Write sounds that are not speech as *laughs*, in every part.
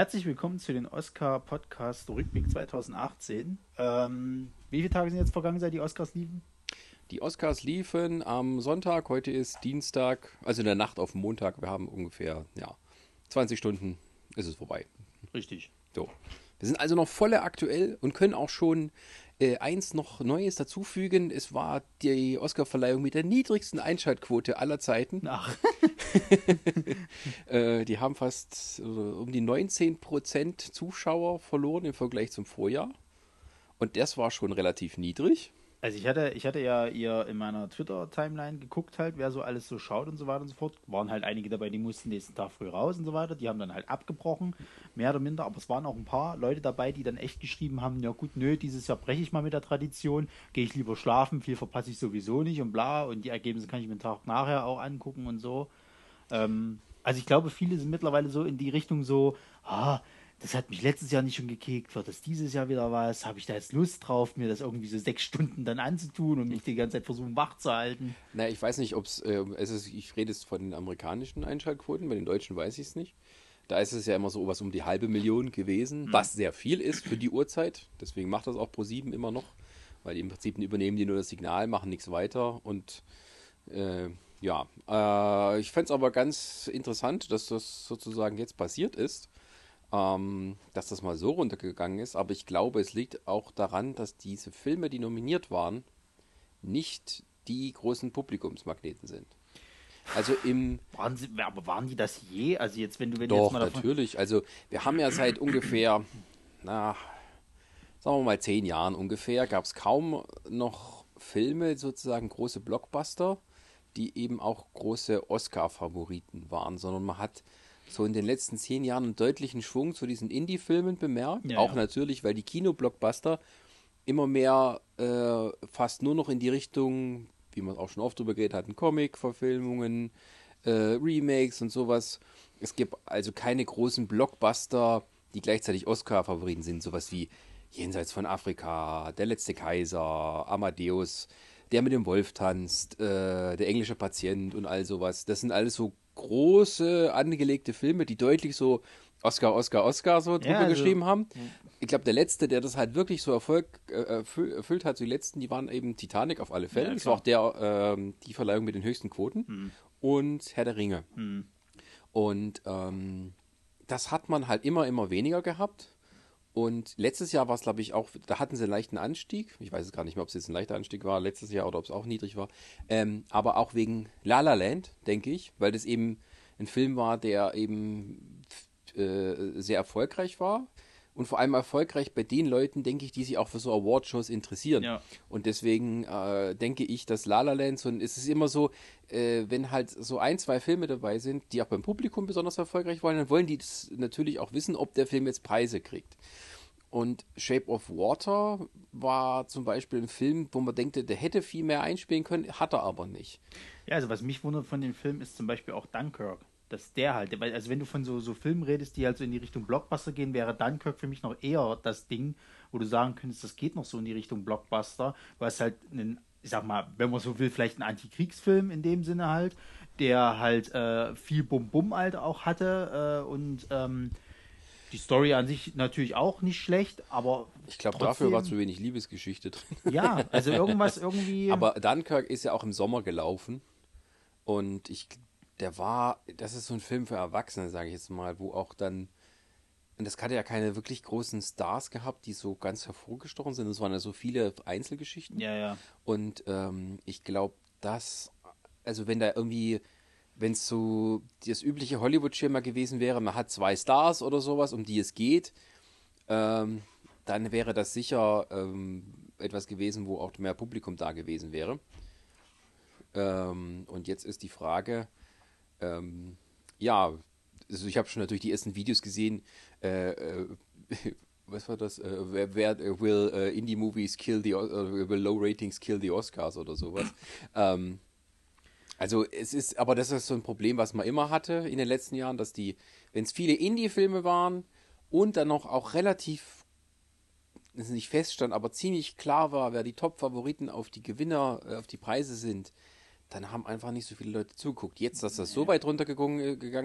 Herzlich willkommen zu den Oscar-Podcast Rückblick 2018. Ähm, wie viele Tage sind jetzt vergangen, seit die Oscars liefen? Die Oscars liefen am Sonntag, heute ist Dienstag, also in der Nacht auf Montag. Wir haben ungefähr ja, 20 Stunden, ist es vorbei. Richtig. So. Wir sind also noch volle aktuell und können auch schon äh, eins noch Neues dazufügen. Es war die Oscarverleihung mit der niedrigsten Einschaltquote aller Zeiten. Ach. *laughs* äh, die haben fast äh, um die 19% Zuschauer verloren im Vergleich zum Vorjahr. Und das war schon relativ niedrig. Also ich hatte, ich hatte ja ihr in meiner Twitter-Timeline geguckt halt, wer so alles so schaut und so weiter und so fort. Waren halt einige dabei, die mussten nächsten Tag früh raus und so weiter. Die haben dann halt abgebrochen, mehr oder minder. Aber es waren auch ein paar Leute dabei, die dann echt geschrieben haben, ja gut, nö, dieses Jahr breche ich mal mit der Tradition, gehe ich lieber schlafen, viel verpasse ich sowieso nicht und bla. Und die Ergebnisse kann ich mir den Tag nachher auch angucken und so. Ähm, also ich glaube, viele sind mittlerweile so in die Richtung so, ah, das hat mich letztes Jahr nicht schon gekickt, wird das dieses Jahr wieder was? Habe ich da jetzt Lust drauf, mir das irgendwie so sechs Stunden dann anzutun und mich die ganze Zeit versuchen wach zu halten? Na, ich weiß nicht, ob äh, es ist, ich rede jetzt von den amerikanischen Einschaltquoten, bei den deutschen weiß ich es nicht. Da ist es ja immer so was um die halbe Million gewesen, mhm. was sehr viel ist für die Uhrzeit. Deswegen macht das auch Pro7 immer noch, weil im Prinzip übernehmen die nur das Signal, machen nichts weiter und äh, ja, äh, ich fände es aber ganz interessant, dass das sozusagen jetzt passiert ist ähm, dass das mal so runtergegangen ist. Aber ich glaube, es liegt auch daran, dass diese Filme, die nominiert waren, nicht die großen Publikumsmagneten sind. Also im. Waren sie, aber waren die das je? Also jetzt, wenn du wenn Doch, jetzt mal davon natürlich. Also wir haben ja seit ungefähr, na, sagen wir mal zehn Jahren ungefähr, gab es kaum noch Filme, sozusagen große Blockbuster, die eben auch große Oscar-Favoriten waren, sondern man hat so in den letzten zehn Jahren einen deutlichen Schwung zu diesen Indie-Filmen bemerkt. Ja, auch ja. natürlich, weil die Kinoblockbuster immer mehr äh, fast nur noch in die Richtung, wie man auch schon oft drüber geredet hat, Comic-Verfilmungen, äh, Remakes und sowas. Es gibt also keine großen Blockbuster, die gleichzeitig Oscar-Favoriten sind, sowas wie Jenseits von Afrika, Der letzte Kaiser, Amadeus, Der mit dem Wolf tanzt, äh, Der englische Patient und all sowas. Das sind alles so große, angelegte Filme, die deutlich so Oscar, Oscar, Oscar so drüber ja, also, geschrieben haben. Ich glaube, der letzte, der das halt wirklich so Erfolg äh, erfüll, erfüllt hat, so die letzten, die waren eben Titanic auf alle Fälle. Ja, das war auch der, äh, die Verleihung mit den höchsten Quoten. Hm. Und Herr der Ringe. Hm. Und ähm, das hat man halt immer, immer weniger gehabt. Und letztes Jahr war es, glaube ich, auch, da hatten sie einen leichten Anstieg. Ich weiß es gar nicht mehr, ob es jetzt ein leichter Anstieg war letztes Jahr oder ob es auch niedrig war. Ähm, aber auch wegen La La Land, denke ich, weil das eben ein Film war, der eben äh, sehr erfolgreich war. Und vor allem erfolgreich bei den Leuten, denke ich, die sich auch für so Awardshows interessieren. Ja. Und deswegen äh, denke ich, dass La La Land, so, es ist immer so, äh, wenn halt so ein, zwei Filme dabei sind, die auch beim Publikum besonders erfolgreich wollen, dann wollen die das natürlich auch wissen, ob der Film jetzt Preise kriegt. Und Shape of Water war zum Beispiel ein Film, wo man denkt, der hätte viel mehr einspielen können, hat er aber nicht. Ja, also was mich wundert von dem Film ist zum Beispiel auch Dunkirk. Dass der halt, also wenn du von so, so Filmen redest, die halt so in die Richtung Blockbuster gehen, wäre Dunkirk für mich noch eher das Ding, wo du sagen könntest, das geht noch so in die Richtung Blockbuster, weil es halt ein, ich sag mal, wenn man so will, vielleicht ein Antikriegsfilm in dem Sinne halt, der halt äh, viel Bum-Bum halt auch hatte äh, und ähm, die Story an sich natürlich auch nicht schlecht, aber. Ich glaube, dafür war zu wenig Liebesgeschichte drin. Ja, also irgendwas *laughs* irgendwie. aber Dunkirk ist ja auch im Sommer gelaufen. Und ich, der war, das ist so ein Film für Erwachsene, sage ich jetzt mal, wo auch dann. Und das hatte ja keine wirklich großen Stars gehabt, die so ganz hervorgestochen sind. Es waren ja so viele Einzelgeschichten. Ja, ja. Und ähm, ich glaube, dass, also wenn da irgendwie wenn es so das übliche Hollywood-Schema gewesen wäre, man hat zwei Stars oder sowas, um die es geht, ähm, dann wäre das sicher ähm, etwas gewesen, wo auch mehr Publikum da gewesen wäre. Ähm, und jetzt ist die Frage, ähm, ja, also ich habe schon natürlich die ersten Videos gesehen, äh, äh, *laughs* was war das? Äh, wer, wer will uh, Indie Movies kill the uh, will Low Ratings kill the Oscars oder sowas? *laughs* ähm, also es ist, aber das ist so ein Problem, was man immer hatte in den letzten Jahren, dass die, wenn es viele Indie-Filme waren und dann noch auch relativ, das nicht feststand, aber ziemlich klar war, wer die Top-Favoriten auf die Gewinner, äh, auf die Preise sind, dann haben einfach nicht so viele Leute zugeguckt. Jetzt, dass das so weit runtergegangen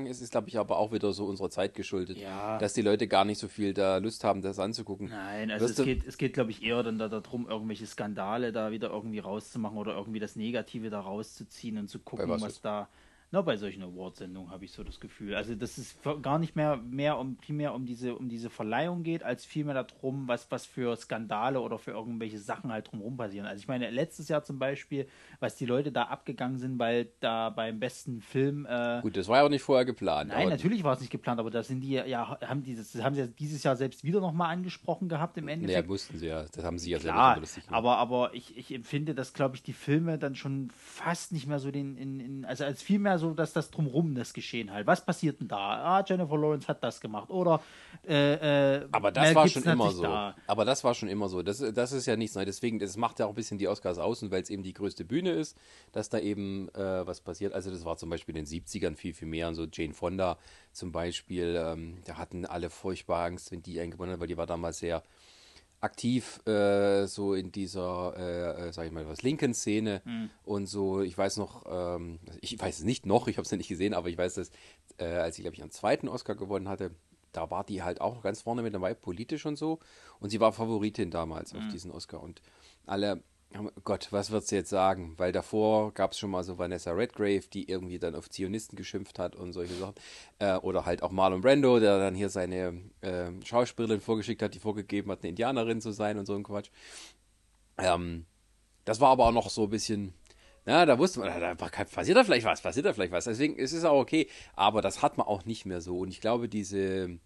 äh, ist, ist, glaube ich, aber auch wieder so unserer Zeit geschuldet. Ja. Dass die Leute gar nicht so viel da Lust haben, das anzugucken. Nein, also Wirst es geht, es geht glaube ich, eher dann da, darum, irgendwelche Skandale da wieder irgendwie rauszumachen oder irgendwie das Negative da rauszuziehen und zu gucken, was was, da. Na, bei solchen Awardsendungen habe ich so das Gefühl. Also, dass es gar nicht mehr, mehr um, primär um diese, um diese Verleihung geht, als vielmehr darum, was, was für Skandale oder für irgendwelche Sachen halt drumherum passieren. Also, ich meine, letztes Jahr zum Beispiel, was die Leute da abgegangen sind, weil da beim besten Film. Äh, Gut, das war ja auch nicht vorher geplant. Nein, natürlich war es nicht geplant, aber da sind die ja- ja, haben dieses, das haben sie ja dieses Jahr selbst wieder nochmal angesprochen gehabt im Ja, Endeffekt. mussten sie ja. Das haben sie ja Klar, selber gemacht. aber, aber ich, ich empfinde, dass, glaube ich, die Filme dann schon fast nicht mehr so den, in, in, also als vielmehr so, dass das drumrum das Geschehen halt. Was passiert denn da? Ah, Jennifer Lawrence hat das gemacht. Oder äh, äh, Aber das Mel war Gibson schon immer so. Da. Aber das war schon immer so. Das, das ist ja nichts Neues. Deswegen, das macht ja auch ein bisschen die Oscars aus und weil es eben die größte Bühne ist, dass da eben äh, was passiert. Also das war zum Beispiel in den 70ern viel, viel mehr. Und so Jane Fonda zum Beispiel, ähm, da hatten alle furchtbar Angst, wenn die eingebunden hat, weil die war damals sehr aktiv äh, so in dieser, äh, äh, sag ich mal, was Linken-Szene und so. Ich weiß noch, ähm, ich weiß es nicht noch, ich habe es ja nicht gesehen, aber ich weiß, dass äh, als ich glaube ich einen zweiten Oscar gewonnen hatte, da war die halt auch ganz vorne mit dabei, politisch und so. Und sie war Favoritin damals auf diesen Oscar. Und alle Gott, was wird sie jetzt sagen? Weil davor gab es schon mal so Vanessa Redgrave, die irgendwie dann auf Zionisten geschimpft hat und solche Sachen. Äh, oder halt auch Marlon Brando, der dann hier seine äh, Schauspielerin vorgeschickt hat, die vorgegeben hat, eine Indianerin zu sein und so ein Quatsch. Ähm, das war aber auch noch so ein bisschen, na, da wusste man, da passiert da vielleicht was, passiert da vielleicht was. Deswegen ist es auch okay, aber das hat man auch nicht mehr so. Und ich glaube, diese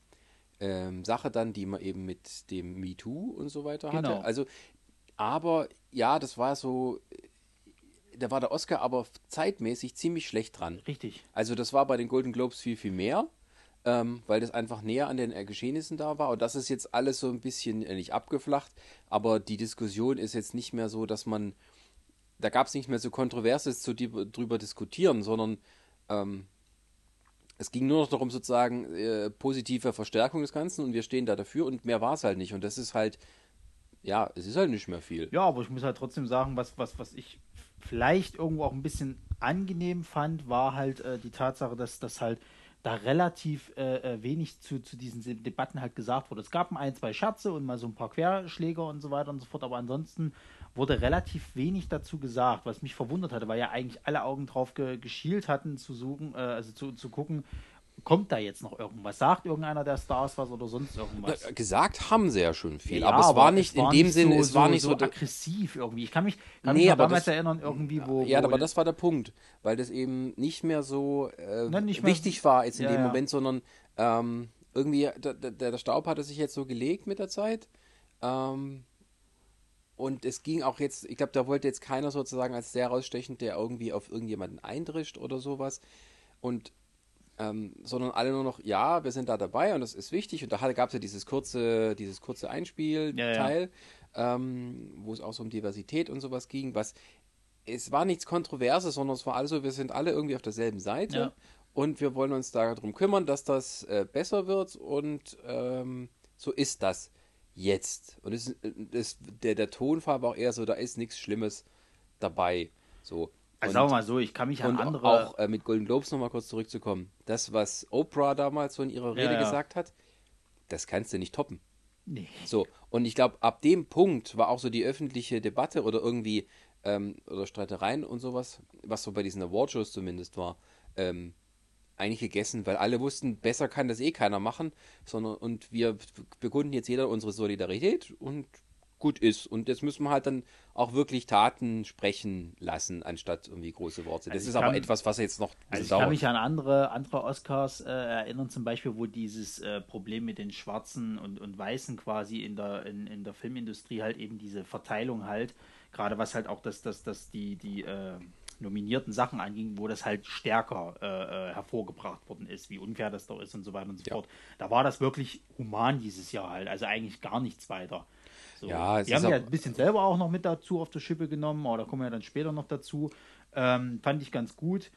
ähm, Sache dann, die man eben mit dem MeToo und so weiter Genau. hatte, also, aber ja, das war so, da war der Oscar aber zeitmäßig ziemlich schlecht dran. Richtig. Also das war bei den Golden Globes viel, viel mehr, ähm, weil das einfach näher an den äh, Geschehnissen da war. Und das ist jetzt alles so ein bisschen äh, nicht abgeflacht, aber die Diskussion ist jetzt nicht mehr so, dass man, da gab es nicht mehr so Kontroverses zu drüber diskutieren, sondern ähm, es ging nur noch darum, sozusagen äh, positive Verstärkung des Ganzen und wir stehen da dafür und mehr war es halt nicht. Und das ist halt, ja, es ist halt nicht mehr viel. Ja, aber ich muss halt trotzdem sagen, was, was, was ich vielleicht irgendwo auch ein bisschen angenehm fand, war halt äh, die Tatsache, dass das halt da relativ äh, äh, wenig zu, zu diesen Se- Debatten halt gesagt wurde. Es gab ein, zwei Scherze und mal so ein paar Querschläger und so weiter und so fort, aber ansonsten wurde relativ wenig dazu gesagt, was mich verwundert hatte, weil ja eigentlich alle Augen drauf ge geschielt hatten, zu suchen, äh, also zu, zu gucken, kommt da jetzt noch irgendwas? Sagt irgendeiner der Stars was oder sonst irgendwas? Äh, Gesagt haben sie ja schon viel, Ja, aber es war nicht in dem Sinne, so, es war so, nicht so, so aggressiv irgendwie. Ich kann mich, kann Nee, mich damals das- erinnern, irgendwie, wo. Ja, wo aber das war der Punkt, weil das eben nicht mehr so äh, Na, nicht mehr- wichtig war jetzt in Ja, dem ja. Moment, sondern ähm, irgendwie der, der, der Staub hatte sich jetzt so gelegt mit der Zeit. Ähm, und es ging auch jetzt, ich glaube, da wollte jetzt keiner sozusagen als der rausstechen, der irgendwie auf irgendjemanden eindrischt oder sowas. Und ähm, sondern alle nur noch, ja, wir sind da dabei und das ist wichtig. Und da gab es ja dieses kurze, dieses kurze Einspielteil, ähm, wo es auch so um Diversität und sowas ging, was es war nichts Kontroverses, sondern es war also, wir sind alle irgendwie auf derselben Seite Ja. und wir wollen uns darum kümmern, dass das äh, besser wird und ähm, so ist das jetzt. Und es, es, der, der Tonfall war auch eher so, da ist nichts Schlimmes dabei. So. Also sagen wir mal so, ich kann mich an und andere. auch äh, mit Golden Globes nochmal kurz zurückzukommen. Das, was Oprah damals so in ihrer Rede Ja, ja. gesagt hat, das kannst du nicht toppen. nee. So, und ich glaube, ab dem Punkt war auch so die öffentliche Debatte oder irgendwie, ähm, oder Streitereien und sowas, was so bei diesen Awardshows zumindest war, ähm, eigentlich gegessen, weil alle wussten, besser kann das eh keiner machen, sondern und wir bekunden jetzt jeder unsere Solidarität und gut ist. Und jetzt müssen wir halt dann auch wirklich Taten sprechen lassen, anstatt irgendwie große Worte. Das Also ist aber kann- etwas, was jetzt noch Also ich kann dauert. mich an andere, andere Oscars äh, erinnern, zum Beispiel, wo dieses äh, Problem mit den Schwarzen und, und Weißen quasi in der, in, in der Filmindustrie halt eben diese Verteilung halt, gerade was halt auch das, das, das die, die äh, nominierten Sachen anging, wo das halt stärker äh, äh, hervorgebracht worden ist, wie unfair das doch ist und so weiter und so Ja. fort. Da war das wirklich human dieses Jahr halt, also eigentlich gar nichts weiter. So. Ja, es die haben ja aber- ein bisschen selber auch noch mit dazu auf der Schippe genommen, aber da kommen wir ja dann später noch dazu. Ähm, fand ich ganz gut.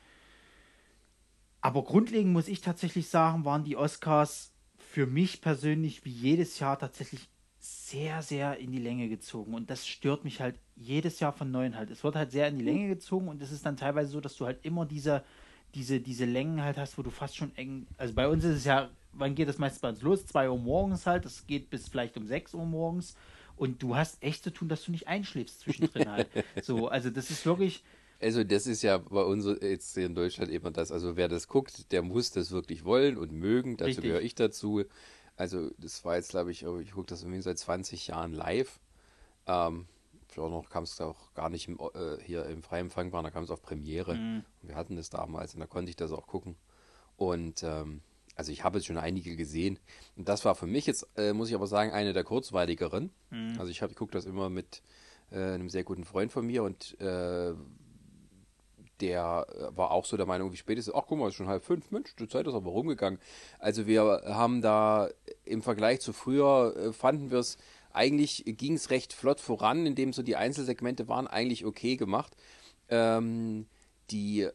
Aber grundlegend muss ich tatsächlich sagen, waren die Oscars für mich persönlich wie jedes Jahr tatsächlich sehr, sehr in die Länge gezogen. Und das stört mich halt jedes Jahr von neuem halt. Es wird halt sehr in die Länge gezogen und es ist dann teilweise so, dass du halt immer diese, diese, diese Längen halt hast, wo du fast schon eng. Also bei uns ist es ja, wann geht das meistens bei uns los? 2 Uhr morgens halt, das geht bis vielleicht um 6 Uhr morgens. Und du hast echt zu tun, dass du nicht einschläfst zwischendrin halt. *laughs* So, also das ist wirklich. Also das ist ja bei uns jetzt hier in Deutschland eben das, also wer das guckt, der muss das wirklich wollen und mögen, dazu Richtig. gehöre ich dazu. Also das war jetzt, glaube ich, ich gucke das irgendwie seit 20 Jahren live. Ähm, früher noch kam es auch gar nicht im, äh, hier im freien Empfangbaren, da kam es auf Premiere. Mhm. Wir hatten das damals und da konnte ich das auch gucken. Und ähm, also ich habe jetzt schon einige gesehen. Und das war für mich jetzt, äh, muss ich aber sagen, eine der kurzweiligeren. Mhm. Also ich, hab- ich gucke das immer mit äh, einem sehr guten Freund von mir und äh, der äh, war auch so der Meinung, wie spät ist es? Ach, guck mal, es ist schon halb fünf. Mensch, die Zeit ist aber rumgegangen. Also wir haben da im Vergleich zu früher, äh, fanden wir es, eigentlich ging es recht flott voran, indem so die Einzelsegmente waren eigentlich okay gemacht. Ähm, die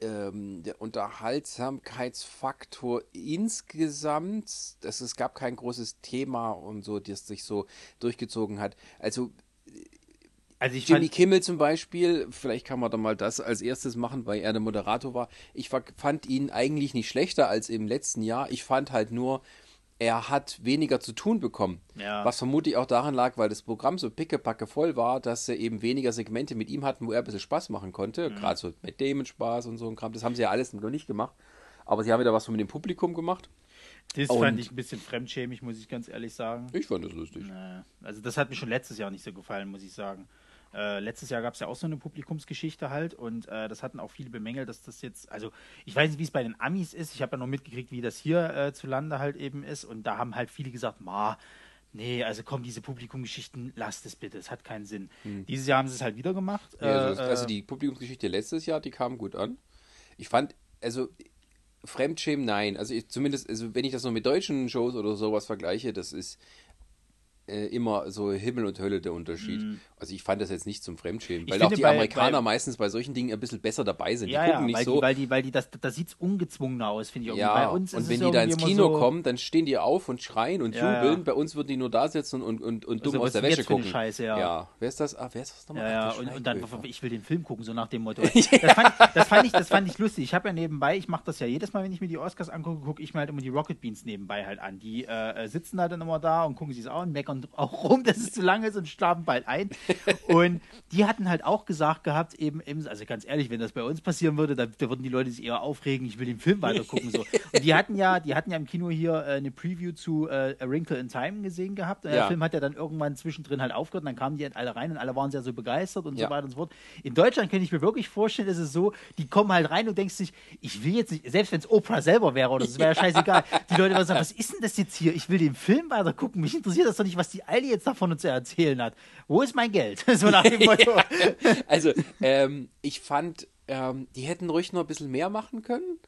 ähm, der Unterhaltsamkeitsfaktor insgesamt, das, es gab kein großes Thema und so, das sich so durchgezogen hat. Also Also ich Jimmy fand, Kimmel zum Beispiel, vielleicht kann man da mal das als erstes machen, weil er der Moderator war. Ich fa- fand ihn eigentlich nicht schlechter als im letzten Jahr. Ich fand halt nur, er hat weniger zu tun bekommen. Ja. Was vermutlich auch daran lag, weil das Programm so pickepacke voll war, dass sie eben weniger Segmente mit ihm hatten, wo er ein bisschen Spaß machen konnte. Gerade so mit Damon Spaß und so ein Kram. Das haben sie ja alles noch nicht gemacht. Aber sie haben wieder was mit dem Publikum gemacht. das und- fand ich ein bisschen fremdschämig, muss ich ganz ehrlich sagen. Ich fand das lustig. Also das hat mir schon letztes Jahr nicht so gefallen, muss ich sagen. Äh, letztes Jahr gab es ja auch so eine Publikumsgeschichte halt und äh, das hatten auch viele bemängelt, dass das jetzt, also ich weiß nicht, wie es bei den Amis ist, ich habe ja noch mitgekriegt, wie das hier äh, zu Lande halt eben ist und da haben halt viele gesagt, ma, nee, also komm, diese Publikumgeschichten, lasst es bitte, es hat keinen Sinn. Dieses Jahr haben sie es halt wieder gemacht. Hm. Ja, also, äh, also äh, die Publikumsgeschichte letztes Jahr, die kam gut an. Ich fand, also Fremdschämen, nein. Also ich, zumindest, also wenn ich das noch mit deutschen Shows oder sowas vergleiche, das ist äh, immer so Himmel und Hölle der Unterschied. Also ich fand das jetzt nicht zum Fremdschämen, Mhm. Ich weil auch die bei- Amerikaner bei- meistens bei solchen Dingen ein bisschen besser dabei sind. Die ja, gucken ja, nicht weil, so. die, weil die, weil die, das, das sieht ungezwungener aus, finde ich. irgendwie. ja, bei uns und wenn die da ins Kino so, kommen, dann stehen die auf und schreien und Ja, jubeln. ja. Bei uns würden die nur da sitzen und, und, und dumm Also, aus der Wäsche gucken. Scheiße, ja. Wer ist das? Ah, wer ist das nochmal? Ja, ja, Ach, und, und dann, ich will den Film gucken, so nach dem Motto. *laughs* Das, fand, das, fand ich, das fand ich lustig. Ich habe ja nebenbei, ich mache das ja jedes Mal, wenn ich mir die Oscars angucke, gucke ich mir halt immer die Rocket Beans nebenbei halt an. Die äh, sitzen halt dann immer da und gucken sich es auch und meckern auch rum, dass es zu lang ist und schlafen bald ein. Und die hatten halt auch gesagt gehabt, eben, eben also ganz ehrlich, wenn das bei uns passieren würde, da, da würden die Leute sich eher aufregen, ich will den Film weiter gucken. So. Und die hatten ja, die hatten ja im Kino hier äh, eine Preview zu äh, A Wrinkle in Time gesehen gehabt. Und Der Ja. Film hat ja dann irgendwann zwischendrin halt aufgehört und dann kamen die halt alle rein und alle waren sehr so begeistert und Ja. so weiter und so fort. In Deutschland könnte ich mir wirklich vorstellen, ist es so, die kommen halt rein und denkst sich, ich will jetzt nicht, selbst wenn es Oprah selber wäre oder so, es wäre ja scheißegal. Die Leute würden sagen, was ist denn das jetzt hier? Ich will den Film weiter gucken. Mich interessiert das doch nicht, was die Alte jetzt davon zu erzählen hat. Wo ist mein Geld? *laughs* So nach dem *laughs* Motto. Also, ähm, ich fand, ähm, die hätten ruhig noch ein bisschen mehr machen können.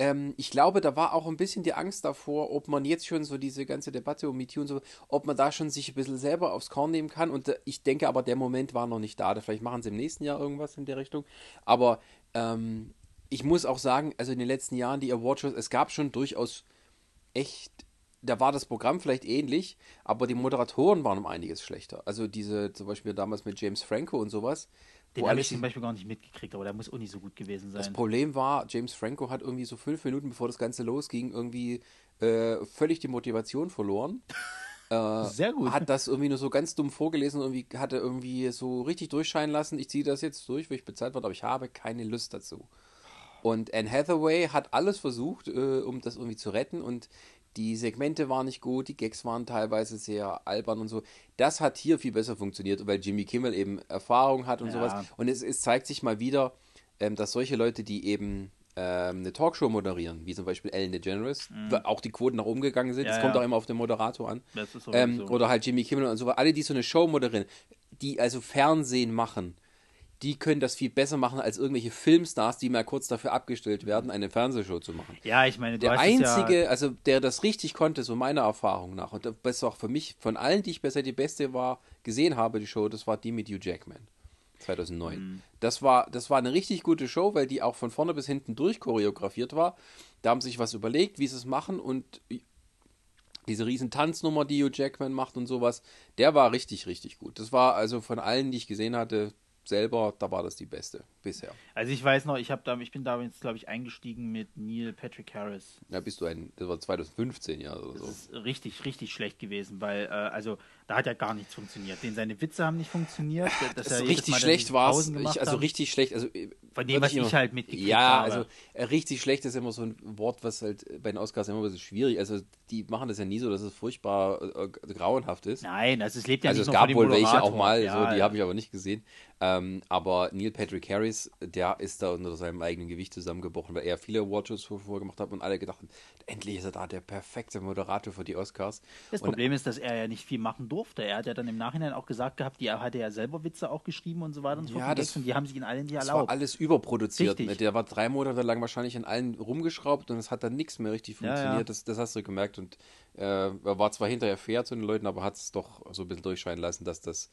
Ähm, ich glaube, da war auch ein bisschen die Angst davor, ob man jetzt schon so diese ganze Debatte um MeToo und so, ob man da schon sich ein bisschen selber aufs Korn nehmen kann. Und äh, ich denke aber, der Moment war noch nicht da. Vielleicht machen sie im nächsten Jahr irgendwas in der Richtung. Aber ähm, ich muss auch sagen, also in den letzten Jahren, die Awardshows, es gab schon durchaus echt, da war das Programm vielleicht ähnlich, aber die Moderatoren waren um einiges schlechter. Also diese, zum Beispiel damals mit James Franco und sowas. Den habe ich zum Beispiel gar nicht mitgekriegt, aber der muss auch nicht so gut gewesen das sein. Problem war, James Franco hat irgendwie so fünf Minuten bevor das Ganze losging, irgendwie äh, völlig die Motivation verloren. *laughs* Äh, Sehr gut. Hat das irgendwie nur so ganz dumm vorgelesen und irgendwie hatte irgendwie so richtig durchscheinen lassen. Ich ziehe das jetzt durch, weil ich bezahlt werde, aber ich habe keine Lust dazu. Und Anne Hathaway hat alles versucht, äh, um das irgendwie zu retten und die Segmente waren nicht gut, die Gags waren teilweise sehr albern und so. Das hat hier viel besser funktioniert, weil Jimmy Kimmel eben Erfahrung hat und Ja. sowas. Und es, es zeigt sich mal wieder, ähm, dass solche Leute, die eben ähm, eine Talkshow moderieren, wie zum Beispiel Ellen DeGeneres, weil auch die Quoten nach oben gegangen sind, Mhm. Ja, es kommt ja. auch immer auf den Moderator an. Das Ähm, sowieso. Oder halt Jimmy Kimmel und so, alle, die so eine Show moderieren, die also Fernsehen machen, die können das viel besser machen als irgendwelche Filmstars, die mal kurz dafür abgestellt werden, eine Fernsehshow zu machen. ja, ich meine, du Der es ja, einzige, also der das richtig konnte, so meiner Erfahrung nach, und das ist auch für mich, von allen, die ich bisher die beste war, gesehen habe, die Show, das war die mit Hugh Jackman. 2009. Mhm. Das, war, das war eine richtig gute Show, weil die auch von vorne bis hinten durchchoreografiert war. Da haben sich was überlegt, wie sie es machen und diese riesen Tanznummer, die Hugh Jackman macht und sowas, der war richtig, richtig gut. Das war also von allen, die ich gesehen hatte, selber, da war das die beste bisher. Also ich weiß noch, ich habe da, ich bin da jetzt glaube ich eingestiegen mit Neil Patrick Harris. Ja, bist du ein, das war 2015 ja oder so. Das ist richtig, richtig schlecht gewesen, weil äh, also da hat ja gar nichts funktioniert. Den seine Witze haben nicht funktioniert. Dass das er richtig schlecht war Also haben. richtig schlecht, also äh, von dem was ich immer, halt mitgekriegt ja, habe. Ja, also äh, richtig schlecht ist immer so ein Wort, was halt bei den Oscars immer ein bisschen schwierig. Also die machen das ja nie so, dass es furchtbar äh, grauenhaft ist. Nein, also es lebt ja also nicht es gab wohl welche auch mal, ja, so, die ja. habe ich aber nicht gesehen. Ähm, aber Neil Patrick Harris, der ist da unter seinem eigenen Gewicht zusammengebrochen, weil er viele Awardshows vorher gemacht hat und alle gedacht haben, endlich ist er da der perfekte Moderator für die Oscars. Das und, Problem ist, dass er ja nicht viel machen durfte. Er hat ja dann im Nachhinein auch gesagt gehabt, die hatte ja selber Witze auch geschrieben und so weiter und so fort. Ja, das, und die haben sich in allen die erlaubt. Das war alles überproduziert. Richtig. Der war drei Monate lang wahrscheinlich in allen rumgeschraubt und es hat dann nichts mehr richtig funktioniert. Ja, ja. Das, das hast du gemerkt und äh, er war zwar hinterher fair zu den Leuten, aber hat es doch so ein bisschen durchscheinen lassen, dass das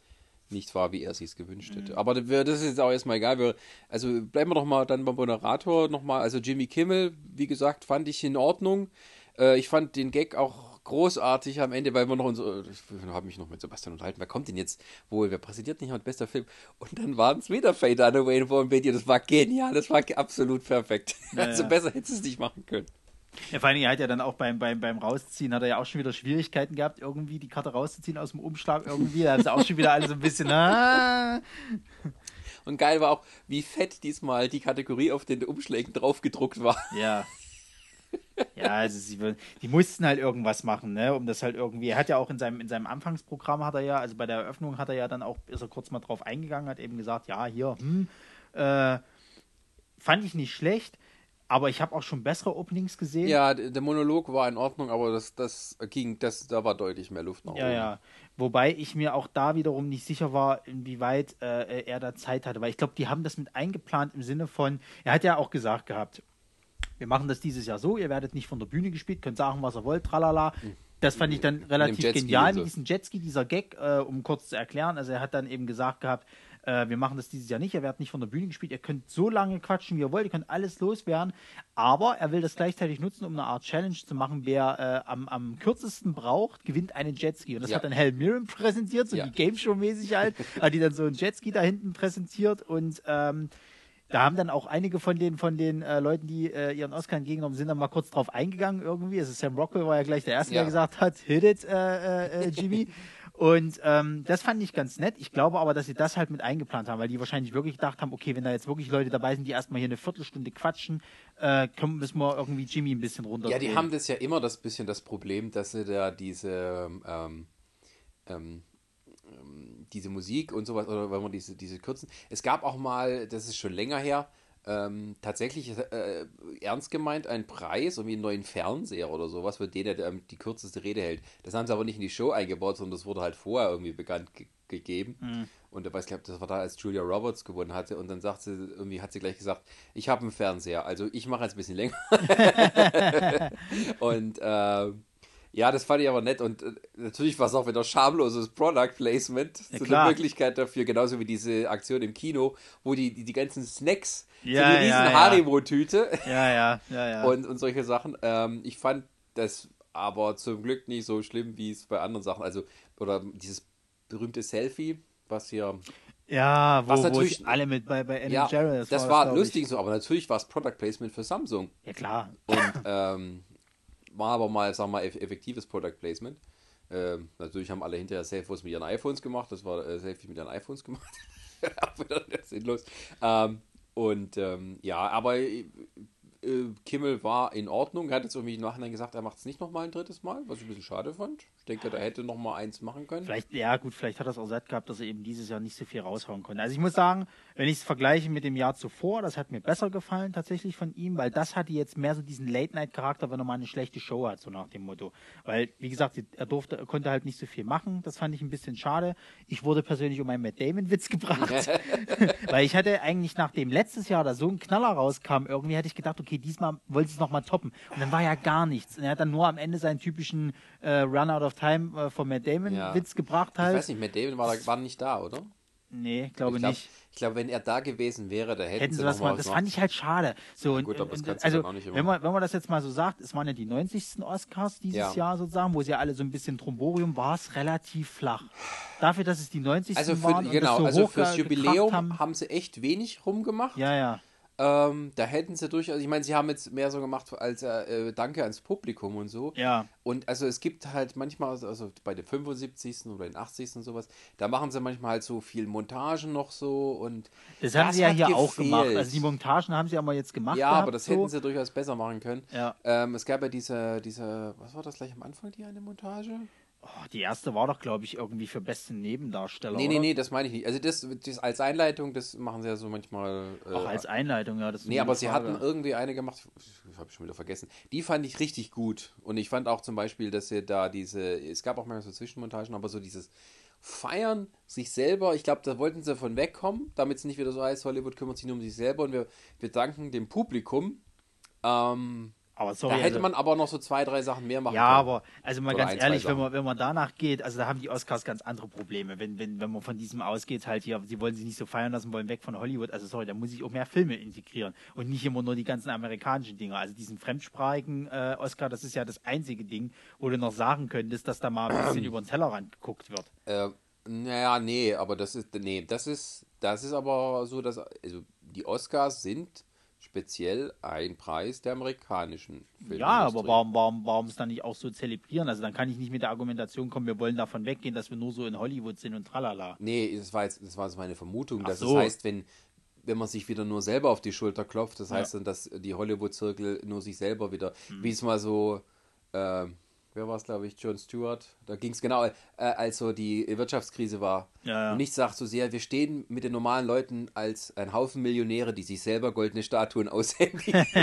nicht war, wie er sich gewünscht hätte. Mhm. Aber das ist jetzt auch erstmal egal. Wir, also bleiben wir doch mal dann beim Moderator nochmal. Also Jimmy Kimmel, wie gesagt, fand ich in Ordnung. Äh, ich fand den Gag auch großartig am Ende, weil wir noch unsere, ich habe mich noch mit Sebastian unterhalten, wer kommt denn jetzt wohl, wer präsentiert nicht mit bester Film? Und dann waren es wieder Fade Dunaway und Beatty. Das war genial, das war absolut perfekt. Ja, *laughs* also besser hättest du es nicht machen können. Ja, vor allem, er hat ja dann auch beim, beim, beim Rausziehen, hat er ja auch schon wieder Schwierigkeiten gehabt, irgendwie die Karte rauszuziehen aus dem Umschlag irgendwie. Da ist auch schon wieder alles ein bisschen. Ah. Und geil war auch, wie fett diesmal die Kategorie auf den Umschlägen draufgedruckt war. Ja. Ja, also sie, die mussten halt irgendwas machen, ne, um das halt irgendwie. Er hat ja auch in seinem, in seinem Anfangsprogramm hat er ja, also bei der Eröffnung hat er ja dann auch, ist er kurz mal drauf eingegangen, hat eben gesagt, ja, hier, hm, äh, fand ich nicht schlecht. Aber ich habe auch schon bessere Openings gesehen. Ja, der Monolog war in Ordnung, aber das, das ging, das, da war deutlich mehr Luft nach oben. Ja, ja. Wobei ich mir auch da wiederum nicht sicher war, inwieweit äh, er da Zeit hatte. Weil ich glaube, die haben das mit eingeplant im Sinne von, er hat ja auch gesagt gehabt, wir machen das dieses Jahr so, ihr werdet nicht von der Bühne gespielt, könnt sagen, was ihr wollt, tralala. Hm. Das fand ich dann relativ genial mit diesem Jetski, dieser Gag, äh, um kurz zu erklären. Also er hat dann eben gesagt gehabt, äh, wir machen das dieses Jahr nicht, er wird nicht von der Bühne gespielt, ihr könnt so lange quatschen, wie ihr wollt, ihr könnt alles loswerden, aber er will das gleichzeitig nutzen, um eine Art Challenge zu machen, wer äh, am, am kürzesten braucht, gewinnt einen Jetski. Und das ja. hat dann Hal Mirren präsentiert, so ja. wie Game Show mäßig halt, hat *laughs* die dann so ein Jetski da hinten präsentiert und ähm, da haben dann auch einige von den, von den äh, Leuten, die äh, ihren Oscar entgegengenommen sind, dann mal kurz drauf eingegangen irgendwie. Also Sam Rockwell war ja gleich der Erste, ja. der gesagt hat, hit it, äh, äh, Jimmy. *laughs* Und ähm, das fand ich ganz nett. Ich glaube aber, dass sie das halt mit eingeplant haben, weil die wahrscheinlich wirklich gedacht haben, okay, wenn da jetzt wirklich Leute dabei sind, die erstmal hier eine Viertelstunde quatschen, äh, können, müssen wir irgendwie Jimmy ein bisschen runter. Ja, die haben das ja immer das bisschen das Problem, dass sie da diese ähm, ähm, ähm, diese Musik und sowas, oder wenn man diese, diese Kürzen. Es gab auch mal, das ist schon länger her, ähm, tatsächlich äh, ernst gemeint ein Preis, irgendwie einen neuen Fernseher oder sowas, für den er ähm, die kürzeste Rede hält. Das haben sie aber nicht in die Show eingebaut, sondern das wurde halt vorher irgendwie bekannt ge gegeben. Mhm. Und ich glaube, das war da, als Julia Roberts gewonnen hatte. Und dann sagt sie, irgendwie hat sie gleich gesagt, ich habe einen Fernseher, also ich mache jetzt ein bisschen länger. *laughs* und äh, ja, das fand ich aber nett und äh, natürlich war es auch wieder schamloses Product Placement. Ja, so klar. eine Möglichkeit dafür, genauso wie diese Aktion im Kino, wo die, die, die ganzen Snacks, ja, so eine riesen ja, Haribo-Tüte *laughs* ja, ja, ja, ja. Und, und solche Sachen. Ähm, ich fand das aber zum Glück nicht so schlimm, wie es bei anderen Sachen, also, oder dieses berühmte Selfie, was hier ja, wo, was natürlich, wo alle mit bei, bei Adam ja, Jarrett, das, das war, war lustig ich. so, aber natürlich war es Product Placement für Samsung. Ja, klar. Und ähm, war aber mal, sagen wir mal, effektives Product Placement. Ähm, natürlich haben alle hinterher Selfies mit ihren iPhones gemacht. Das war äh, Selfies mit ihren iPhones gemacht. *laughs* sinnlos. Ähm, und ähm, ja, aber äh, Kimmel war in Ordnung. Er hat jetzt irgendwie im Nachhinein gesagt, er macht es nicht nochmal ein drittes Mal, was ich ein bisschen schade fand denke, da hätte noch mal eins machen können. Vielleicht, ja gut, vielleicht hat das auch satt gehabt, dass er eben dieses Jahr nicht so viel raushauen konnte. Also ich muss sagen, wenn ich es vergleiche mit dem Jahr zuvor, das hat mir besser gefallen tatsächlich von ihm, weil das hatte jetzt mehr so diesen Late-Night-Charakter, wenn er mal eine schlechte Show hat, so nach dem Motto. Weil, wie gesagt, er durfte, er konnte halt nicht so viel machen. Das fand ich ein bisschen schade. Ich wurde persönlich um einen Matt Damon-Witz gebracht. *laughs* weil ich hatte eigentlich nachdem letztes Jahr da so ein Knaller rauskam, irgendwie hätte ich gedacht, okay, diesmal wollte es nochmal toppen. Und dann war ja gar nichts. Und er hat dann nur am Ende seinen typischen äh, Run out of Time äh, von Matt Damon ja. Witz gebracht halt. Ich weiß nicht, Matt Damon war, da, war nicht da, oder? Nee, glaube ich glaub, nicht. Ich glaube, wenn er da gewesen wäre, da hätten, Hätten sie was mal das fand ich halt schade. So, und, gut, aber das und, kannst du also, wenn man, wenn man das jetzt mal so sagt, es waren ja die 90. Oscars dieses Ja. Jahr sozusagen, wo sie alle so ein bisschen Tromborium, war es relativ flach. Dafür, dass es die 90. Also, für, waren und genau, das so also fürs Jubiläum haben. haben. sie echt wenig rumgemacht. Ja, ja. Ähm, da hätten sie durchaus, ich meine, sie haben jetzt mehr so gemacht als äh, Danke ans Publikum und so. Ja. Und also es gibt halt manchmal, also bei den 75. oder den 80. und sowas, da machen sie manchmal halt so viel Montagen noch so und Das haben sie ja hier auch gefehlt. gemacht. Also die Montagen haben sie aber jetzt gemacht. Ja, gehabt, aber das so. hätten sie durchaus besser machen können. Ja. Ähm, es gab ja diese, diese, was war das gleich am Anfang, die eine Montage? Oh, die erste war doch, glaube ich, irgendwie für besten Nebendarsteller. Nee, oder? nee, nee, das meine ich nicht. Also das, das als Einleitung, das machen sie ja so manchmal. Äh, Auch als Einleitung, ja. Das Nee, aber gute sie Frage. hatten irgendwie eine gemacht, ich habe schon wieder vergessen. Die fand ich richtig gut. Und ich fand auch zum Beispiel, dass sie da diese, es gab auch manchmal so Zwischenmontagen, aber so dieses Feiern sich selber, ich glaube, da wollten sie von wegkommen, damit es nicht wieder so heißt, Hollywood kümmert sich nur um sich selber und wir, wir danken dem Publikum. Ähm, Aber sorry, da hätte also- man aber noch so zwei, drei Sachen mehr machen Ja, können. aber also mal Oder ganz ein, ehrlich, wenn man, wenn man danach geht, also da haben die Oscars ganz andere Probleme. Wenn, wenn, wenn man von diesem ausgeht, halt hier, sie wollen sich nicht so feiern lassen, wollen weg von Hollywood. Also sorry, da muss ich auch mehr Filme integrieren und nicht immer nur die ganzen amerikanischen Dinger. Also diesen fremdsprachigen äh, Oscar, das ist ja das einzige Ding, wo du noch sagen könntest, dass da mal ein bisschen *clears throat* über den Tellerrand geguckt wird. Äh, naja, nee, aber das ist, nee, das ist, das ist aber so, dass, also die Oscars sind speziell ein Preis der amerikanischen Filmindustrie. Ja, aber warum, warum, warum es dann nicht auch so zelebrieren? Also dann kann ich nicht mit der Argumentation kommen, wir wollen davon weggehen, dass wir nur so in Hollywood sind und tralala. Nee, das war jetzt, das war jetzt meine Vermutung, Ach dass so. es heißt, wenn, wenn man sich wieder nur selber auf die Schulter klopft, das heißt dann, dass die Hollywood-Zirkel nur sich selber wieder, Hm. wie es mal so, äh, wer war es, glaube ich, John Stewart, da ging es genau, äh, als so die Wirtschaftskrise war. Ja, ja. Und nicht sagt so sehr, wir stehen mit den normalen Leuten als ein Haufen Millionäre, die sich selber goldene Statuen aushändigen. *laughs*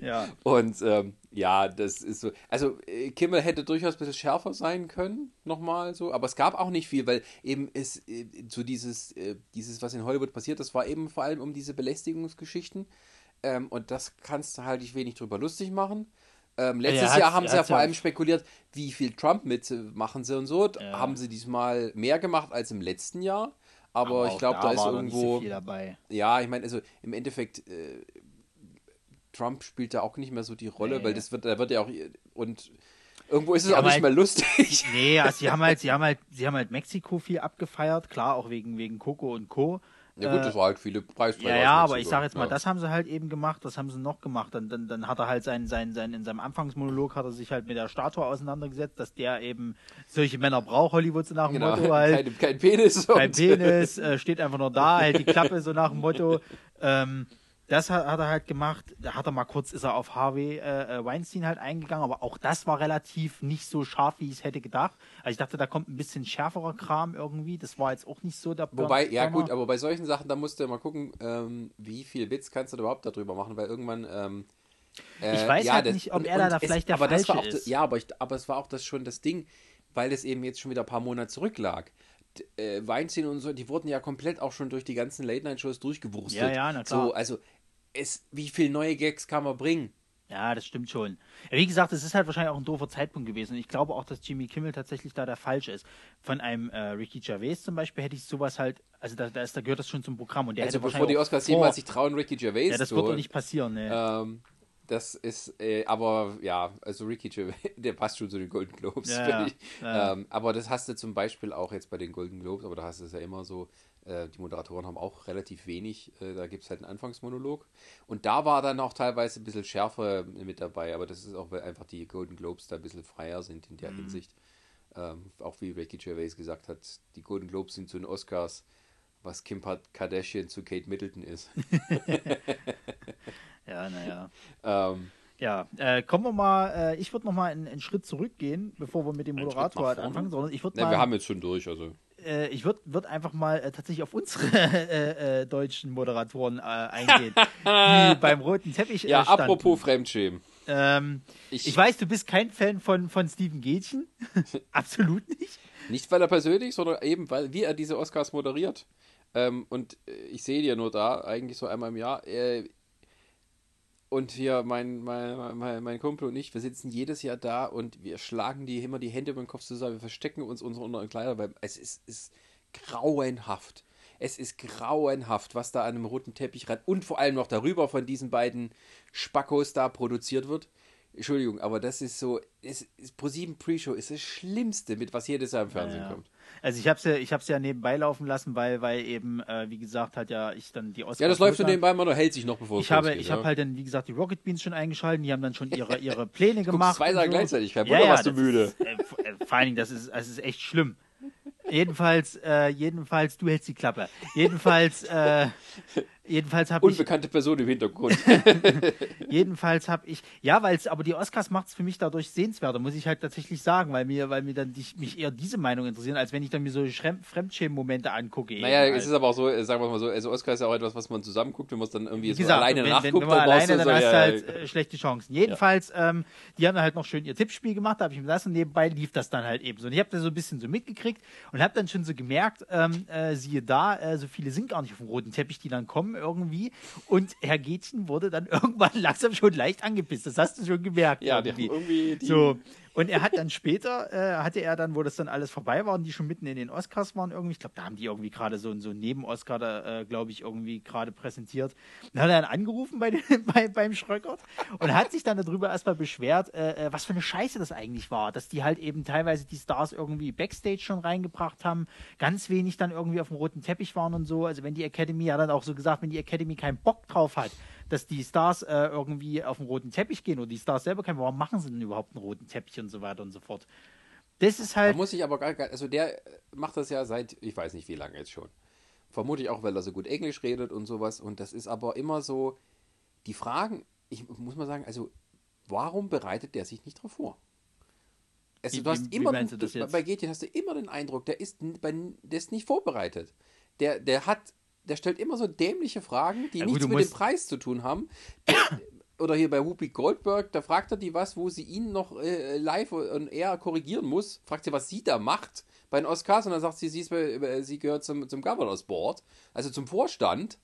Ja. Und ähm, ja, das ist so. Also äh, Kimmel hätte durchaus ein bisschen schärfer sein können, nochmal so, aber es gab auch nicht viel, weil eben es äh, so dieses, äh, dieses, was in Hollywood passiert, das war eben vor allem um diese Belästigungsgeschichten. Ähm, und das kannst du halt nicht wenig drüber lustig machen. Ähm, letztes er Jahr haben sie ja vor ja- allem spekuliert, wie viel Trump mitmachen sie und so. Ja. Haben sie diesmal mehr gemacht als im letzten Jahr. Aber, ich auch glaube, da, ist nicht so irgendwo. dabei. Ja, ich meine, also im Endeffekt, äh, Trump spielt da auch nicht mehr so die Rolle, Nee. weil das wird, da wird ja auch und irgendwo ist es Ja, auch nicht weil- mehr lustig. Nee, also sie haben halt, sie *laughs* haben halt, sie haben halt Mexiko viel abgefeiert, klar, auch wegen, wegen Coco und Co. Ja gut, Äh, das war halt viele Preisträger. Ja, ja, aber ich sage jetzt mal, ja. das haben sie halt eben gemacht, das haben sie noch gemacht. Dann, dann, dann hat er halt seinen, seinen, seinen, in seinem Anfangsmonolog hat er sich halt mit der Statue auseinandergesetzt, dass der eben solche Männer braucht, Hollywood so nach dem Genau, Motto halt. kein, kein Penis. Kein Penis, äh, steht einfach nur da, hält die Klappe so nach dem Motto. *laughs* Ähm, das hat, hat er halt gemacht. Da hat er mal kurz, ist er auf Harvey äh, äh, Weinstein halt eingegangen, aber auch das war relativ nicht so scharf, wie ich es hätte gedacht. Also ich dachte, da kommt ein bisschen schärferer Kram irgendwie. Das war jetzt auch nicht so der Wobei, ja gut, aber bei solchen Sachen, da musst du mal gucken, ähm, wie viel Witz kannst du da überhaupt darüber machen, weil irgendwann. Ähm, äh, Ich weiß ja, halt das- nicht, ob und- er da da es- vielleicht der aber das war Falsche auch, ist. Ja, aber, ich, aber es war auch das schon das Ding, weil es eben jetzt schon wieder ein paar Monate zurücklag. Äh, Weinstein und so, die wurden ja komplett auch schon durch die ganzen Late-Night-Shows durchgewurstet. Ja, ja, na klar. So, also, es, wie viel neue Gags kann man bringen? Ja, das stimmt schon. Wie gesagt, es ist halt wahrscheinlich auch ein doofer Zeitpunkt gewesen. Und ich glaube auch, dass Jimmy Kimmel tatsächlich da der Falsche ist. Von einem äh, Ricky Gervais zum Beispiel hätte ich sowas halt, also da, da, ist, da gehört das schon zum Programm. Und der Also, bevor die Oscars jemals sich trauen, Ricky Gervais Ja, das zu wird doch nicht passieren, ne. Ähm, das ist, äh, aber ja, also Ricky Gervais, *laughs* der passt schon zu den Golden Globes, Ja, finde ja, ich. ja. Ähm, aber das hast du zum Beispiel auch jetzt bei den Golden Globes, aber da hast du es ja immer so, äh, die Moderatoren haben auch relativ wenig, äh, da gibt es halt einen Anfangsmonolog. Und da war dann auch teilweise ein bisschen schärfer mit dabei, aber das ist auch, weil einfach die Golden Globes da ein bisschen freier sind in der Mhm. Hinsicht. Ähm, auch wie Ricky Gervais gesagt hat, die Golden Globes sind zu den Oscars, was Kim Kardashian zu Kate Middleton ist. *laughs* Ja, naja. ähm, Ja, äh, kommen wir mal, äh, ich würde noch mal einen, einen Schritt zurückgehen, bevor wir mit dem Moderator halt anfangen, sondern ich würde mal, wir haben jetzt schon durch, also. Äh, ich würde würd einfach mal äh, tatsächlich auf unsere *laughs* äh, äh, deutschen Moderatoren äh, eingehen, *laughs* die beim roten Teppich Ja, standen. apropos Fremdschämen. Ähm, Ich- ich, weiß, du bist kein Fan von, von Steven Gätchen. *laughs* Absolut nicht. Nicht weil er persönlich, sondern eben weil wie er diese Oscars moderiert. Ähm, und ich sehe ja nur da, eigentlich so einmal im Jahr. Und hier mein, mein, mein, mein Kumpel und ich, wir sitzen jedes Jahr da und wir schlagen die immer die Hände über den Kopf zusammen, wir verstecken uns unsere unteren Kleider, weil es ist, ist grauenhaft. Es ist grauenhaft, was da an einem roten Teppich ran und vor allem noch darüber von diesen beiden Spackos da produziert wird. Entschuldigung, aber das ist so, es ist Pro7 Pre-Show ist das Schlimmste, mit was jedes Jahr im Fernsehen Ja, ja. kommt. Also ich habe es ja, ich hab's ja nebenbei laufen lassen, weil, weil eben, äh, wie gesagt, hat ja ich dann die Oscars. Ja, das läuft so nebenbei, man hält sich noch, bevor es Ich habe, losgeht, ich ja. habe halt dann, wie gesagt, die Rocket Beans schon eingeschalten. Die haben dann schon ihre, ihre Pläne gemacht. zwei Sachen so. gleichzeitig, kein Wunder, ja, warst du das müde. Ist, äh, äh, vor allen Dingen, das ist, es ist echt schlimm. Jedenfalls, äh, jedenfalls, du hältst die Klappe. Jedenfalls, äh, jedenfalls habe ich, Unbekannte Person im Hintergrund. *laughs* jedenfalls habe ich, ja, weil es, aber die Oscars macht es für mich dadurch sehenswerter, muss ich halt tatsächlich sagen, weil mir, weil mir dann die, mich eher diese Meinung interessieren, als wenn ich dann mir so Fremdschämen-Momente angucke. naja, eben es halt. ist aber auch so, äh, sagen wir mal so, also Oscar ist ja auch etwas, was man zusammen guckt, wenn man es dann irgendwie Wie so gesagt, alleine wenn, nachguckt, wenn, wenn man dann alleine, du dann so, hast du ja, halt äh, schlechte Chancen. Jedenfalls, ähm, die haben halt noch schön ihr Tippspiel gemacht, da habe ich mir das und nebenbei lief das dann halt eben so. Und ich habe das so ein bisschen so mitgekriegt und habe dann schon so gemerkt, ähm, äh, siehe da, äh, so viele sind gar nicht auf dem roten Teppich, die dann kommen irgendwie. Und Herr Gätchen wurde dann *laughs* irgendwann langsam schon leicht angepisst. Das hast du schon gemerkt. ja, die haben irgendwie. irgendwie die, So, und er hat dann später, äh, hatte er dann, wo das dann alles vorbei war und die schon mitten in den Oscars waren irgendwie, ich glaube, da haben die irgendwie gerade so, so einen Neben-Oscar äh, glaube ich, irgendwie gerade präsentiert. Dann hat er dann angerufen bei den, *laughs* bei, beim Schröckert und hat sich dann darüber erstmal beschwert, äh, äh, was für eine Scheiße das eigentlich war, dass die halt eben teilweise die Stars irgendwie Backstage schon reingebracht haben, ganz wenig dann irgendwie auf dem roten Teppich waren und so. Also wenn die Academy, ja dann auch so gesagt, wenn die Academy keinen Bock drauf hat, dass die Stars äh, irgendwie auf den roten Teppich gehen oder die Stars selber keinen, warum machen sie denn überhaupt einen roten Teppich und so weiter und so fort. Das ist Da halt, muss ich aber gar, also der macht das ja seit, ich weiß nicht wie lange jetzt schon. Vermutlich auch, weil er so gut Englisch redet und sowas. Und das ist aber immer so, die Fragen, ich muss mal sagen, also warum bereitet der sich nicht drauf vor? Es, Wie- du hast wie- wie immer, meinst du das du, jetzt? bei Getjen hast du immer den Eindruck, der ist, bei, der ist nicht vorbereitet. Der, der hat, der stellt immer so dämliche Fragen, die Ja, gut, nichts du mit dem Preis zu tun haben. *coughs* Oder hier bei Whoopi Goldberg, da fragt er die was, wo sie ihn noch äh, live und er korrigieren muss. Fragt sie, was sie da macht bei den Oscars und dann sagt sie, sie, bei, bei- sie gehört zum, zum Governors Board, also zum Vorstand.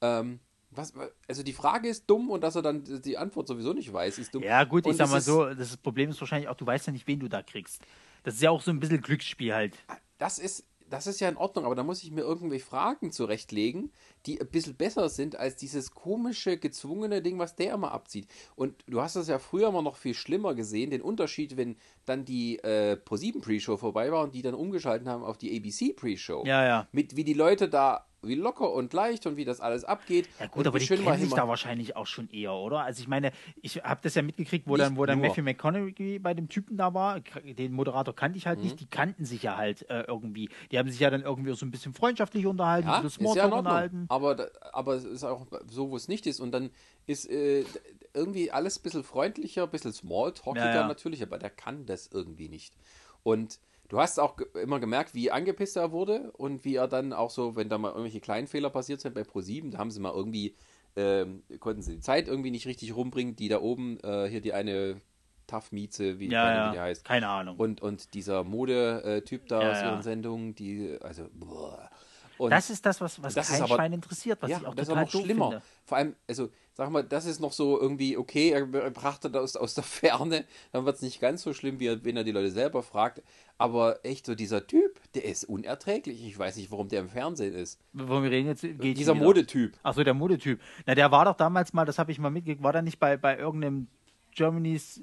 Ähm, was, also die Frage ist dumm und dass er dann die Antwort sowieso nicht weiß, ist dumm. ja gut, ich Und sag mal so, das Problem ist wahrscheinlich auch, du weißt ja nicht, wen du da kriegst. Das ist ja auch so ein bisschen Glücksspiel halt. Das ist, das ist ja in Ordnung, aber da muss ich mir irgendwie Fragen zurechtlegen, die ein bisschen besser sind als dieses komische, gezwungene Ding, was der immer abzieht. Und du hast das ja früher immer noch viel schlimmer gesehen, den Unterschied, wenn dann die äh, Pro7 Pre-Show vorbei war und die dann umgeschalten haben auf die ABC Pre-Show. Ja, ja. Mit wie die Leute da, wie locker und leicht und wie das alles abgeht. Ja gut, aber die schön kennen sich da wahrscheinlich auch schon eher, oder? Also ich meine, ich habe das ja mitgekriegt, wo Nicht dann, wo dann nur. Matthew McConaughey bei dem Typen da war. Den Moderator kannte ich halt Mhm. nicht. Die kannten sich ja halt äh, irgendwie. Die haben sich ja dann irgendwie so ein bisschen freundschaftlich unterhalten, Ja, ein ist bisschen ja in Smalltalk Ordnung. unterhalten. Aber, aber es ist auch so, wo es nicht ist. Und dann ist äh, irgendwie alles ein bisschen freundlicher, ein bisschen smalltalkiger Ja, ja. natürlich, aber der kann das irgendwie nicht. Und du hast auch immer gemerkt, wie angepisst er wurde und wie er dann auch so, wenn da mal irgendwelche kleinen Fehler passiert sind bei Pro7, da haben sie mal irgendwie, ähm, konnten sie die Zeit irgendwie nicht richtig rumbringen, die da oben, äh, hier die eine Tough-Mieze, wie, Ja, ja. wie die heißt. Keine Ahnung. Und, und dieser Mode-Typ da Ja, aus ihren Sendungen, die, also, boah. Und das ist das, was, was das ist kein aber- Schwein interessiert, was ja, ich auch das ist total aber noch doof schlimmer. finde. Vor allem, also, sag mal, das ist noch so irgendwie okay, er betrachtet aus, aus der Ferne, dann wird es nicht ganz so schlimm, wie wenn er die Leute selber fragt. Aber echt so dieser Typ, der ist unerträglich. Ich weiß nicht, warum der im Fernsehen ist. Wo wir reden jetzt, geht Dieser. Modetyp. Achso, der Modetyp. Na, der war doch damals mal, das habe ich mal mitgekriegt, war der nicht bei, bei irgendeinem Germany's,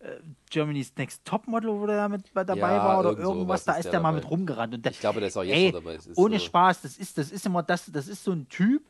äh, Germany's Next Topmodel, wo der da mit bei dabei Ja, war oder irgend irgendwas, da ist der der mal mit rumgerannt. Und der, Ich glaube, der ist auch jetzt ey, noch dabei. Ohne so- Spaß, das ist, das ist immer das, das ist so ein Typ,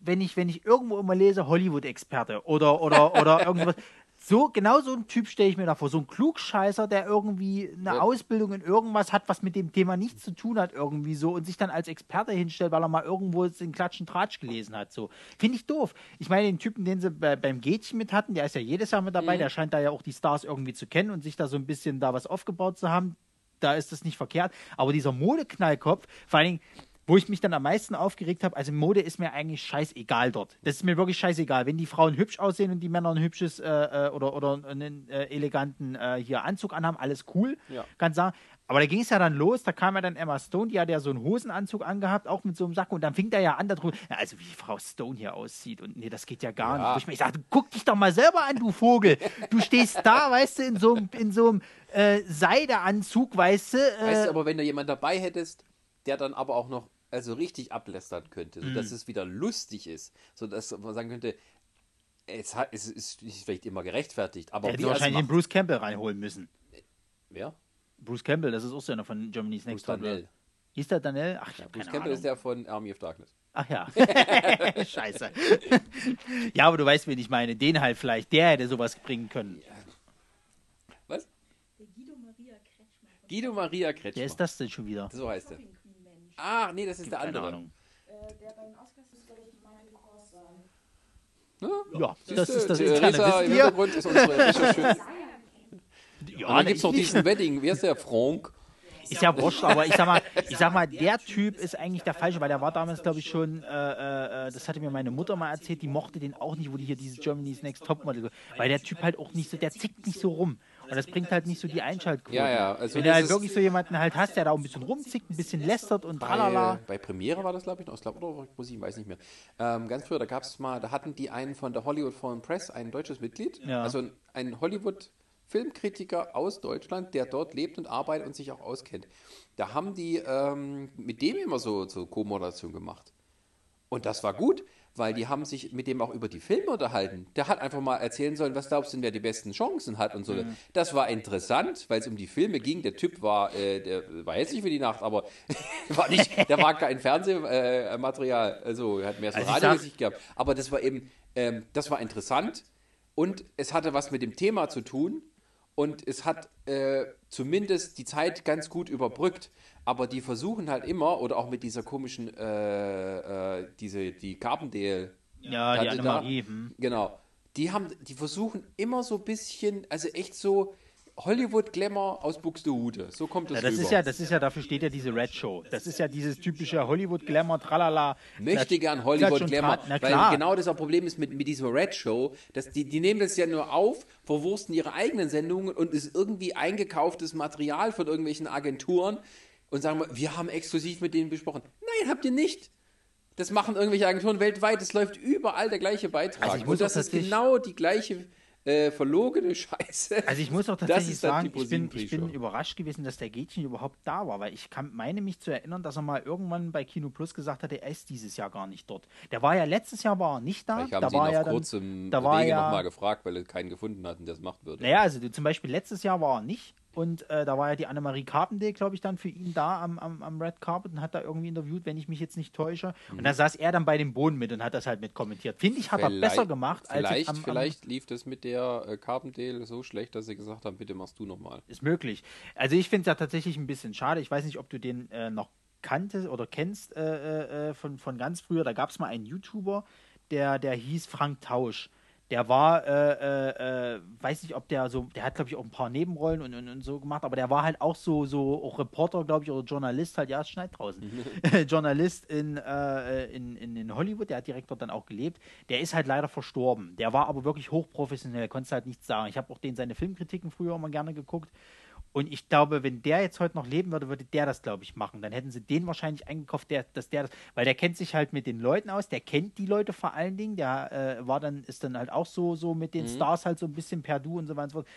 wenn ich, wenn ich irgendwo immer lese, Hollywood-Experte oder, oder, oder *laughs* irgendwas. So, genau so ein Typ stelle ich mir da vor. So ein Klugscheißer, der irgendwie eine Ja. Ausbildung in irgendwas hat, was mit dem Thema nichts zu tun hat, irgendwie so, und sich dann als Experte hinstellt, weil er mal irgendwo den Klatschen Tratsch gelesen hat. So. Finde ich doof. Ich meine, den Typen, den sie bei, beim Gätchen mit hatten, der ist ja jedes Jahr mit dabei, der scheint da ja auch die Stars irgendwie zu kennen und sich da so ein bisschen da was aufgebaut zu haben. Da ist das nicht verkehrt. Aber dieser Modeknallkopf, vor allen Dingen, wo ich mich dann am meisten aufgeregt habe, also Mode ist mir eigentlich scheißegal dort. Das ist mir wirklich scheißegal. Wenn die Frauen hübsch aussehen und die Männer ein hübsches äh, äh, oder, oder einen äh, eleganten äh, hier Anzug anhaben, alles cool, Ja. kann sagen. Aber da ging es ja dann los, da kam ja dann Emma Stone, die hat ja so einen Hosenanzug angehabt, auch mit so einem Sack. Und dann fing der ja an darüber, ja, also wie Frau Stone hier aussieht. Und nee, das geht ja gar Ja. nicht. Wo Ich, mir sag, guck dich doch mal selber an, du Vogel. Du stehst da, weißt du, in so einem, in so einem äh, Seideanzug, weißt du. Äh, Weißt du, aber wenn du jemanden dabei hättest, der dann aber auch noch also richtig ablästern könnte, Mhm. sodass es wieder lustig ist, sodass man sagen könnte, es, hat, es ist nicht vielleicht immer gerechtfertigt, aber hätte wahrscheinlich den Bruce Campbell reinholen müssen. wer? Bruce Campbell, das ist auch so einer von Germany's Next Bruce Top. Hieß der Daniel? Ach, ich hab Bruce keine Campbell Ahnung. ist der von Army of Darkness. Ach ja. *laughs* *laughs* Scheiße. *laughs* ja, aber du weißt, wen ich meine. Den halt vielleicht. Der hätte sowas bringen können. Was? Der Guido Maria Kretschmer Guido Maria Kretschmer. Wer ist das denn schon wieder? So heißt er. Ah, nee, das ist der Keine andere. Ahnung. Äh, der bei den Oscars ist, glaube ich, Michael Corson. Ne? Ja, das ist das interne Theresa im. Hintergrund ist unsere. *laughs* Ja, Und dann gibt es noch diesen Wedding, wie heißt der? Frank? Ist ja wurscht, aber ich sag mal, ich sag mal, der Typ ist eigentlich der falsche, weil der war damals, glaube ich, schon, äh, äh, äh, das hatte mir meine Mutter mal erzählt, die mochte den auch nicht, wo die hier dieses Germany's Next Topmodel, weil der Typ halt auch nicht so, der zickt nicht so rum. Und das bringt halt nicht so die Einschaltquote. Ja, ja, also Wenn du halt wirklich so jemanden halt hast, der da auch ein bisschen rumzickt, ein bisschen lästert und Bei, tralala. bei Premiere war das, glaube ich, noch. Ich glaube, oder Musik, ich weiß nicht mehr. Ähm, ganz früher, da gab es mal, da hatten die einen von der Hollywood Foreign Press, ein deutsches Mitglied, Ja. also ein, ein Hollywood-Filmkritiker aus Deutschland, der dort lebt und arbeitet und sich auch auskennt. Da haben die ähm, mit dem immer so, so Co-Moderation gemacht. Und das war gut, weil die haben sich mit dem auch über die Filme unterhalten. Der hat einfach mal erzählen sollen, was glaubst du denn, wer die besten Chancen hat und so. Das war interessant, weil es um die Filme ging. Der Typ war, äh, der war hässlich für die Nacht, aber *laughs* war nicht, der war kein Fernsehmaterial, äh, also er hat mehr so Also ich Radiogesicht gehabt. Aber das war eben, ähm, das war interessant und es hatte was mit dem Thema zu tun und es hat äh, zumindest die Zeit ganz gut überbrückt. Aber die versuchen halt immer, oder auch mit dieser komischen, äh, äh, diese, die Carbondale. Ja, die Annemarie. da, Hm. Genau. Die haben, die versuchen immer so ein bisschen, also echt so Hollywood-Glamour aus Buxtehude. So kommt das Ja, das rüber. ist ja, das ist ja, dafür steht ja diese Red Show. Das ist ja dieses typische Hollywood-Glamour, tralala. möchte gern Klatsch Hollywood und Glamour. Trat. Na Weil genau das auch Problem ist mit, mit dieser Red Show, dass die, die nehmen das ja nur auf, verwursten ihre eigenen Sendungen und ist irgendwie eingekauftes Material von irgendwelchen Agenturen und sagen, mal, wir haben exklusiv mit denen besprochen. Nein, habt ihr nicht. Das machen irgendwelche Agenturen weltweit. Es läuft überall der gleiche Beitrag. Also und das ist genau die gleiche äh, verlogene Scheiße. Also ich muss auch tatsächlich dann sagen, ich bin, ich bin überrascht gewesen, dass der Gätchen überhaupt da war, weil ich kann, meine mich zu erinnern, dass er mal irgendwann bei Kino Plus gesagt hat, er ist dieses Jahr gar nicht dort. Der war ja letztes Jahr war er nicht da. Ich habe ihn auf ja dann, kurzem da war Wege ja, nochmal gefragt, weil er keinen gefunden hatten, der es machen würde. Naja, also du, zum Beispiel letztes Jahr war er nicht und äh, da war ja die Annemarie Carpendale, glaube ich, dann für ihn da am, am, am Red Carpet und hat da irgendwie interviewt, wenn ich mich jetzt nicht täusche. Mhm. Und da saß er dann bei dem Boden mit und hat das halt mit kommentiert. Finde ich, hat er besser gemacht als Vielleicht, am, vielleicht lief das mit der äh, Carbondale so schlecht, dass sie gesagt haben, bitte machst du nochmal. Ist möglich. Also ich finde es ja tatsächlich ein bisschen schade. Ich weiß nicht, ob du den äh, noch kanntest oder kennst äh, äh, von, von ganz früher. Da gab es mal einen YouTuber, der, der hieß Frank Tausch. Der war, äh, äh, äh, weiß nicht, ob der so, der hat, glaube ich, auch ein paar Nebenrollen und, und, und so gemacht, aber der war halt auch so, so auch Reporter, glaube ich, oder Journalist halt, ja, es schneit draußen. *laughs* *laughs* Journalist in, äh, in, in, in Hollywood, der hat direkt dort dann auch gelebt. Der ist halt leider verstorben. Der war aber wirklich hochprofessionell, konntest halt nichts sagen. Ich habe auch den seine Filmkritiken früher immer gerne geguckt. Und ich glaube, wenn der jetzt heute noch leben würde, würde der das, glaube ich, machen. Dann hätten sie den wahrscheinlich eingekauft, der, dass der das, weil der kennt sich halt mit den Leuten aus, der kennt die Leute vor allen Dingen, der äh, war dann, ist dann halt auch so, so mit den Stars halt so ein bisschen per Du und so weiter und so fort.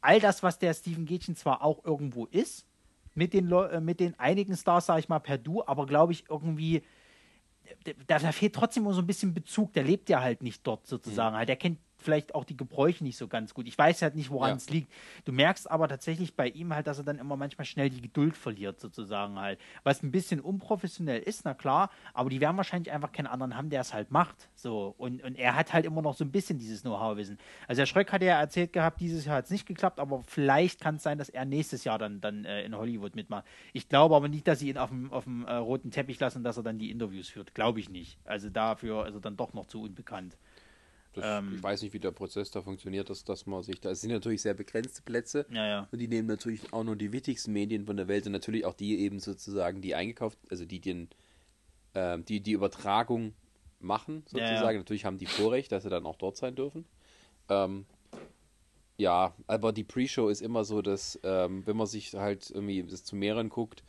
All das, was der Steven Gätchen zwar auch irgendwo ist, mit den, Leu- äh, mit den einigen Stars, sage ich mal, per Du, aber glaube ich irgendwie, da, da fehlt trotzdem so ein bisschen Bezug. Der lebt ja halt nicht dort sozusagen. Mhm. Halt, der kennt vielleicht auch die Gebräuche nicht so ganz gut. Ich weiß halt nicht, woran Ja. es liegt. Du merkst aber tatsächlich bei ihm halt, dass er dann immer manchmal schnell die Geduld verliert, sozusagen halt. Was ein bisschen unprofessionell ist, na klar, aber die werden wahrscheinlich einfach keinen anderen haben, der es halt macht. So. Und, und er hat halt immer noch so ein bisschen dieses Know-how-Wissen. Also der Schröck hat ja erzählt gehabt, dieses Jahr hat es nicht geklappt, aber vielleicht kann es sein, dass er nächstes Jahr dann, dann äh, in Hollywood mitmacht. Ich glaube aber nicht, dass sie ihn auf dem, auf dem äh, roten Teppich lassen, dass er dann die Interviews führt. Glaube ich nicht. Also dafür ist er dann doch noch zu unbekannt. Das, Ähm. ich weiß nicht, wie der Prozess da funktioniert, dass, dass man sich da. Es sind natürlich sehr begrenzte Plätze. Ja, ja. Und die nehmen natürlich auch nur die wichtigsten Medien von der Welt und natürlich auch die eben sozusagen, die eingekauft, also die den, ähm, die die Übertragung machen, sozusagen. ja. Natürlich haben die Vorrecht, dass sie dann auch dort sein dürfen. Ähm, Ja, aber die Pre-Show ist immer so, dass, ähm, wenn man sich halt irgendwie das zu mehreren guckt,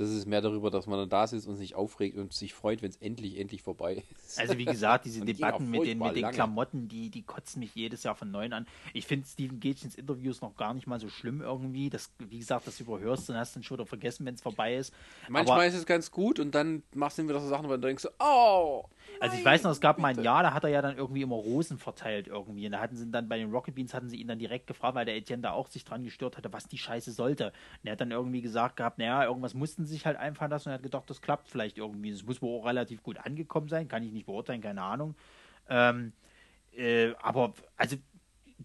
das ist mehr darüber, dass man dann da sitzt und sich aufregt und sich freut, wenn es endlich, endlich vorbei ist. Also wie gesagt, diese *laughs* Debatten mit den, mit den lange. Klamotten, die, die kotzen mich jedes Jahr von neuem an. Ich finde Steven Gätchens Interviews noch gar nicht mal so schlimm irgendwie. Das, wie gesagt, das überhörst du und hast dann schon wieder vergessen, wenn es vorbei ist. Manchmal Aber, ist es ganz gut und dann machst du wieder so Sachen, wo du denkst, oh. Also ich weiß noch, es gab mal ein. Jahr, da hat er ja dann irgendwie immer Rosen verteilt irgendwie. Und da hatten sie dann bei den Rocket Beans hatten sie ihn dann direkt gefragt, weil der Etienne da auch sich dran gestört hatte, was die Scheiße sollte. Und er hat dann irgendwie gesagt gehabt, naja, irgendwas mussten sie sich halt einfallen lassen und er hat gedacht, das klappt vielleicht irgendwie. Es muss wohl auch relativ gut angekommen sein, kann ich nicht beurteilen, keine Ahnung. Ähm, äh, aber also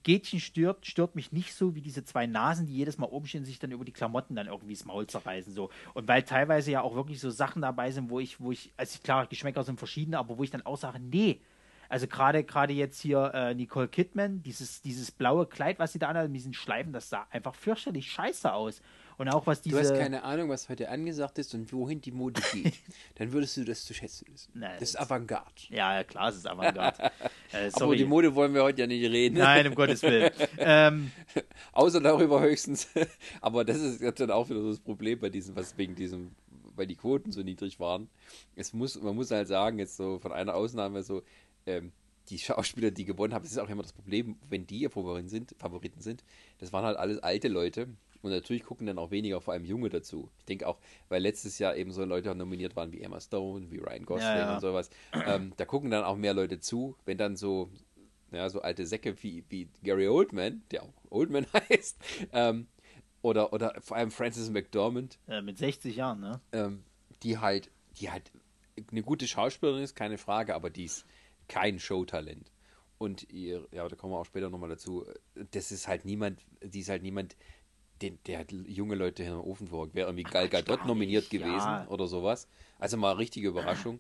Gätchen stört, stört mich nicht so wie diese zwei Nasen, die jedes Mal oben stehen sich dann über die Klamotten dann irgendwie das Maul zerreißen. So. Und weil teilweise ja auch wirklich so Sachen dabei sind, wo ich, wo ich, also klar, Geschmäcker sind verschiedene, aber wo ich dann auch sage, nee. Also gerade gerade jetzt hier äh, Nicole Kidman, dieses, dieses blaue Kleid, was sie da anhat, mit diesen Schleifen, das sah einfach fürchterlich scheiße aus. Und auch was Du diese. hast keine Ahnung, was heute angesagt ist und wohin die Mode geht. *laughs* Dann würdest du das zu schätzen wissen. Nein, das ist Avantgarde. ja, klar, es ist Avantgarde. *laughs* äh, Aber sorry. über die Mode wollen wir heute ja nicht reden. Nein, um *laughs* Gottes Willen. ähm, Außer darüber höchstens. Aber das ist jetzt dann auch wieder so das Problem bei diesem, was wegen diesem, weil die Quoten so niedrig waren. Es muss, man muss halt sagen, jetzt so von einer Ausnahme so, ähm, die Schauspieler, die gewonnen haben, das ist auch immer das Problem, wenn die ihr Favoriten sind, Favoriten sind, das waren halt alles alte Leute. Und natürlich gucken dann auch weniger, vor allem Junge dazu. Ich denke auch, weil letztes Jahr eben so Leute nominiert waren wie Emma Stone, wie Ryan Gosling Ja, ja. und sowas. Ähm, da gucken dann auch mehr Leute zu, wenn dann so ja, so alte Säcke wie, wie Gary Oldman, der auch Oldman *laughs* heißt, ähm, oder, oder vor allem Frances McDormand, äh, mit 60 Jahren, ne? ähm, die halt, die halt eine gute Schauspielerin ist, keine Frage, aber die ist kein Showtalent. Und ihr, ja, da kommen wir auch später nochmal dazu, das ist halt niemand, die ist halt niemand, den, der hat junge Leute in den Ofen verrückt. Wäre irgendwie Gal Gadot nominiert gewesen ja. oder sowas. Also mal richtige Überraschung.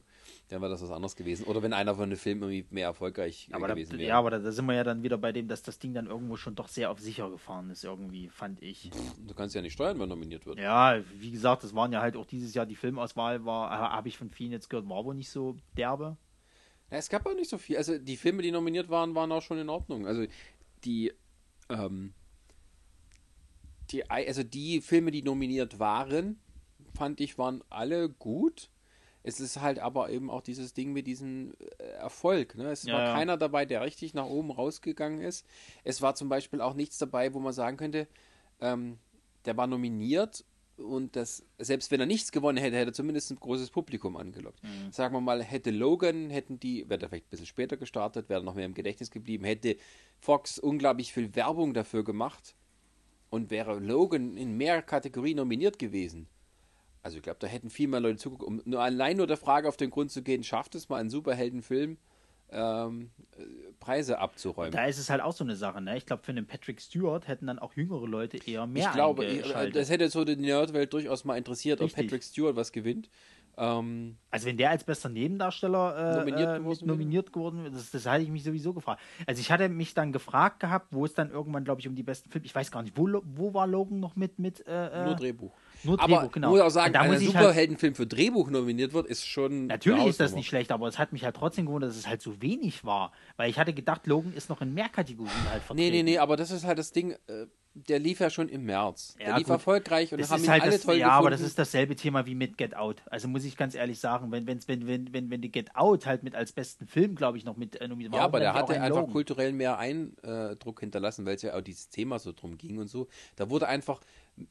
Dann wäre das was anderes gewesen. Oder wenn einer von den Filmen irgendwie mehr erfolgreich äh, Aber da, gewesen wäre. ja, aber da, da sind wir ja dann wieder bei dem, dass das Ding dann irgendwo schon doch sehr auf sicher gefahren ist, irgendwie, fand ich. Du kannst ja nicht steuern, wer nominiert wird. Ja, wie gesagt, das waren ja halt auch dieses Jahr die Filmauswahl, war, habe ich von vielen jetzt gehört, war wohl nicht so derbe. Ja, es gab auch nicht so viel. Also die Filme, die nominiert waren, waren auch schon in Ordnung. Also die, ähm, die, also die Filme, die nominiert waren, fand ich, waren alle gut. Es ist halt aber eben auch dieses Ding mit diesem äh, Erfolg. Ne? Es Ja, war ja. keiner dabei, der richtig nach oben rausgegangen ist. Es war zum Beispiel auch nichts dabei, wo man sagen könnte, ähm, der war nominiert und das, selbst wenn er nichts gewonnen hätte, hätte er zumindest ein großes Publikum angelockt. Sagen wir mal, hätte Logan, hätten die, wäre er vielleicht ein bisschen später gestartet, wäre noch mehr im Gedächtnis geblieben, hätte Fox unglaublich viel Werbung dafür gemacht und wäre Logan in mehr Kategorien nominiert gewesen. Also ich glaube, da hätten viel mehr Leute zugeguckt, um nur allein nur der Frage auf den Grund zu gehen, schafft es mal einen Superheldenfilm ähm, äh, Preise abzuräumen. Da ist es halt auch so eine Sache, ne? Ich glaube, für einen Patrick Stewart hätten dann auch jüngere Leute eher mehr ich glaube, eingeschaltet. das hätte so die Nerdwelt durchaus mal interessiert, ob Richtig. Patrick Stewart was gewinnt. Ähm, Also wenn der als bester Nebendarsteller äh, Nominiert äh, geworden nominiert geworden wäre, das, das hatte ich mich sowieso gefragt. Also ich hatte mich dann gefragt gehabt, wo es dann irgendwann, glaube ich, um die besten Filme, ich weiß gar nicht, wo, wo war Logan noch mit, mit äh, nur äh, Drehbuch. nur Aber Drehbuch, genau. muss auch sagen, wenn ein halt, Superheldenfilm für Drehbuch nominiert wird, ist schon. natürlich ist das nicht schlecht, aber es hat mich halt trotzdem gewundert, dass es halt so wenig war. Weil ich hatte gedacht, Logan ist noch in mehr Kategorien halt vertreten. Nee, nee, nee, aber das ist halt das Ding, äh, der lief ja schon im März. Ja, der lief gut. erfolgreich und Das haben ist ihn halt alle das, toll ja, aber gefunden. das ist dasselbe Thema wie mit Get Out. Also muss ich ganz ehrlich sagen, wenn, wenn, wenn, wenn, wenn die Get Out halt mit als besten Film, glaube ich, noch mit äh, nominiert war, Ja, aber der hatte ein einfach Logan. kulturell mehr Eindruck hinterlassen, weil es ja auch dieses Thema so drum ging und so. Da wurde einfach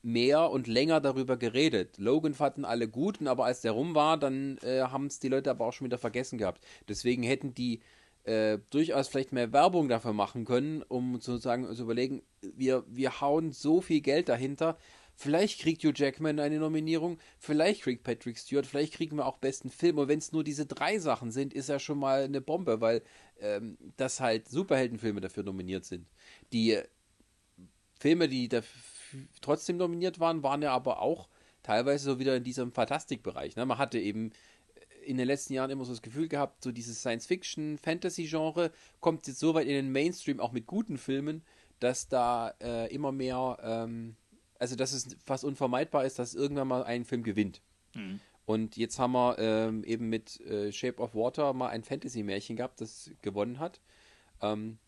mehr und länger darüber geredet. Logan fanden alle gut, aber als der rum war, dann äh, haben es die Leute aber auch schon wieder vergessen gehabt. Deswegen hätten die äh, durchaus vielleicht mehr Werbung dafür machen können, um sozusagen zu überlegen, wir, wir hauen so viel Geld dahinter. Vielleicht kriegt Hugh Jackman eine Nominierung, vielleicht kriegt Patrick Stewart, vielleicht kriegen wir auch besten Film. Und wenn es nur diese drei Sachen sind, ist ja schon mal eine Bombe, weil ähm, das halt Superheldenfilme dafür nominiert sind. Die äh, Filme, die da trotzdem nominiert waren, waren ja aber auch teilweise so wieder in diesem Fantastikbereich. Ne? Man hatte eben in den letzten Jahren immer so das Gefühl gehabt, so dieses Science-Fiction-Fantasy-Genre kommt jetzt so weit in den Mainstream, auch mit guten Filmen, dass da äh, immer mehr, ähm, also dass es fast unvermeidbar ist, dass irgendwann mal ein Film gewinnt. Mhm. Und jetzt haben wir ähm, eben mit äh, Shape of Water mal ein Fantasy-Märchen gehabt, das gewonnen hat. Ähm,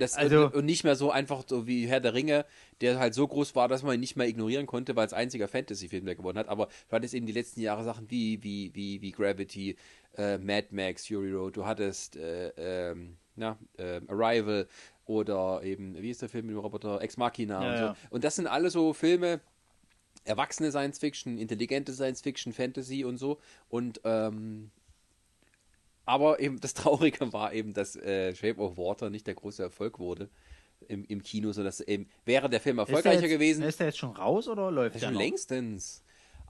Das, Also- und, und nicht mehr so einfach so wie Herr der Ringe, der halt so groß war, dass man ihn nicht mehr ignorieren konnte, weil es einziger Fantasy-Film der gewonnen hat. Aber du hattest eben die letzten Jahre Sachen wie, wie, wie, wie Gravity, äh, Mad Max, Fury Road, du hattest äh, ähm, na, ähm, Arrival oder eben, wie ist der Film mit dem Roboter? Ex Machina Ja, und so. ja. Und das sind alle so Filme, erwachsene Science Fiction, intelligente Science Fiction, Fantasy und so. Und ähm, aber eben das Traurige war eben, dass äh, Shape of Water nicht der große Erfolg wurde im, im Kino, sodass eben wäre der Film Ist der erfolgreicher jetzt, gewesen. Ist der jetzt schon raus oder läuft der schon noch? längstens.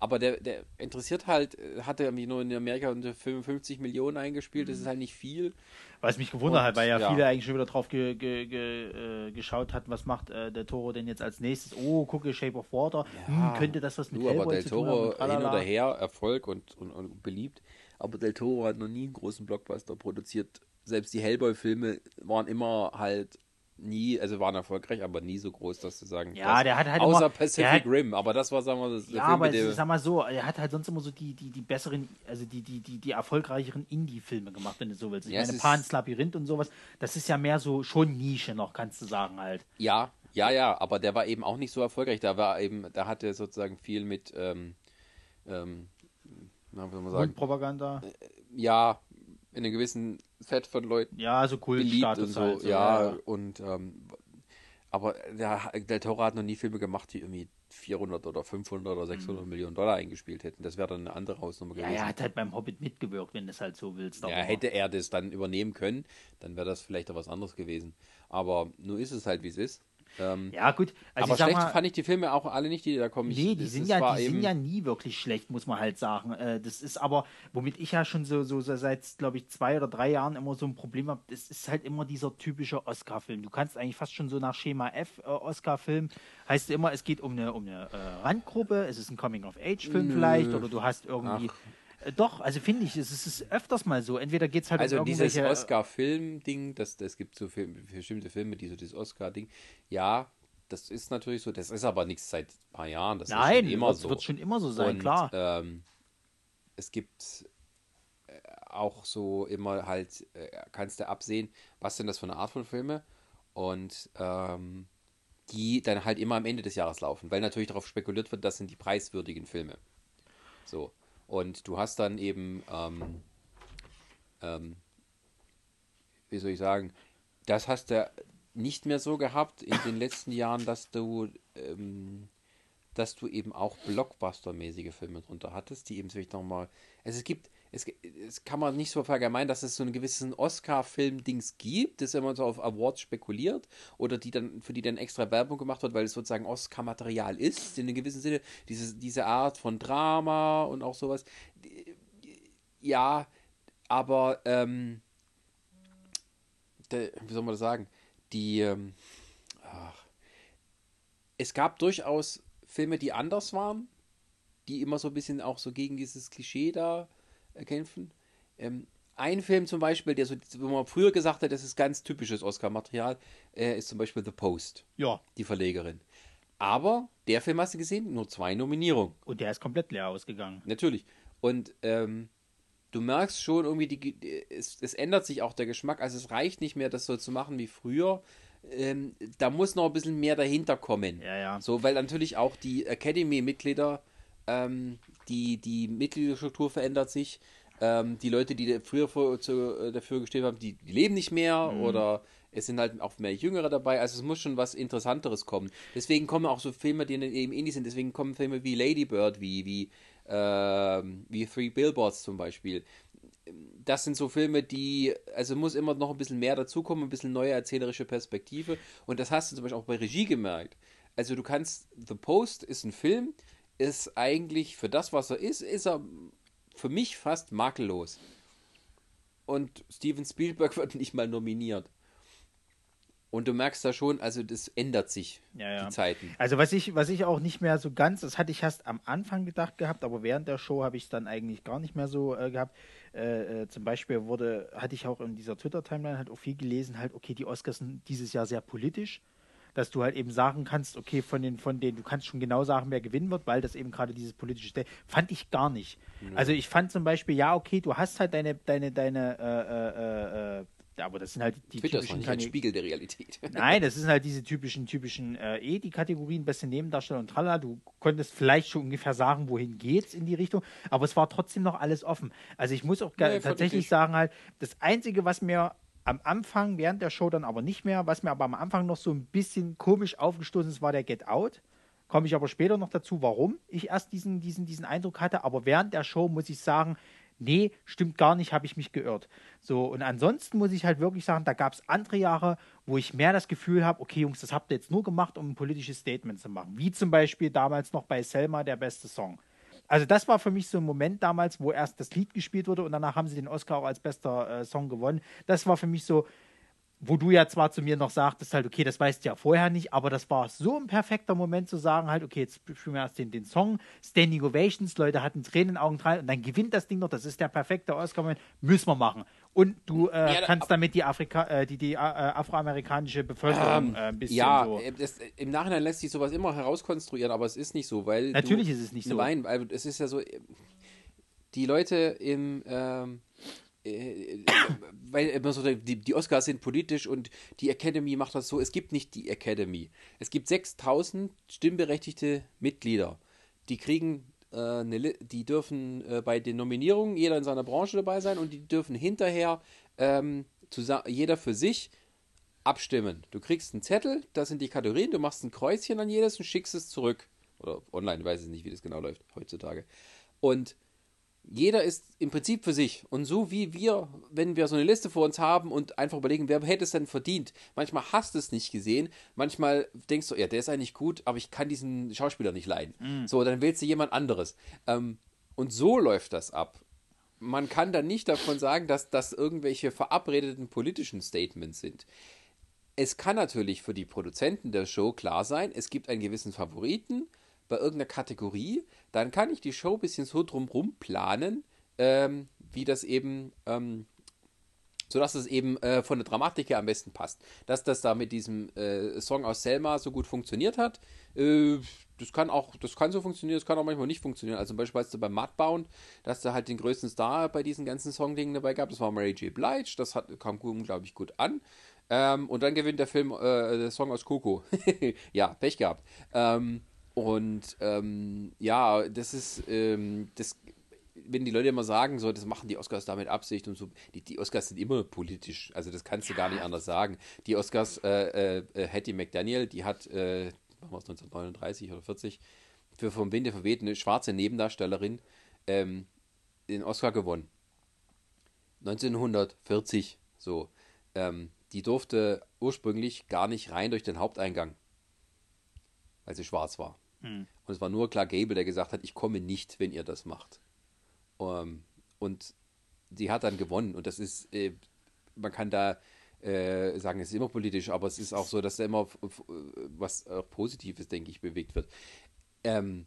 Aber der, der interessiert halt, äh, hatte irgendwie nur in Amerika unter 55 Millionen eingespielt, das ist halt nicht viel. Was mich gewundert Und, hat, weil ja, ja. viele eigentlich schon wieder drauf ge ge ge äh, geschaut hatten, was macht äh, der Toro denn jetzt als nächstes? Oh, gucke Shape of Water. hm, könnte das was mit Du, aber Hellboy tun haben? Toro hin oder her, Erfolg und, und, und beliebt. Aber Del Toro hat noch nie einen großen Blockbuster produziert. Selbst die Hellboy-Filme waren immer halt nie, also waren erfolgreich, aber nie so groß, dass du sagen Ja, das- der hat halt Außer immer- Pacific hat- Rim, aber das war, sagen wir, das der Ja, Film, aber es sag mal so, er hat halt sonst immer so die, die, die besseren, also die, die, die, die erfolgreicheren Indie-Filme gemacht, wenn du so willst. Ich Ja, meine, Pan's Labyrinth und sowas, das ist ja mehr so schon Nische noch, kannst du sagen halt. Ja, ja, ja, aber der war eben auch nicht so erfolgreich. Da war eben, da hatte sozusagen viel mit, ähm, ähm, na, wie soll sagen, Mundpropaganda. ja, in einem gewissen Set von Leuten Ja, so beliebt und so, halt. So, ja, und ähm, aber der Del Toro hat noch nie Filme gemacht, die irgendwie 400 oder 500 oder 600 Millionen Dollar eingespielt hätten. Das wäre dann eine andere Hausnummer Ja, gewesen. er hat halt beim Hobbit mitgewirkt, wenn du es halt so willst. Ja, hätte er das dann übernehmen können, dann wäre das vielleicht auch was anderes gewesen. Aber nur ist es halt, wie es ist. Ähm, Ja, gut. Also aber schlecht mal, fand ich die Filme auch alle nicht, die da kommen. Nee, die das sind ist ja, die sind ja nie wirklich schlecht, muss man halt sagen. Äh, Das ist aber, womit ich ja schon so, so, so seit, glaube ich, zwei oder drei Jahren immer so ein Problem habe, das ist halt immer dieser typische Oscar-Film. Du kannst eigentlich fast schon so nach Schema F äh, Oscar-Film, heißt immer, es geht um eine, um eine äh, Randgruppe, es ist ein Coming-of-Age-Film vielleicht, oder du hast irgendwie. Äh, doch, also finde ich, es ist, öfters mal so. Entweder geht es halt Also um dieses. Oscar-Film-Ding, das, das gibt so Film, bestimmte Filme, die so dieses Oscar-Ding. Ja, das ist natürlich so. Das ist aber nichts seit ein paar Jahren. Das Nein, ist schon immer wird, so. wird schon immer so sein, Und, klar. Ähm, es gibt äh, auch so immer halt, äh, kannst du absehen, was sind das für eine Art von Filme und ähm, die dann halt immer am Ende des Jahres laufen, weil natürlich darauf spekuliert wird, das sind die preiswürdigen Filme. So. Und du hast dann eben, ähm, ähm, wie soll ich sagen, das hast du nicht mehr so gehabt in den letzten Jahren, dass du, ähm, dass du eben auch Blockbuster-mäßige Filme drunter hattest, die eben vielleicht nochmal. Also es gibt, es, es kann man nicht so verallgemeinern, dass es so einen gewissen Oscar-Film-Dings gibt, das immer so auf Awards spekuliert oder die dann, für die dann extra Werbung gemacht wird, weil es sozusagen Oscar-Material ist, in einem gewissen Sinne, diese, diese Art von Drama und auch sowas. Ja, aber ähm, der, wie soll man das sagen? Die, ähm, ach, es gab durchaus Filme, die anders waren, die immer so ein bisschen auch so gegen dieses Klischee da kämpfen. Ähm, ein Film zum Beispiel, der so, wo man früher gesagt hat, das ist ganz typisches Oscar-Material, äh, ist zum Beispiel The Post, ja, die Verlegerin. Aber der Film hast du gesehen, nur zwei Nominierungen. und der ist komplett leer ausgegangen. Natürlich. Und ähm, du merkst schon irgendwie, die, die, es, es ändert sich auch der Geschmack. Also es reicht nicht mehr, das so zu machen wie früher. Ähm, da muss noch ein bisschen mehr dahinter kommen. Ja, ja. So, weil natürlich auch die Academy-Mitglieder, ähm, die, die Mitgliederstruktur verändert sich. Ähm, die Leute, die früher vor, zu, äh, dafür gestimmt haben, die, die leben nicht mehr Mhm. oder es sind halt auch mehr Jüngere dabei. Also es muss schon was Interessanteres kommen. Deswegen kommen auch so Filme, die eben ähnlich sind. Deswegen kommen Filme wie Lady Bird, wie, wie, ähm, wie Three Billboards zum Beispiel. Das sind so Filme, die, also muss immer noch ein bisschen mehr dazukommen, ein bisschen neue erzählerische Perspektive. Und das hast du zum Beispiel auch bei Regie gemerkt. Also du kannst, The Post ist ein Film, ist eigentlich für das, was er ist, ist er für mich fast makellos. Und Steven Spielberg *laughs* wird nicht mal nominiert. Und du merkst da schon, also das ändert sich, Ja, ja. die Zeiten. Also was ich, was ich auch nicht mehr so ganz, das hatte ich erst am Anfang gedacht gehabt, aber während der Show habe ich es dann eigentlich gar nicht mehr so äh, gehabt. Äh, äh, zum Beispiel wurde, hatte ich auch in dieser Twitter-Timeline halt auch viel gelesen, halt, okay, die Oscars sind dieses Jahr sehr politisch, dass du halt eben sagen kannst, okay, von den, von denen, du kannst schon genau sagen, wer gewinnen wird, weil das eben gerade dieses politische Stell- fand ich gar nicht. Also ich fand zum Beispiel, ja, okay, du hast halt deine, deine, deine, äh, äh, äh, Ja, aber das sind halt die Twitter ist typischen nicht ein Spiegel der Realität. *laughs* Nein, das sind halt diese typischen, typischen, äh, eh die Kategorien, beste Nebendarsteller und tralala. Du konntest vielleicht schon ungefähr sagen, wohin geht's in die Richtung, aber es war trotzdem noch alles offen. Also ich muss auch Nee, tatsächlich sagen halt, das Einzige, was mir am Anfang, während der Show dann aber nicht mehr, was mir aber am Anfang noch so ein bisschen komisch aufgestoßen ist, war der Get Out. Komme ich aber später noch dazu, warum ich erst diesen, diesen, diesen Eindruck hatte. Aber während der Show muss ich sagen, nee, stimmt gar nicht, habe ich mich geirrt. So, und ansonsten muss ich halt wirklich sagen, da gab es andere Jahre, wo ich mehr das Gefühl habe, okay, Jungs, das habt ihr jetzt nur gemacht, um ein politisches Statement zu machen. Wie zum Beispiel damals noch bei Selma der beste Song. Also das war für mich so ein Moment damals, wo erst das Lied gespielt wurde und danach haben sie den Oscar auch als bester äh, Song gewonnen. Das war für mich so, wo du ja zwar zu mir noch sagtest, halt, okay, das weißt du ja vorher nicht, aber das war so ein perfekter Moment zu sagen, halt, okay, jetzt spielen wir erst den, den Song, Standing Ovations, Leute hatten Tränen in den Augen dran und dann gewinnt das Ding noch, das ist der perfekte Oscar-Moment, müssen wir machen. Und du äh, Ja, kannst damit die, Afrika äh, die, die äh, afroamerikanische Bevölkerung äh, ein bisschen ja, so. äh, das, äh, im Nachhinein lässt sich sowas immer herauskonstruieren, aber es ist nicht so, weil. Natürlich du, ist es nicht so. Nein, weil es ist ja so. Die Leute im. Ähm, äh, weil immer so die, die Oscars sind politisch und die Academy macht das so. Es gibt nicht die Academy. Es gibt 6000 stimmberechtigte Mitglieder. Die kriegen äh, Li- die dürfen äh, bei den Nominierungen jeder in seiner Branche dabei sein und die dürfen hinterher ähm, jeder für sich abstimmen. Du kriegst einen Zettel, das sind die Kategorien, du machst ein Kreuzchen an jedes und schickst es zurück. Oder online, ich weiß es nicht, wie das genau läuft heutzutage. Und jeder ist im Prinzip für sich. Und so wie wir, wenn wir so eine Liste vor uns haben und einfach überlegen, wer hätte es denn verdient? Manchmal hast du es nicht gesehen, manchmal denkst du, ja, der ist eigentlich gut, aber ich kann diesen Schauspieler nicht leiden. So, dann wählst du jemand anderes. Ähm, und so läuft das ab. Man kann dann nicht davon sagen, dass das irgendwelche verabredeten politischen Statements sind. Es kann natürlich für die Produzenten der Show klar sein, es gibt einen gewissen Favoriten bei irgendeiner Kategorie, dann kann ich die Show ein bisschen so drumrum planen, ähm, wie das eben, ähm, sodass es eben äh, von der Dramatik her am besten passt. Dass das da mit diesem äh, Song aus Selma so gut funktioniert hat, äh, das kann auch, das kann so funktionieren, das kann auch manchmal nicht funktionieren. Also zum Beispiel als du beim Mudbound, dass du halt den größten Star bei diesen ganzen Songdingen dabei gab, das war Mary J. Blige, das hat, kam unglaublich gut an. Ähm, und dann gewinnt der Film, äh, der Song aus Coco. *laughs* ja, Pech gehabt. Ähm, und ähm, ja, das ist, ähm, das, wenn die Leute immer sagen, so, das machen die Oscars damit Absicht und so, die, die Oscars sind immer politisch, also das kannst du gar nicht anders sagen. Die Oscars, äh, äh, Hattie McDaniel, die hat, äh, wann war es 1939 oder 40, für Vom Winde verweht eine schwarze Nebendarstellerin ähm, den Oscar gewonnen. 1940, so. Ähm, die durfte ursprünglich gar nicht rein durch den Haupteingang, weil sie schwarz war. Und es war nur Clark Gable, der gesagt hat, ich komme nicht, wenn ihr das macht. Ähm, und sie hat dann gewonnen. Und das ist, äh, man kann da äh, sagen, es ist immer politisch, aber es ist auch so, dass da immer was Positives, denke ich, bewegt wird. Ähm,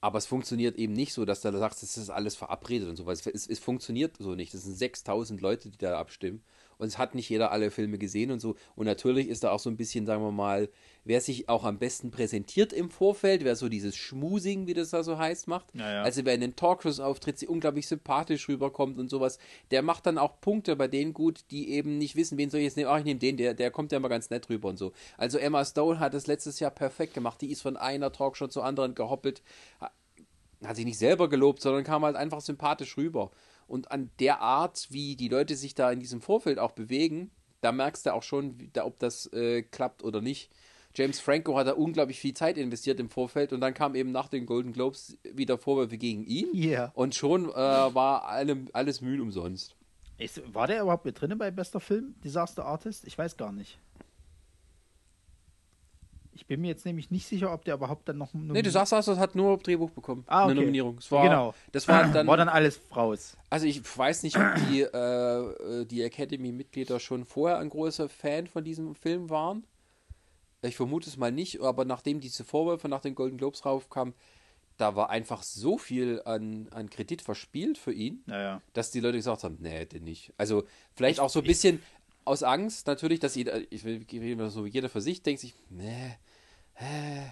aber es funktioniert eben nicht so, dass du da sagst, das ist alles verabredet und so was. Es, es funktioniert so nicht. Das sind 6000 Leute, die da abstimmen. Und es hat nicht jeder alle Filme gesehen und so. Und natürlich ist da auch so ein bisschen, sagen wir mal, wer sich auch am besten präsentiert im Vorfeld, wer so dieses Schmusing, wie das da so heißt, macht. Ja, ja. Also wer in den Talkshows auftritt, sie unglaublich sympathisch rüberkommt und sowas, der macht dann auch Punkte bei denen gut, die eben nicht wissen, wen soll ich jetzt nehmen. Ach, ich nehme den, der, der kommt ja immer ganz nett rüber und so. Also Emma Stone hat das letztes Jahr perfekt gemacht. Die ist von einer Talkshow zur anderen gehoppelt hat sich nicht selber gelobt, sondern kam halt einfach sympathisch rüber. Und an der Art, wie die Leute sich da in diesem Vorfeld auch bewegen, da merkst du auch schon, wie, da, ob das äh, klappt oder nicht. James Franco hat da unglaublich viel Zeit investiert im Vorfeld und dann kam eben nach den Golden Globes wieder Vorwürfe gegen ihn. Yeah. Und schon äh, war allem, alles Mühen umsonst. Ist, war der überhaupt mit drin bei bester Film, Disaster Artist? Ich weiß gar nicht. Ich bin mir jetzt nämlich nicht sicher, ob der überhaupt dann noch. Nee, du sagst, das hat nur Drehbuch bekommen. Ah, okay. Eine Nominierung. War, Genau. Das war dann, war dann alles raus. Also ich weiß nicht, ob die, äh, die Academy-Mitglieder schon vorher ein großer Fan von diesem Film waren. Ich vermute es mal nicht, aber nachdem diese Vorwürfe nach den Golden Globes raufkamen, da war einfach so viel an, an Kredit verspielt für ihn, Naja. dass die Leute gesagt haben, nee, den nicht. Also vielleicht auch so ein bisschen aus Angst natürlich, dass jeder, ich will so jeder für sich denkt sich, nee, äh,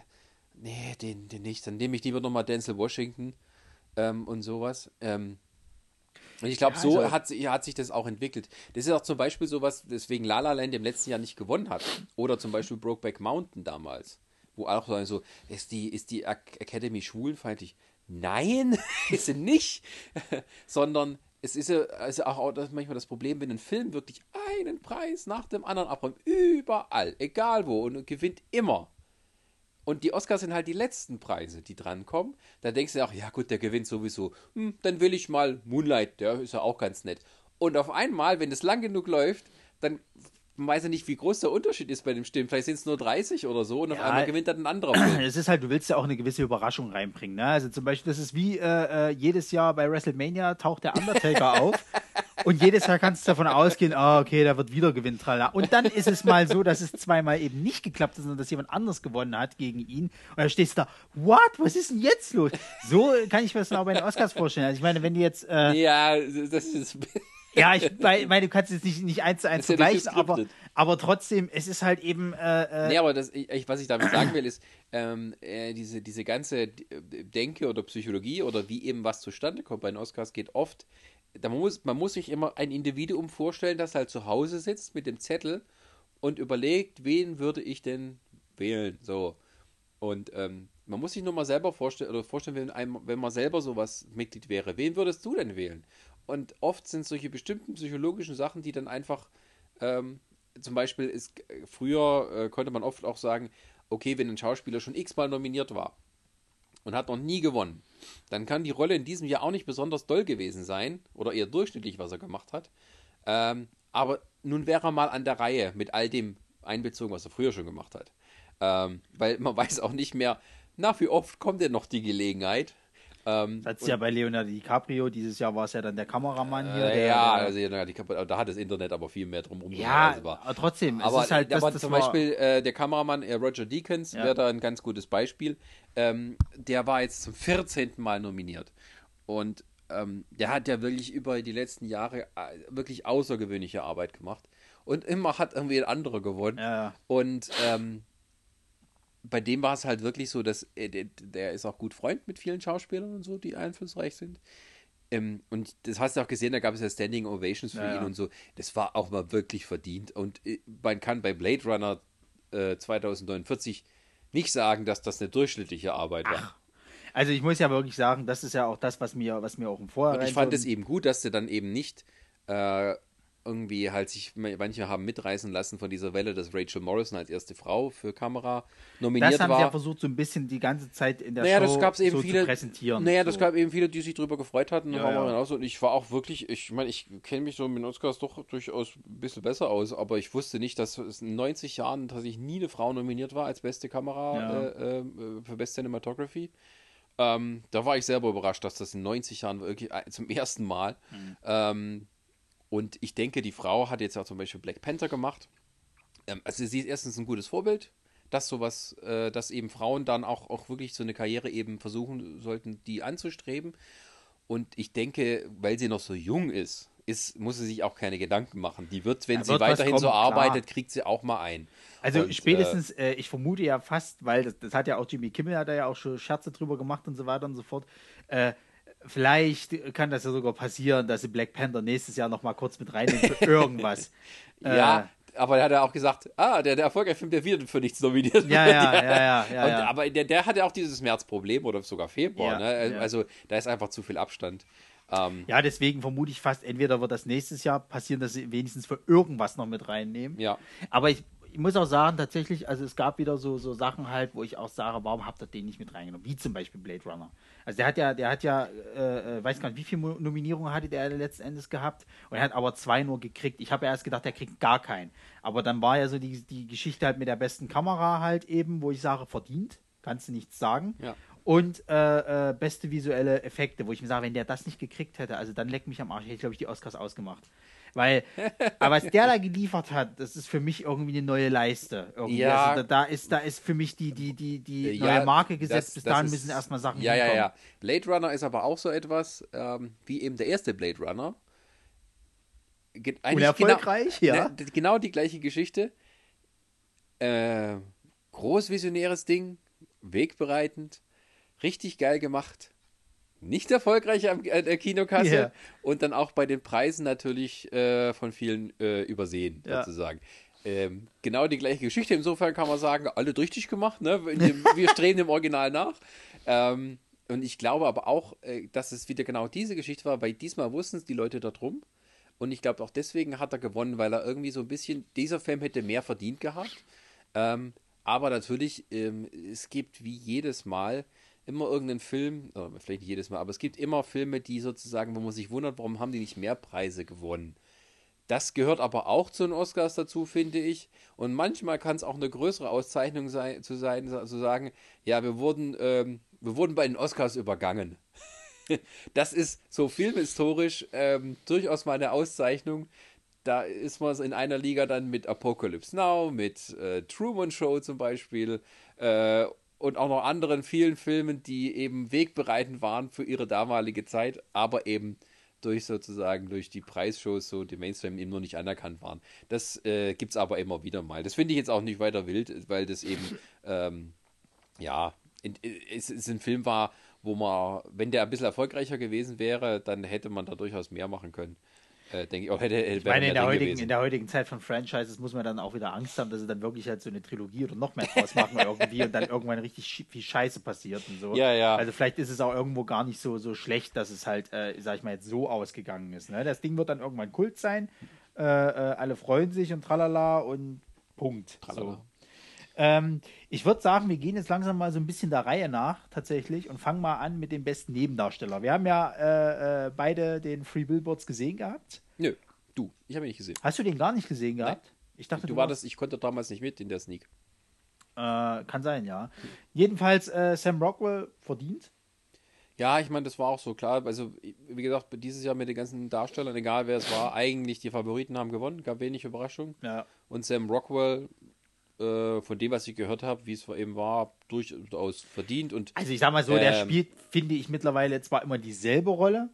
nee, den, den nicht. Dann nehme ich lieber nochmal Denzel Washington ähm, und sowas. Ähm, Und ich glaube, Ja, so also- hat, sich- hat sich das auch entwickelt. Das ist auch zum Beispiel sowas, deswegen La La Land im letzten Jahr nicht gewonnen hat. Oder zum Beispiel Brokeback Mountain damals. Wo auch so, so ist die, ist die Ac- Academy schwulenfeindlich? Nein, *laughs* ist sie nicht. *laughs* Sondern es ist ja also auch das manchmal das Problem, wenn ein Film wirklich einen Preis nach dem anderen abräumt. Überall, egal wo, und gewinnt immer. Und die Oscars sind halt die letzten Preise, die drankommen. Da denkst du auch, ja gut, der gewinnt sowieso. Hm, dann will ich mal Moonlight, der ist ja auch ganz nett. Und auf einmal, wenn es lang genug läuft, dann man weiß ja nicht, wie groß der Unterschied ist bei dem Stimmen. Vielleicht sind es nur 30 oder so und auf Ja. einmal gewinnt dann ein anderer Film. *clears throat* Es ist halt, du willst ja auch eine gewisse Überraschung reinbringen. Ne? Also zum Beispiel, das ist wie äh, äh, jedes Jahr bei WrestleMania taucht der Undertaker *laughs* auf und jedes Jahr kannst du davon ausgehen, ah, okay, da wird wieder Gewinn, tralala. Und dann ist es mal so, dass es zweimal eben nicht geklappt ist, sondern dass jemand anders gewonnen hat gegen ihn. Und dann stehst du da, what? Was ist denn jetzt los? So kann ich mir das auch bei den Oscars vorstellen. Also ich meine, wenn du jetzt, äh, Ja, das ist. Ja, ich meine, du kannst jetzt nicht, nicht eins zu eins vergleichen, aber, aber trotzdem, es ist halt eben, äh, äh, Nee, aber das, ich, was ich damit sagen will, ist, ähm, äh, diese, diese ganze äh, Denke oder Psychologie oder wie eben was zustande kommt bei den Oscars geht oft, da muss, man muss sich immer ein Individuum vorstellen, das halt zu Hause sitzt mit dem Zettel und überlegt, wen würde ich denn wählen, so. Und ähm, man muss sich nur mal selber vorstellen, oder vorstellen, wenn, einem, wenn man selber sowas Mitglied wäre, wen würdest du denn wählen? Und oft sind solche bestimmten psychologischen Sachen, die dann einfach ähm, zum Beispiel ist, äh, früher äh, konnte man oft auch sagen, okay, wenn ein Schauspieler schon x-mal nominiert war und hat noch nie gewonnen, dann kann die Rolle in diesem Jahr auch nicht besonders doll gewesen sein oder eher durchschnittlich, was er gemacht hat. Ähm, aber nun wäre er mal an der Reihe mit all dem einbezogen, was er früher schon gemacht hat. Ähm, weil man *laughs* weiß auch nicht mehr, nach wie oft kommt denn noch die Gelegenheit. Ähm, Das ist ja bei Leonardo DiCaprio, dieses Jahr war es ja dann der Kameramann hier. äh, der, ja, der, also, ja, die, da hat das Internet aber viel mehr drum ja war. aber trotzdem, Aber, es ist halt, das, aber das zum war, Beispiel äh, der Kameramann äh, Roger Deakins Ja. wäre da ein ganz gutes Beispiel. Ähm, der war jetzt zum 14. Mal nominiert. Und ähm, der hat ja wirklich über die letzten Jahre äh, wirklich außergewöhnliche Arbeit gemacht. Und immer hat irgendwie ein anderer gewonnen. Ja, ja. Und ähm, bei dem war es halt wirklich so, dass äh, der, ist auch gut Freund mit vielen Schauspielern und so, die einflussreich sind. Ähm, und das hast du auch gesehen, da gab es ja Standing Ovations für Ja, ihn und so. Das war auch mal wirklich verdient. Und äh, man kann bei Blade Runner äh, 2049 nicht sagen, dass das eine durchschnittliche Arbeit war. Also ich muss ja wirklich sagen, das ist ja auch das, was mir, was mir auch im Vorhinein. Und ich fand es eben gut, dass sie dann eben nicht äh, irgendwie halt sich, manche haben mitreißen lassen von dieser Welle, dass Rachel Morrison als erste Frau für Kamera nominiert Das haben war. sie ja versucht, so ein bisschen die ganze Zeit in der naja, Show das gab's eben so viele, zu präsentieren. Naja, so. das gab eben viele, die sich drüber gefreut hatten. Ja, Ja. Und ich war auch wirklich, ich meine, ich kenne mich so mit den Oscars doch durchaus ein bisschen besser aus, aber ich wusste nicht, dass es in 90 Jahren tatsächlich nie eine Frau nominiert war als beste Kamera Ja. äh, äh, für Best Cinematography. Ähm, da war ich selber überrascht, dass das in 90 Jahren wirklich äh, zum ersten Mal. Mhm. Ähm, und ich denke, die Frau hat jetzt auch zum Beispiel Black Panther gemacht. Ähm, also sie ist erstens ein gutes Vorbild, dass sowas, äh, dass eben Frauen dann auch, auch wirklich so eine Karriere eben versuchen sollten, die anzustreben. Und ich denke, weil sie noch so jung ist, ist muss sie sich auch keine Gedanken machen. Die wird, wenn Da sie wird weiterhin so kommen, klar. arbeitet, kriegt sie auch mal ein. Also Und, spätestens, äh, ich vermute ja fast, weil das, das hat ja auch Jimmy Kimmel, hat er ja auch schon Scherze drüber gemacht und so weiter und so fort. Äh, vielleicht kann das ja sogar passieren, dass sie Black Panther nächstes Jahr noch mal kurz mit reinnehmen für *laughs* irgendwas. Äh, ja, Äh, aber er hat ja auch gesagt, ah, der, der erfolgreiche Film, der wieder für nichts nominiert Ja, wird. ja, ja, ja, ja, Und, ja. Aber der, der hat ja auch dieses Märzproblem oder sogar Februar. Ja, ne? ja. Also da ist einfach zu viel Abstand. Ähm, ja, deswegen vermute ich fast, entweder wird das nächstes Jahr passieren, dass sie wenigstens für irgendwas noch mit reinnehmen. ja. Aber ich, ich muss auch sagen, tatsächlich, also es gab wieder so, so Sachen halt, wo ich auch sage, warum habt ihr den nicht mit reingenommen? Wie zum Beispiel Blade Runner. Also der hat ja, der hat ja, äh, äh, weiß gar nicht, wie viele Nominierungen hatte der letzten Endes gehabt und er hat aber zwei nur gekriegt. Ich habe ja erst gedacht, er kriegt gar keinen. Aber dann war ja so die, die Geschichte halt mit der besten Kamera halt eben, wo ich sage, verdient, kannst du nichts sagen. Ja. Und äh, äh, beste visuelle Effekte, wo ich mir sage, wenn der das nicht gekriegt hätte, also dann leckt mich am Arsch, hätte ich, glaube ich, die Oscars ausgemacht. Weil, *laughs* aber was der da geliefert hat, das ist für mich irgendwie eine neue Leiste. Irgendwie. Ja. Also da, da, ist, da ist für mich die, die, die, die Ja, neue Marke gesetzt. das- Bis das dahin ist- müssen erstmal Sachen Ja, ja, hinkommen. ja. Blade Runner ist aber auch so etwas, ähm, wie eben der erste Blade Runner. Ge Unerfolgreich, genau, ja. Ne, genau die gleiche Geschichte. Äh, großvisionäres Ding, wegbereitend, richtig geil gemacht. Nicht erfolgreich am äh, der Kinokasse Ja. und dann auch bei den Preisen natürlich äh, von vielen äh, übersehen, Ja. sozusagen. Ähm, genau die gleiche Geschichte. Insofern kann man sagen, alle richtig gemacht. Ne? Wir *laughs* wir streben dem Original nach. Ähm, und ich glaube aber auch, äh, dass es wieder genau diese Geschichte war, weil diesmal wussten es die Leute da drum. Und ich glaube auch deswegen hat er gewonnen, weil er irgendwie so ein bisschen, dieser Film hätte mehr verdient gehabt. Ähm, aber natürlich, ähm, es gibt wie jedes Mal immer irgendeinen Film, oder vielleicht nicht jedes Mal, aber es gibt immer Filme, die sozusagen, wo man sich wundert, warum haben die nicht mehr Preise gewonnen. Das gehört aber auch zu den Oscars dazu, finde ich. Und manchmal kann es auch eine größere Auszeichnung sein, zu sein, zu sagen, ja, wir wurden, ähm, wir wurden bei den Oscars übergangen. *laughs* Das ist so filmhistorisch ähm, durchaus mal eine Auszeichnung. Da ist man in einer Liga dann mit Apocalypse Now, mit äh, Truman Show zum Beispiel äh, und auch noch anderen vielen Filmen, die eben wegbereitend waren für ihre damalige Zeit, aber eben durch sozusagen durch die Preisshows so die Mainstream eben nur nicht anerkannt waren. Das äh, gibt es aber immer wieder mal. Das finde ich jetzt auch nicht weiter wild, weil das eben *laughs* ähm, ja, in, es, es ein Film war, wo man, wenn der ein bisschen erfolgreicher gewesen wäre, dann hätte man da durchaus mehr machen können. Äh, denke ich, auch hätte, hätte Ich meine, in der, heutigen, gewesen. in der heutigen Zeit von Franchises muss man dann auch wieder Angst haben, dass sie dann wirklich halt so eine Trilogie oder noch mehr draus machen irgendwie und dann irgendwann richtig viel Scheiße passiert und so. Ja, ja. Also vielleicht ist es auch irgendwo gar nicht so, so schlecht, dass es halt, äh, sag ich mal, jetzt so ausgegangen ist. Ne? Das Ding wird dann irgendwann Kult sein, äh, äh, alle freuen sich und tralala und Punkt. Tralala. So. Ähm, ich würde sagen, wir gehen jetzt langsam mal so ein bisschen der Reihe nach tatsächlich und fangen mal an mit dem besten Nebendarsteller. Wir haben ja äh, äh, beide den Free Billboards gesehen gehabt. Nö, du, ich habe ihn nicht gesehen. Hast du den gar nicht gesehen gehabt? Ich dachte, Du war das, ich konnte damals nicht mit in der Sneak. Äh, kann sein, ja. Jedenfalls äh, Sam Rockwell verdient. Ja, ich meine, das war auch so klar. Also, wie gesagt, dieses Jahr mit den ganzen Darstellern, egal wer es war, eigentlich die Favoriten haben gewonnen, gab wenig Überraschung. Ja. Und Sam Rockwell, äh, von dem, was ich gehört habe, wie es eben war, durchaus verdient. Und Also ich sag mal so, der Ähm. spielt, finde ich, mittlerweile zwar immer dieselbe Rolle,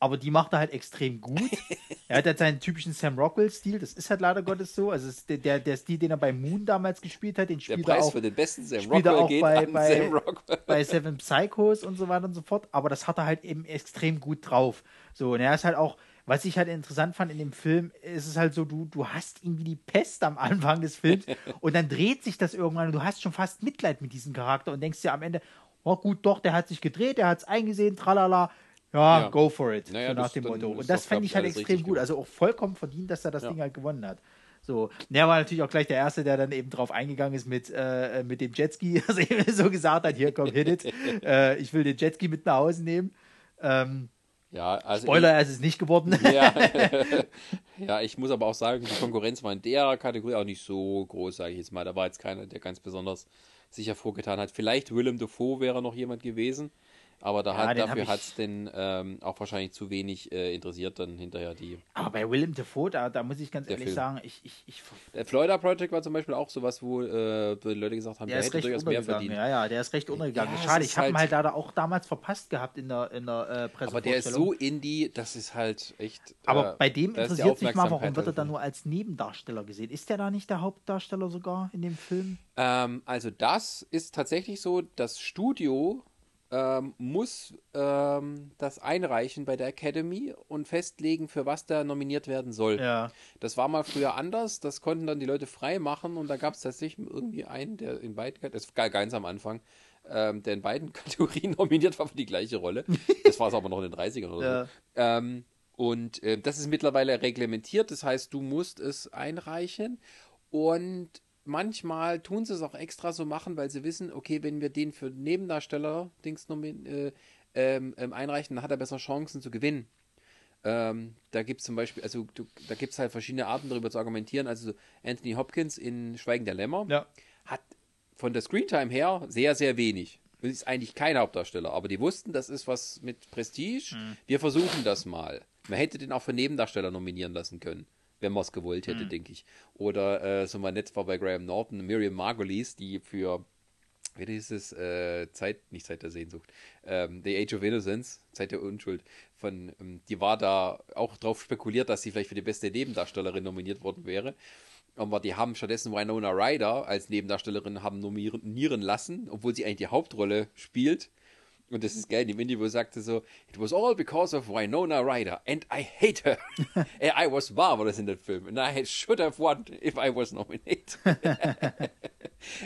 aber die macht er halt extrem gut. *laughs* er hat halt seinen typischen Sam Rockwell-Stil, das ist halt leider Gottes so. Also der, der, der Stil, den er bei Moon damals gespielt hat, den der spielt er Preis auch für den besten Sam er Rockwell auch geht bei- bei- Sam Rockwell. bei Seven Psychos und so weiter und so fort, aber das hat er halt eben extrem gut drauf. So, und er ist halt auch, was ich halt interessant fand in dem Film, ist es halt so, du, du hast irgendwie die Pest am Anfang des Films *laughs* und dann dreht sich das irgendwann und du hast schon fast Mitleid mit diesem Charakter und denkst dir am Ende, oh gut, doch, der hat sich gedreht, der hat es eingesehen, tralala, ja, Ja. go for it, Naja, so nach das- dem Motto. Und das fand ich halt extrem gut, gemacht. also auch vollkommen verdient, dass er das Ja. Ding halt gewonnen hat. So, und er war natürlich auch gleich der Erste, der dann eben drauf eingegangen ist mit, äh, mit dem Jetski, *laughs* also eben so gesagt hat, hier komm, hit it. *laughs* äh, ich will den Jetski mit nach Hause nehmen. Ähm, Ja, also Spoiler, er ist es nicht geworden. Ja. *laughs* *laughs* ja, ich muss aber auch sagen, die Konkurrenz war in der Kategorie auch nicht so groß, sage ich jetzt mal. Da war jetzt keiner, der ganz besonders sich hervorgetan hat. Vielleicht Willem Dafoe wäre noch jemand gewesen, aber da Ja, hat, den dafür hat es denn ähm, auch wahrscheinlich zu wenig äh, interessiert dann hinterher die. Aber bei Willem Dafoe, da, da muss ich ganz ehrlich Film. sagen, ich, ich, ich, Der Florida Project war zum Beispiel auch sowas, wo, äh, die Leute gesagt haben, der der, hätte durchaus mehr verdient. Ja, ja, der ist recht untergegangen. Ja, Schade, ich habe ihn halt- halt leider auch damals verpasst gehabt in der, in der äh, Pressevorstellung. Aber der ist so indie, das ist halt echt. Aber äh, bei dem interessiert sich mal, warum wird er halt dann nur als Nebendarsteller gesehen? Ist der da nicht der Hauptdarsteller sogar in dem Film? Ähm, also das ist tatsächlich so, das Studio ähm, muss ähm, das einreichen bei der Academy und festlegen, für was da nominiert werden soll. Ja. Das war mal früher anders, das konnten dann die Leute frei machen und da gab es tatsächlich irgendwie einen, der in beiden, das war ganz am Anfang, ähm, der in beiden *laughs* Kategorien nominiert war für die gleiche Rolle. Das war es aber noch in den 30ern oder Ja. so. Ähm, und äh, das ist mittlerweile reglementiert, das heißt, du musst es einreichen und manchmal tun sie es auch extra so machen, weil sie wissen, okay, wenn wir den für Nebendarsteller Dings äh, ähm, ähm, einreichen, dann hat er besser Chancen zu gewinnen. Ähm, da gibt es zum Beispiel, also du, da gibt es halt verschiedene Arten darüber zu argumentieren. Also Anthony Hopkins in Schweigen der Lämmer Ja. hat von der Screentime her sehr, sehr wenig. Das ist eigentlich kein Hauptdarsteller, aber die wussten, das ist was mit Prestige. Wir versuchen das mal. Man hätte den auch für Nebendarsteller nominieren lassen können, wenn man es gewollt hätte, denke ich. Oder äh, so mal nett war bei Graham Norton, Miriam Margolyes, die für, wie hieß es, äh, Zeit, nicht Zeit der Sehnsucht, ähm, The Age of Innocence, Zeit der Unschuld, von, ähm, die war da auch drauf spekuliert, dass sie vielleicht für die beste Nebendarstellerin nominiert worden wäre. Aber die haben stattdessen Winona Ryder als Nebendarstellerin haben nominieren lassen, obwohl sie eigentlich die Hauptrolle spielt. Und das ist geil, die Mindy, wo sagte so, it was all because of Winona Ryder and I hate her. And *laughs* I was das in dem Film. And I should have won if I was nominated. *laughs*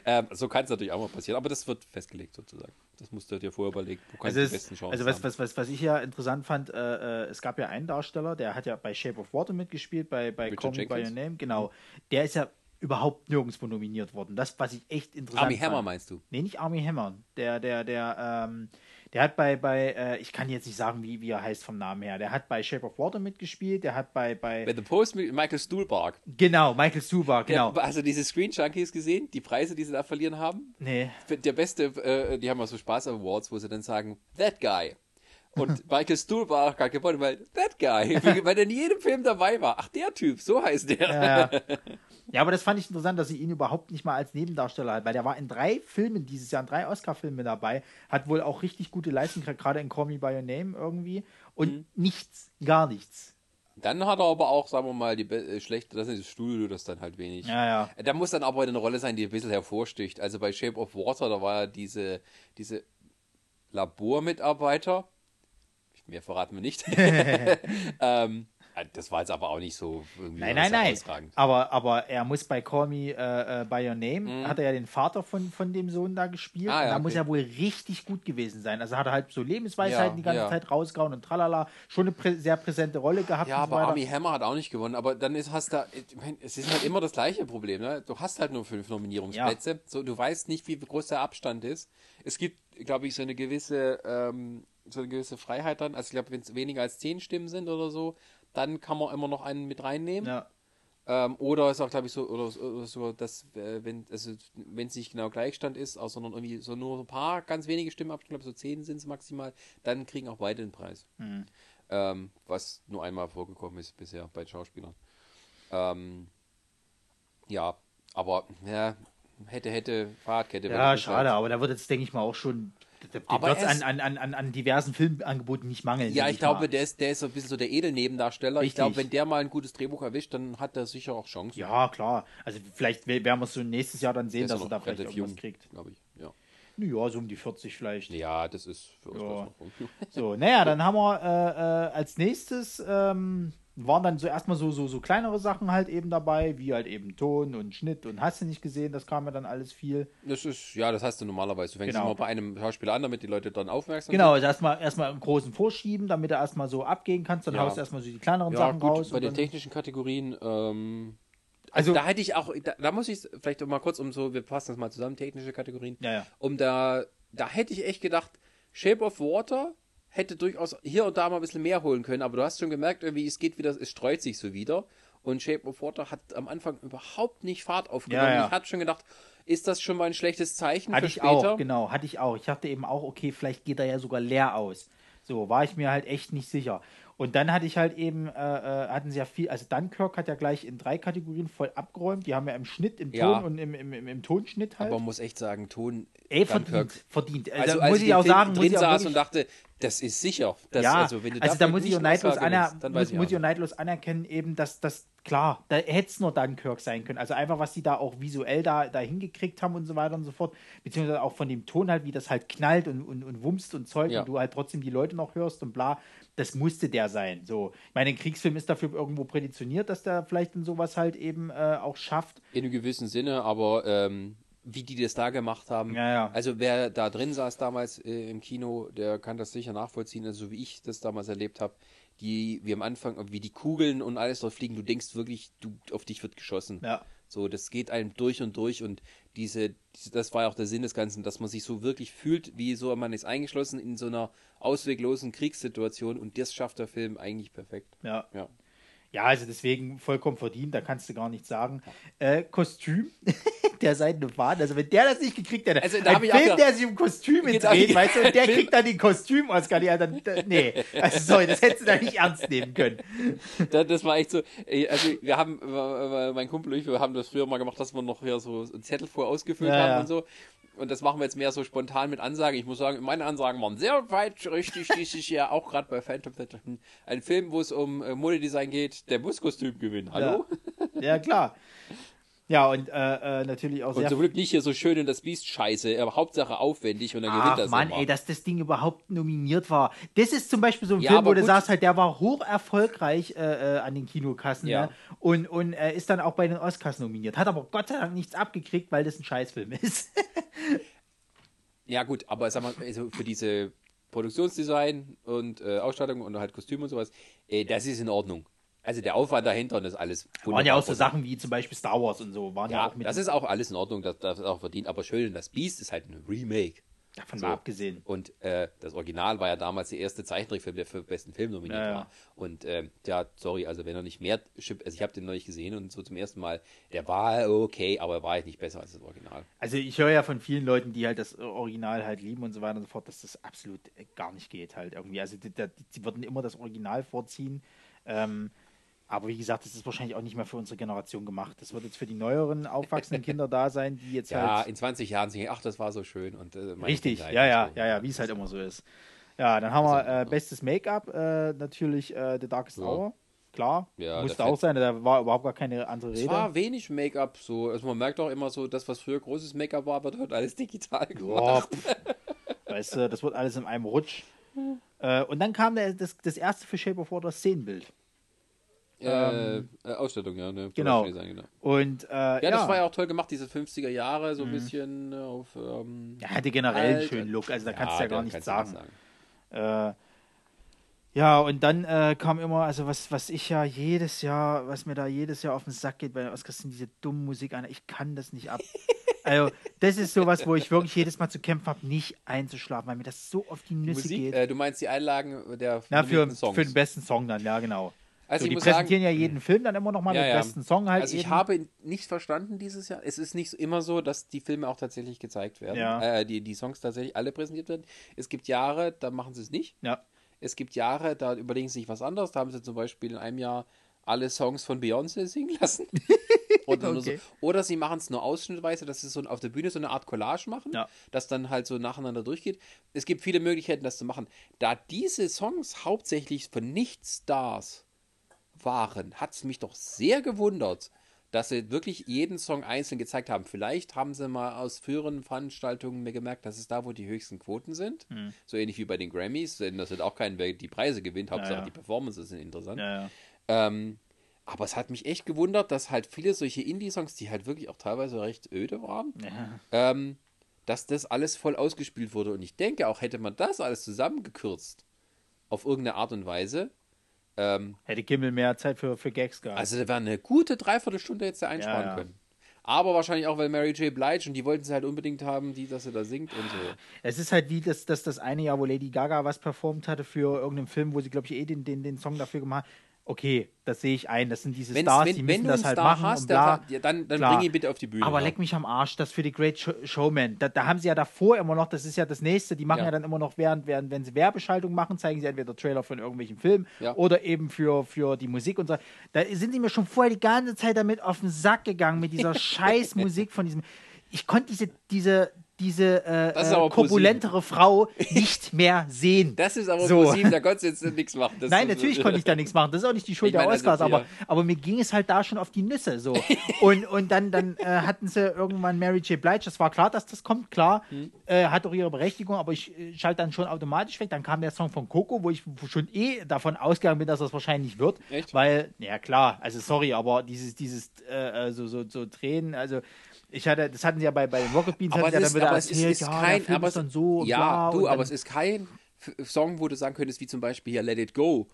ähm, so kann es natürlich auch mal passieren, aber das wird festgelegt sozusagen. Das musst du dir vorher überlegen. Wo kannst Also, die besten Chancen also was, was, was, was ich ja interessant fand, äh, äh, es gab ja einen Darsteller, der hat ja bei Shape of Water mitgespielt, bei, bei Richard Call Me By Your? Name, genau. Der ist ja überhaupt nirgendwo nominiert worden. Das, was ich echt interessant Army fand. Hammer meinst du? Nee, nicht Army Hammer. Der, der, der, ähm, der hat bei, bei äh, ich kann jetzt nicht sagen, wie, wie er heißt vom Namen her. Der hat bei Shape of Water mitgespielt, der hat bei, bei Bei The Post mit Michael Stuhlbarg. genau, Michael Stuhlbarg, genau. Der, du diese Screen Junkies gesehen? Die Preise, die sie da verlieren haben? nee. Der beste, äh, die haben auch so Spaß Awards, wo sie dann sagen, that guy. Und Michael Stuhlbarg hat gewonnen, weil that guy, *laughs* weil der in jedem Film dabei war. Ach, der Typ, so heißt der. Ja, ja. ja, aber das fand ich interessant, dass sie ihn überhaupt nicht mal als Nebendarsteller hat, weil der war in drei Filmen dieses Jahr, in drei Oscar-Filmen dabei, hat wohl auch richtig gute Leistung, gerade in Call Me By Your Name irgendwie und Mhm. nichts, gar nichts. Dann hat er aber auch, sagen wir mal, die äh, schlechte, das ist das Studio, das dann halt wenig. Ja, ja. Da muss dann aber eine Rolle sein, die ein bisschen hervorsticht. Also bei Shape of Water, da war ja diese, diese Labormitarbeiter, mehr verraten wir nicht. *laughs* *laughs* ähm, das war jetzt aber auch nicht so irgendwie Nein, nein, nein. Aber, aber er muss bei Call Me äh, äh, By Your Name, hat er ja den Vater von, von dem Sohn da gespielt. Ah, ja, da okay. muss er wohl richtig gut gewesen sein. Also hat er halt so Lebensweisheiten Ja, die ganze ja. Zeit rausgehauen und tralala. Schon eine prä sehr präsente Rolle gehabt. Ja, so aber weiter. Army Hammer hat auch nicht gewonnen. Aber dann ist, hast da, ich mein, es ist halt immer das gleiche Problem. Ne? Du hast halt nur fünf Nominierungsplätze. So, du weißt nicht, wie groß der Abstand ist. Es gibt, glaube ich, so eine gewisse, ähm, so eine gewisse Freiheit dann. Also ich glaube, wenn es weniger als zehn Stimmen sind oder so, dann kann man immer noch einen mit reinnehmen. Ja. Ähm, oder ist auch, glaube ich, so, oder, so- oder so, dass, äh, wenn also, wenn es nicht genau Gleichstand ist, auch, sondern irgendwie so nur ein paar ganz wenige Stimmen ab, ich glaube, so zehn sind es maximal, dann kriegen auch beide den Preis. Ähm, was nur einmal vorgekommen ist bisher bei Schauspielern. Ähm, ja, aber ja, hätte, hätte, Fahrradkette. Ja, schade, aber da wird jetzt, denke ich mal, auch schon. Dem Aber wird es an, an, an, an, diversen Filmangeboten nicht mangeln. Ja, denke ich glaube, mal. der ist, der ist so ein bisschen so der Edelnebendarsteller. Ich Richtig. glaube, wenn der mal ein gutes Drehbuch erwischt, dann hat er sicher auch Chancen. Ja, klar. Also vielleicht we- werden wir es so nächstes Jahr dann sehen, dass er da vielleicht irgendwas jung, kriegt. glaube ich. Ja. Ja, so um die 40 vielleicht. ja, das ist für uns Ja. So, naja, *laughs* dann haben wir äh, äh, als nächstes ähm, waren dann so erstmal so, so, so kleinere Sachen halt eben dabei, wie halt eben Ton und Schnitt und hast du nicht gesehen, das kam ja dann alles viel. Das ist, ja, das hast du normalerweise. Du fängst Genau. immer bei einem Schauspieler an, damit die Leute dann aufmerksam Genau, also erstmal erstmal einen großen vorschieben, damit er erstmal so abgehen kannst, dann Ja. haust du erstmal so die kleineren sind. Ja, Sachen gut, raus. bei den technischen Kategorien, ähm, Also- also da hätte ich auch, da, da muss ich vielleicht auch mal kurz um so, wir passen das mal zusammen, technische Kategorien, Ja, ja. um da, da hätte ich echt gedacht, Shape of Water hätte durchaus hier und da mal ein bisschen mehr holen können, aber du hast schon gemerkt, irgendwie, es geht wieder, es streut sich so wieder. Und Shape of Water hat am Anfang überhaupt nicht Fahrt aufgenommen. Ja, ja. Ich hatte schon gedacht, ist das schon mal ein schlechtes Zeichen Hatte für ich später? auch, genau, hatte ich auch. Ich dachte eben auch, okay, vielleicht geht er ja sogar leer aus. So, war ich mir halt echt nicht sicher. Und dann hatte ich halt eben, äh, äh, hatten sie ja viel, also Dunkirk hat ja gleich in drei Kategorien voll abgeräumt. Die haben ja im Schnitt, im Ton Ja. und im, im, im, im Tonschnitt halt. Aber man muss echt sagen, Ton. Ey, verdient, verdient. Also, Also, muss ich ich auch sagen, drin ich saß wirklich, und dachte, das ist sicher. Das, ja, also, wenn du also da muss ich neidlos, aner weiß muss, ich muss ich neidlos anerkennen, eben, dass das, klar, da hätte es nur Dunkirk sein können. Also einfach, was die da auch visuell da, da hingekriegt haben und so weiter und so fort, beziehungsweise auch von dem Ton halt, wie das halt knallt und, und, und wumst und Zeug Ja. und du halt trotzdem die Leute noch hörst und bla, das musste der sein. So, ich meine, ein Kriegsfilm ist dafür irgendwo präditioniert, dass der vielleicht in sowas halt eben äh, auch schafft. In einem gewissen Sinne, aber ähm, wie die das da gemacht haben. Ja, ja. Also wer da drin saß damals äh, im Kino, der kann das sicher nachvollziehen, also so wie ich das damals erlebt habe. Die, wie am Anfang, wie die Kugeln und alles dort fliegen, du denkst wirklich, du, auf dich wird geschossen. Ja. So, das geht einem durch und durch und diese, diese, das war ja auch der Sinn des Ganzen, dass man sich so wirklich fühlt, wie so man ist eingeschlossen in so einer ausweglosen Kriegssituation und das schafft der Film eigentlich perfekt. Ja. Ja. Ja, also deswegen vollkommen verdient, da kannst du gar nichts sagen. Äh, Kostüm, *laughs* der seidene Faden, also wenn der das nicht gekriegt hätte, Also, da ein Film, gedacht- der sich um Kostüme Genau, dreht, weißt du, und der kriegt dann den Kostüm-Oscar, ja, dann, nee, also sorry, das hättest du da nicht ernst nehmen können. *laughs* Da- Das war echt so, also wir haben, äh, mein Kumpel und ich, wir haben das früher mal gemacht, dass wir noch hier so einen Zettel vorher ausgefüllt Ja, haben ja. und so. Und das machen wir jetzt mehr so spontan mit Ansagen. Ich muss sagen, meine Ansagen waren sehr weit richtig dieses Jahr, auch gerade bei Phantom Thread. Ein Film, wo es um äh, Modedesign geht, der muss Kostüm gewinnen. Hallo? Ja, klar. Ja, und äh, äh, natürlich auch Und sehr zum Glück nicht hier so schön in das Biest-Scheiße, aber Hauptsache aufwendig und dann gewinnt Ach das Mann, immer. ey, dass das Ding überhaupt nominiert war. Das ist zum Beispiel so ein Ja, Film, wo aber du gut. sagst, halt, der war hoch erfolgreich äh, äh, an den Kinokassen Ja. ne? und, und äh, ist dann auch bei den Oscars nominiert. Hat aber Gott sei Dank nichts abgekriegt, weil das ein Scheißfilm *laughs* ist. Ja, gut, aber sag mal, also für diese Produktionsdesign und Ausstattung und halt Kostüme und sowas, das ist in Ordnung. Also der Aufwand dahinter und das alles. waren ja auch so. Sachen wie zum Beispiel Star Wars und so. Waren ja, Ja, auch mit das ist auch alles in Ordnung, das, das ist auch verdient. Aber schön, das Beast ist halt ein Remake. davon so. mal abgesehen. Und äh, das Original war ja damals der erste Zeichentrickfilm, der für besten Film nominiert Ja, ja. war. Und ähm, ja, sorry, also wenn er nicht mehr, also ich habe den neulich gesehen und so zum ersten Mal, der war okay, aber er war halt nicht besser als das Original. Also ich höre ja von vielen Leuten, die halt das Original halt lieben und so weiter und so fort, dass das absolut äh, gar nicht geht halt irgendwie. Also die, die, die würden immer das Original vorziehen. Ähm, aber wie gesagt, das ist wahrscheinlich auch nicht mehr für unsere Generation gemacht. Das wird jetzt für die neueren aufwachsenden Kinder da sein, die jetzt *laughs* Ja, halt in 20 Jahren singen, ach, das war so schön. Und, äh, richtig, ja, ja, so. ja, ja, wie es halt immer so ist. Ja, dann haben wir Also, äh, ja. bestes Make-up, äh, natürlich äh, The Darkest Ja. Hour. Klar, Ja, musste auch sein, da war überhaupt gar keine andere Es Rede. war wenig Make-up, so, also man merkt auch immer so, das, was früher großes Make-up war, wird heute alles digital gemacht. pff. weißt du, das wird alles in einem Rutsch. Äh, und dann kam der, das, das erste für Shape of Water Szenenbild. Äh, äh, Ausstattung, ja, ne? Ähm, Genau. Sein, genau. Und äh, ja, Ja, das war ja auch toll gemacht, diese 50er Jahre, Mhm. so ein bisschen äh, auf. Ähm, er hatte generell einen schönen Look, also da kannst du ja gar nichts sagen. Äh, ja, und dann äh, kam immer, also was, was ich ja jedes Jahr, was mir da jedes Jahr auf den Sack geht bei den Oscars, sind diese dummen Musik an. Ich kann das nicht ab. *laughs* also, das ist sowas, wo ich wirklich jedes Mal zu kämpfen habe, nicht einzuschlafen, weil mir das so auf die Nüsse Musik, geht. äh, du meinst die Einlagen der Na, für, Songs. für den besten Song dann, ja, genau. Also so, die präsentieren sagen, ja jeden Film dann immer noch mal Ja, mit ja. besten Song halt. Also ich eben. habe nicht verstanden dieses Jahr. Es ist nicht immer so, dass die Filme auch tatsächlich gezeigt werden. Ja. Äh, die, die Songs tatsächlich alle präsentiert werden. Es gibt Jahre, da machen sie es nicht. Ja. Es gibt Jahre, da überlegen sie sich was anderes. Da haben sie zum Beispiel in einem Jahr alle Songs von Beyoncé singen lassen. *laughs* Oder, nur so. Okay. Oder sie machen es nur ausschnittweise, dass sie so auf der Bühne so eine Art Collage machen, Ja. das dann halt so nacheinander durchgeht. Es gibt viele Möglichkeiten, das zu machen. Da diese Songs hauptsächlich von Nicht-Stars waren, hat es mich doch sehr gewundert, dass sie wirklich jeden Song einzeln gezeigt haben. Vielleicht haben sie mal aus früheren Veranstaltungen mir gemerkt, dass es da, wo die höchsten Quoten sind, so ähnlich wie bei den Grammys, denn das wird auch kein, wer die Preise gewinnt, Hauptsache ja. die Performances sind interessant. Ja, ja. Ähm, aber es hat mich echt gewundert, dass halt viele solche Indie-Songs, die halt wirklich auch teilweise recht öde waren, Ja. ähm, dass das alles voll ausgespielt wurde. Und ich denke auch, hätte man das alles zusammengekürzt, auf irgendeine Art und Weise, ähm, Hätte Kimmel mehr Zeit für, für Gags gehabt. also da wäre eine gute Dreiviertelstunde jetzt da einsparen Ja, ja. können. Aber wahrscheinlich auch, weil Mary J. Blige und die wollten sie halt unbedingt haben, die, dass sie da singt und so. Es ist halt wie das, das, das eine Jahr, wo Lady Gaga was performt hatte für irgendeinen Film, wo sie, glaube ich, eh den, den, den Song dafür gemacht hat. Okay, das sehe ich ein. Das sind diese Wenn's- Stars, wenn, die müssen das halt Star machen hast, und bla. ja, dann, dann bring ihn bitte auf die Bühne. Aber ja. leck mich am Arsch, das für die Great Show- Showman. Da, da haben sie ja davor immer noch, das ist ja das nächste, die machen ja, Ja. dann immer noch, während, während, wenn sie Werbeschaltung machen, zeigen sie entweder Trailer von irgendwelchen Filmen oder eben für, für die Musik und so. Da sind sie mir schon vorher die ganze Zeit damit auf den Sack gegangen, mit dieser *laughs* scheiß Musik von diesem. Ich konnte diese, diese, diese äh, äh, korpulentere Frau *laughs* nicht mehr sehen. Das ist aber So. ProSieben, da konntest du jetzt nichts machen. Das *laughs* Nein, natürlich konnte ich da nichts machen. Das ist auch nicht die Schuld Ich der also Oscars, aber, aber mir ging es halt da schon auf die Nüsse. So. *laughs* und und dann, dann äh, hatten sie irgendwann Mary J. Blige. Das war klar, dass das kommt, klar. Hm. Äh, hat auch ihre Berechtigung, aber ich äh, schalte dann schon automatisch weg. Dann kam der Song von Coco, wo ich schon eh davon ausgegangen bin, dass das wahrscheinlich wird. Echt? Weil, ja klar, also sorry, aber dieses, dieses äh, so, so, so Tränen, also. Ich hatte, das hatten sie ja bei, bei den Rocket Beans, aber sie ja es dann ist, wieder aber es ist, erzählt, ja, kein, aber es, dann so ja, du, aber es ist kein Song, wo du sagen könntest, wie zum Beispiel hier Let It Go.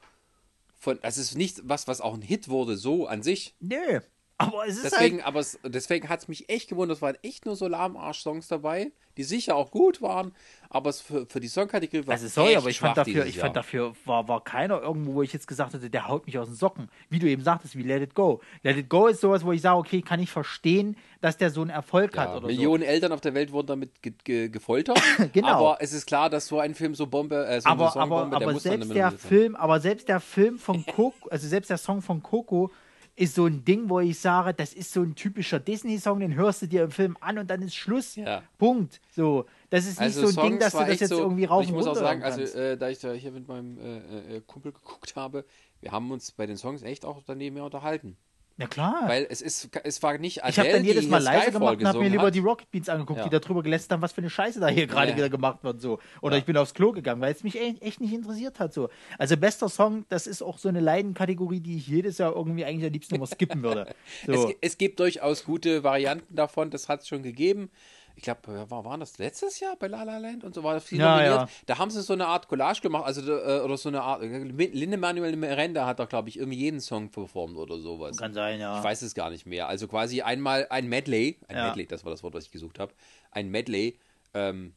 Von, das ist nicht was, was auch ein Hit wurde, so an sich. Nö. Aber es ist Deswegen, halt, aber es, deswegen hat es mich echt gewundert, es waren echt nur so Lahmarsch-Songs dabei, die sicher auch gut waren, aber es für, für die Songkategorie war Also sorry, aber ich fand dafür, ich fand dafür war, war keiner irgendwo, wo ich jetzt gesagt hätte, der haut mich aus den Socken. Wie du eben sagtest, wie Let It Go. Let It Go ist sowas, wo ich sage, okay, kann ich verstehen, dass der so einen Erfolg hat Ja, oder Millionen Eltern auf der Welt wurden damit ge ge gefoltert. *laughs* Genau. Aber es ist klar, dass so ein Film so Bombe, äh, so so. eine Aber, Songbombe, aber, der aber muss selbst der nominiert sein. Film, aber selbst der Film von Coco, also selbst der Song von Coco ist so ein Ding, wo ich sage, das ist so ein typischer Disney-Song, den hörst du dir im Film an und dann ist Schluss. Ja. Punkt. So, das ist nicht Also so ein Ding, Songs dass du das jetzt so, irgendwie rauf Ich muss auch sagen, also äh, da ich da hier mit meinem äh, äh, Kumpel geguckt habe, wir haben uns bei den Songs echt auch daneben ja unterhalten. Ja klar. Weil es ist, es war nicht ich habe Adele, dann jedes Mal leise gemacht und habe mir lieber hat. die Rocket Beans angeguckt, Ja. die darüber gelästert haben, was für eine Scheiße da hier gerade wieder gemacht wird. So. Oder Ja. ich bin aufs Klo gegangen, weil es mich echt nicht interessiert hat. So. Also bester Song, das ist auch so eine Leidenkategorie, die ich jedes Jahr irgendwie eigentlich am liebsten immer skippen würde. *laughs* So. Es, es gibt durchaus gute Varianten davon, das hat es schon gegeben. Ich glaube, war, waren das letztes Jahr bei La La Land und so war das viel Ja, nominiert. ja. Da haben sie so eine Art Collage gemacht, also äh, oder so eine Art. Linde Manuel Miranda hat da, glaube ich, irgendwie jeden Song performt oder sowas. Kann sein, ja. Ich weiß es gar nicht mehr. Also quasi einmal ein Medley, ein Ja. Medley, das war das Wort, was ich gesucht habe. Ein Medley. Ähm,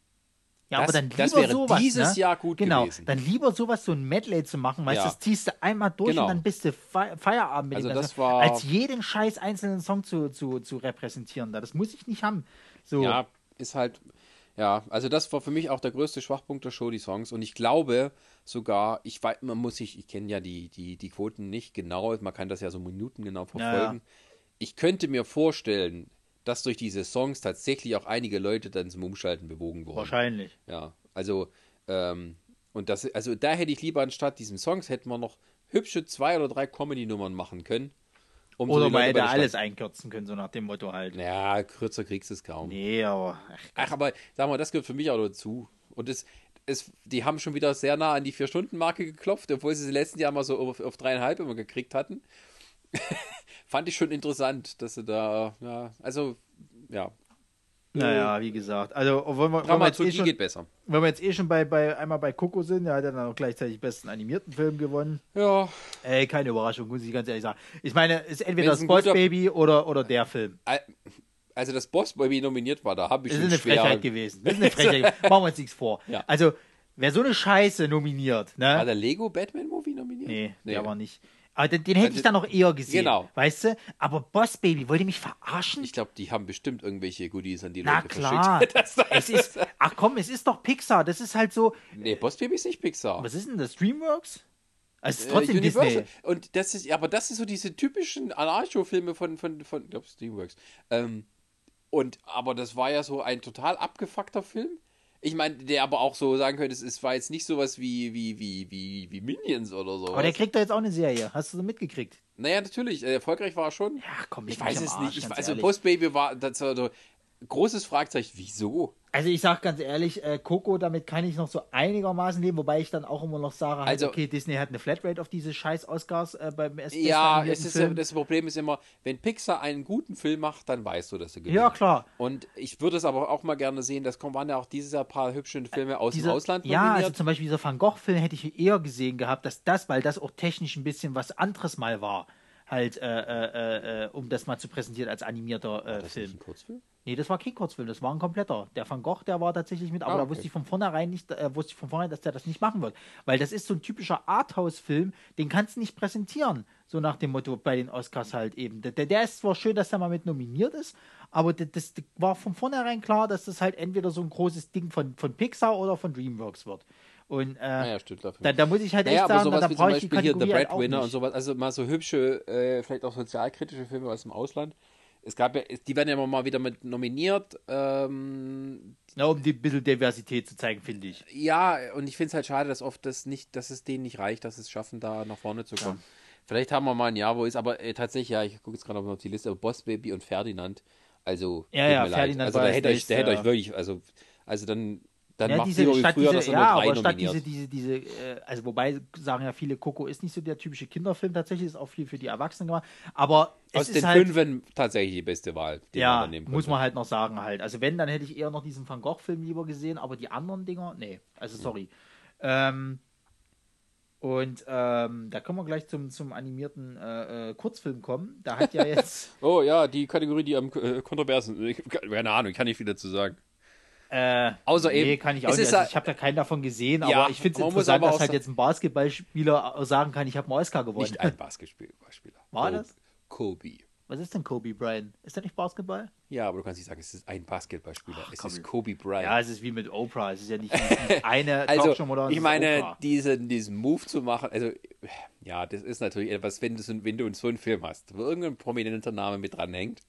Ja, Das- aber dann lieber das wäre sowas, dieses ne? Jahr gut genau, gewesen. Dann lieber sowas, so ein Medley zu machen, weißt du, Ja. das ziehst du einmal durch Genau. und dann bist du Fe Feierabend mit Also dem das war- als jeden scheiß einzelnen Song zu, zu, zu repräsentieren. Da. Das muss ich nicht haben. So. Ja, ist halt, ja, also das war für mich auch der größte Schwachpunkt der Show, die Songs. Und ich glaube sogar, ich weiß, man muss sich, ich kenne ja die, die, die Quoten nicht genau, man kann das ja so minutengenau verfolgen. Ich könnte mir vorstellen, dass durch diese Songs tatsächlich auch einige Leute dann zum Umschalten bewogen wurden. Wahrscheinlich. Ja, also, ähm, und das, also da hätte ich lieber anstatt diesen Songs hätten wir noch hübsche zwei oder drei Comedy-Nummern machen können. Um so Oder man Leute hätte alles einkürzen können, so nach dem Motto halt. Ja, kürzer kriegst du es kaum. Nee, aber. Ach, Ach, aber sag mal, das gehört für mich auch dazu. Und es, es, die haben schon wieder sehr nah an die Vier-Stunden-Marke geklopft, obwohl sie sie letzten Jahr mal so auf, auf dreieinhalb immer gekriegt hatten. *laughs* Fand ich schon interessant, dass sie da, ja, also, ja, naja, wie gesagt. Also, wollen wir, wollen wir, jetzt, eh schon, geht besser. wenn wir jetzt eh schon bei, bei einmal bei Coco sind, der hat ja dann auch gleichzeitig besten animierten Film gewonnen. Ja, Ey, keine Überraschung, muss ich ganz ehrlich sagen. Ich meine, es ist entweder das Boss Baby oder, oder der Film. al- also das Boss Baby nominiert war, da habe ich Das ist eine schwer. Frechheit gewesen. Das ist eine Frechheit. Machen wir uns nichts vor. Ja. Also, wer so eine Scheiße nominiert, ne? War der Lego Batman Movie nominiert? Nee, nee. der war nicht. Aber den, den hätte ich dann noch eher gesehen. Genau. Weißt du? Aber Boss Baby, wollt ihr mich verarschen? Ich glaube, die haben bestimmt irgendwelche Goodies an die Na Leute klar. *laughs* verschickt. Das, es ist, ach komm, es ist doch Pixar. Das ist halt so. nee, Boss Baby ist nicht Pixar. Was ist denn das? Dreamworks? Also, es ist Äh, trotzdem Universal. Disney. Und das ist, aber das ist so diese typischen Anarcho-Filme von, von, von, ich glaube, Steamworks. Ähm, und, aber das war ja so ein total abgefuckter Film. Ich meine, der aber auch so sagen könnte, es war jetzt nicht sowas wie, wie, wie, wie, wie Minions oder so. Aber der kriegt doch jetzt auch eine Serie. Hast du so mitgekriegt? naja, natürlich, äh, erfolgreich war er schon. Ja, komm, ich weiß es Arsch, nicht. Ich, also, ehrlich. Post Baby war das war so, großes Fragezeichen. Wieso? Also ich sag ganz ehrlich, äh, Coco, damit kann ich noch so einigermaßen leben, wobei ich dann auch immer noch sage, halt, Also- okay, Disney hat eine Flatrate auf diese scheiß Oscars äh, beim besten Ja, es ist, Film. das Problem ist immer, wenn Pixar einen guten Film macht, dann weißt du, dass er gewinnt. Ja, klar. Und ich würde es aber auch mal gerne sehen, das waren ja auch dieses Jahr ein paar hübsche Filme aus Dieser- dem Ausland ja, also nominiert. zum Beispiel dieser Van Gogh-Film hätte ich eher gesehen gehabt, dass das, weil das auch technisch ein bisschen was anderes mal war, halt, äh, äh, äh, um das mal zu präsentieren als animierter äh, ist Film. nicht ein Kurzfilm? Nee, das war kein Kurzfilm, das war ein kompletter. Der Van Gogh, der war tatsächlich mit, aber Ah, da okay. wusste ich von vornherein nicht, äh, wusste ich von vornherein, dass der das nicht machen wird. Weil das ist so ein typischer Arthouse-Film, den kannst du nicht präsentieren. So nach dem Motto bei den Oscars halt eben. Der, der ist zwar schön, dass der mal mit nominiert ist, aber das, das war von vornherein klar, dass das halt entweder so ein großes Ding von, von Pixar oder von Dreamworks wird. Und äh, Naja, stimmt dafür. da, da muss ich halt naja, echt sagen, da zum brauche ich die Beispiel hier The Kategorie halt auch Breadwinner nicht. und sowas, also mal so hübsche, äh, vielleicht auch sozialkritische Filme aus dem Ausland. Es gab ja, die werden ja immer mal wieder mit nominiert. Ähm, Na, um die ein bisschen Diversität zu zeigen, finde ich. ja, und ich finde es halt schade, dass oft das nicht, dass es denen nicht reicht, dass es schaffen, da nach vorne zu kommen. Vielleicht haben wir mal ein Jahr, wo ist, aber äh, tatsächlich, ja, ich gucke jetzt gerade auf die Liste, aber Boss Baby und Ferdinand. Also, Ja, ja, leid. Ferdinand Also, da hätte euch, der hätte ja. euch wirklich, also, also dann, dann Ja, macht diese, wie statt früher, diese, dass er ja, aber statt nominiert. diese, diese, diese, äh, also wobei sagen ja viele, Coco ist nicht so der typische Kinderfilm, tatsächlich ist auch viel für die Erwachsenen gemacht, aber es Aus den halt, Fünfen tatsächlich die beste Wahl, die man ja, dann nehmen muss könnte. man halt noch sagen halt, also wenn, dann hätte ich eher noch diesen Van Gogh-Film lieber gesehen, aber die anderen Dinger, nee, Hm. also sorry. Ähm, und ähm, da können wir gleich zum, zum animierten äh, äh, Kurzfilm kommen. Da hat ja *laughs* jetzt Oh ja, die Kategorie, die am äh, kontroversen. Ich, keine Ahnung, kann ich viel dazu sagen. Äh, Außer nee, eben, kann ich auch nicht. Also ich habe da keinen davon gesehen, Ja, aber ich finde es interessant, dass halt jetzt ein Basketballspieler sagen kann, ich habe einen Oscar gewonnen. Nicht ein Basketballspieler. *laughs* War Kobe. das? Kobe. Was ist denn Kobe Bryant? Ist der nicht Basketball? Ja, aber du kannst nicht sagen, es ist ein Basketballspieler. es komm. ist Kobe Bryant. Ja, es ist wie mit Oprah. Es ist ja nicht, *laughs* eine also, Talkshow oder ich meine, diesen, diesen Move zu machen, also, ja, das ist natürlich etwas, wenn du, so, wenn du so einen Film hast, wo irgendein prominenter Name mit dran hängt,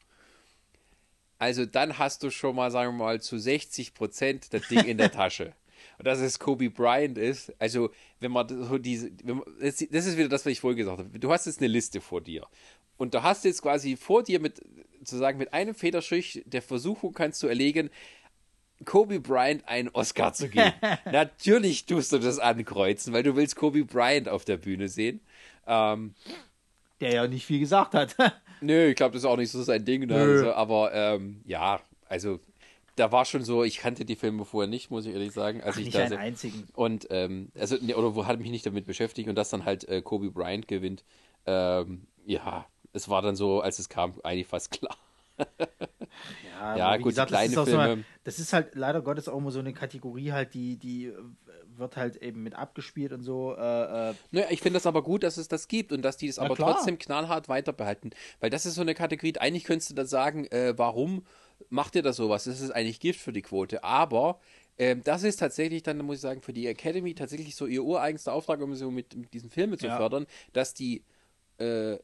also dann hast du schon mal, sagen wir mal, zu 60 Prozent das Ding in der *laughs* Tasche. Und dass es Kobe Bryant ist, also wenn man so diese, wenn man, das ist wieder das, was ich vorhin gesagt habe. Du hast jetzt eine Liste vor dir Und du hast jetzt quasi vor dir mit, sozusagen mit einem Federstrich der Versuchung kannst du erlegen, Kobe Bryant einen Oscar zu geben. *laughs* Natürlich tust du das ankreuzen, weil du willst Kobe Bryant auf der Bühne sehen. Ähm, Der ja nicht viel gesagt hat. Nö, ich glaube, das ist auch nicht so sein Ding. Ne? Also, aber ähm, ja, also da war schon so, ich kannte die Filme vorher nicht, muss ich ehrlich sagen. Als Ach, ich nicht da einen einzigen. und ähm, also ne, oder wo hat mich nicht damit beschäftigt und dass dann halt äh, Kobe Bryant gewinnt. Ähm, ja, es war dann so, als es kam, eigentlich fast klar. Ja, Ja, gut, gesagt, das kleine ist auch so Filme- eine, das ist halt leider Gottes auch immer so eine Kategorie halt, die, die äh, wird halt eben mit abgespielt und so. Äh, äh, Naja, ich finde das aber gut, dass es das gibt und dass die das aber klar. trotzdem knallhart weiterbehalten. Weil das ist so eine Kategorie, eigentlich könntest du da sagen, äh, warum macht ihr das sowas? Das ist eigentlich Gift für die Quote. Aber ähm, das ist tatsächlich dann, muss ich sagen, für die Academy tatsächlich so ihr ureigenster Auftrag, um so mit, mit diesen Filmen zu Ja. fördern, dass die äh,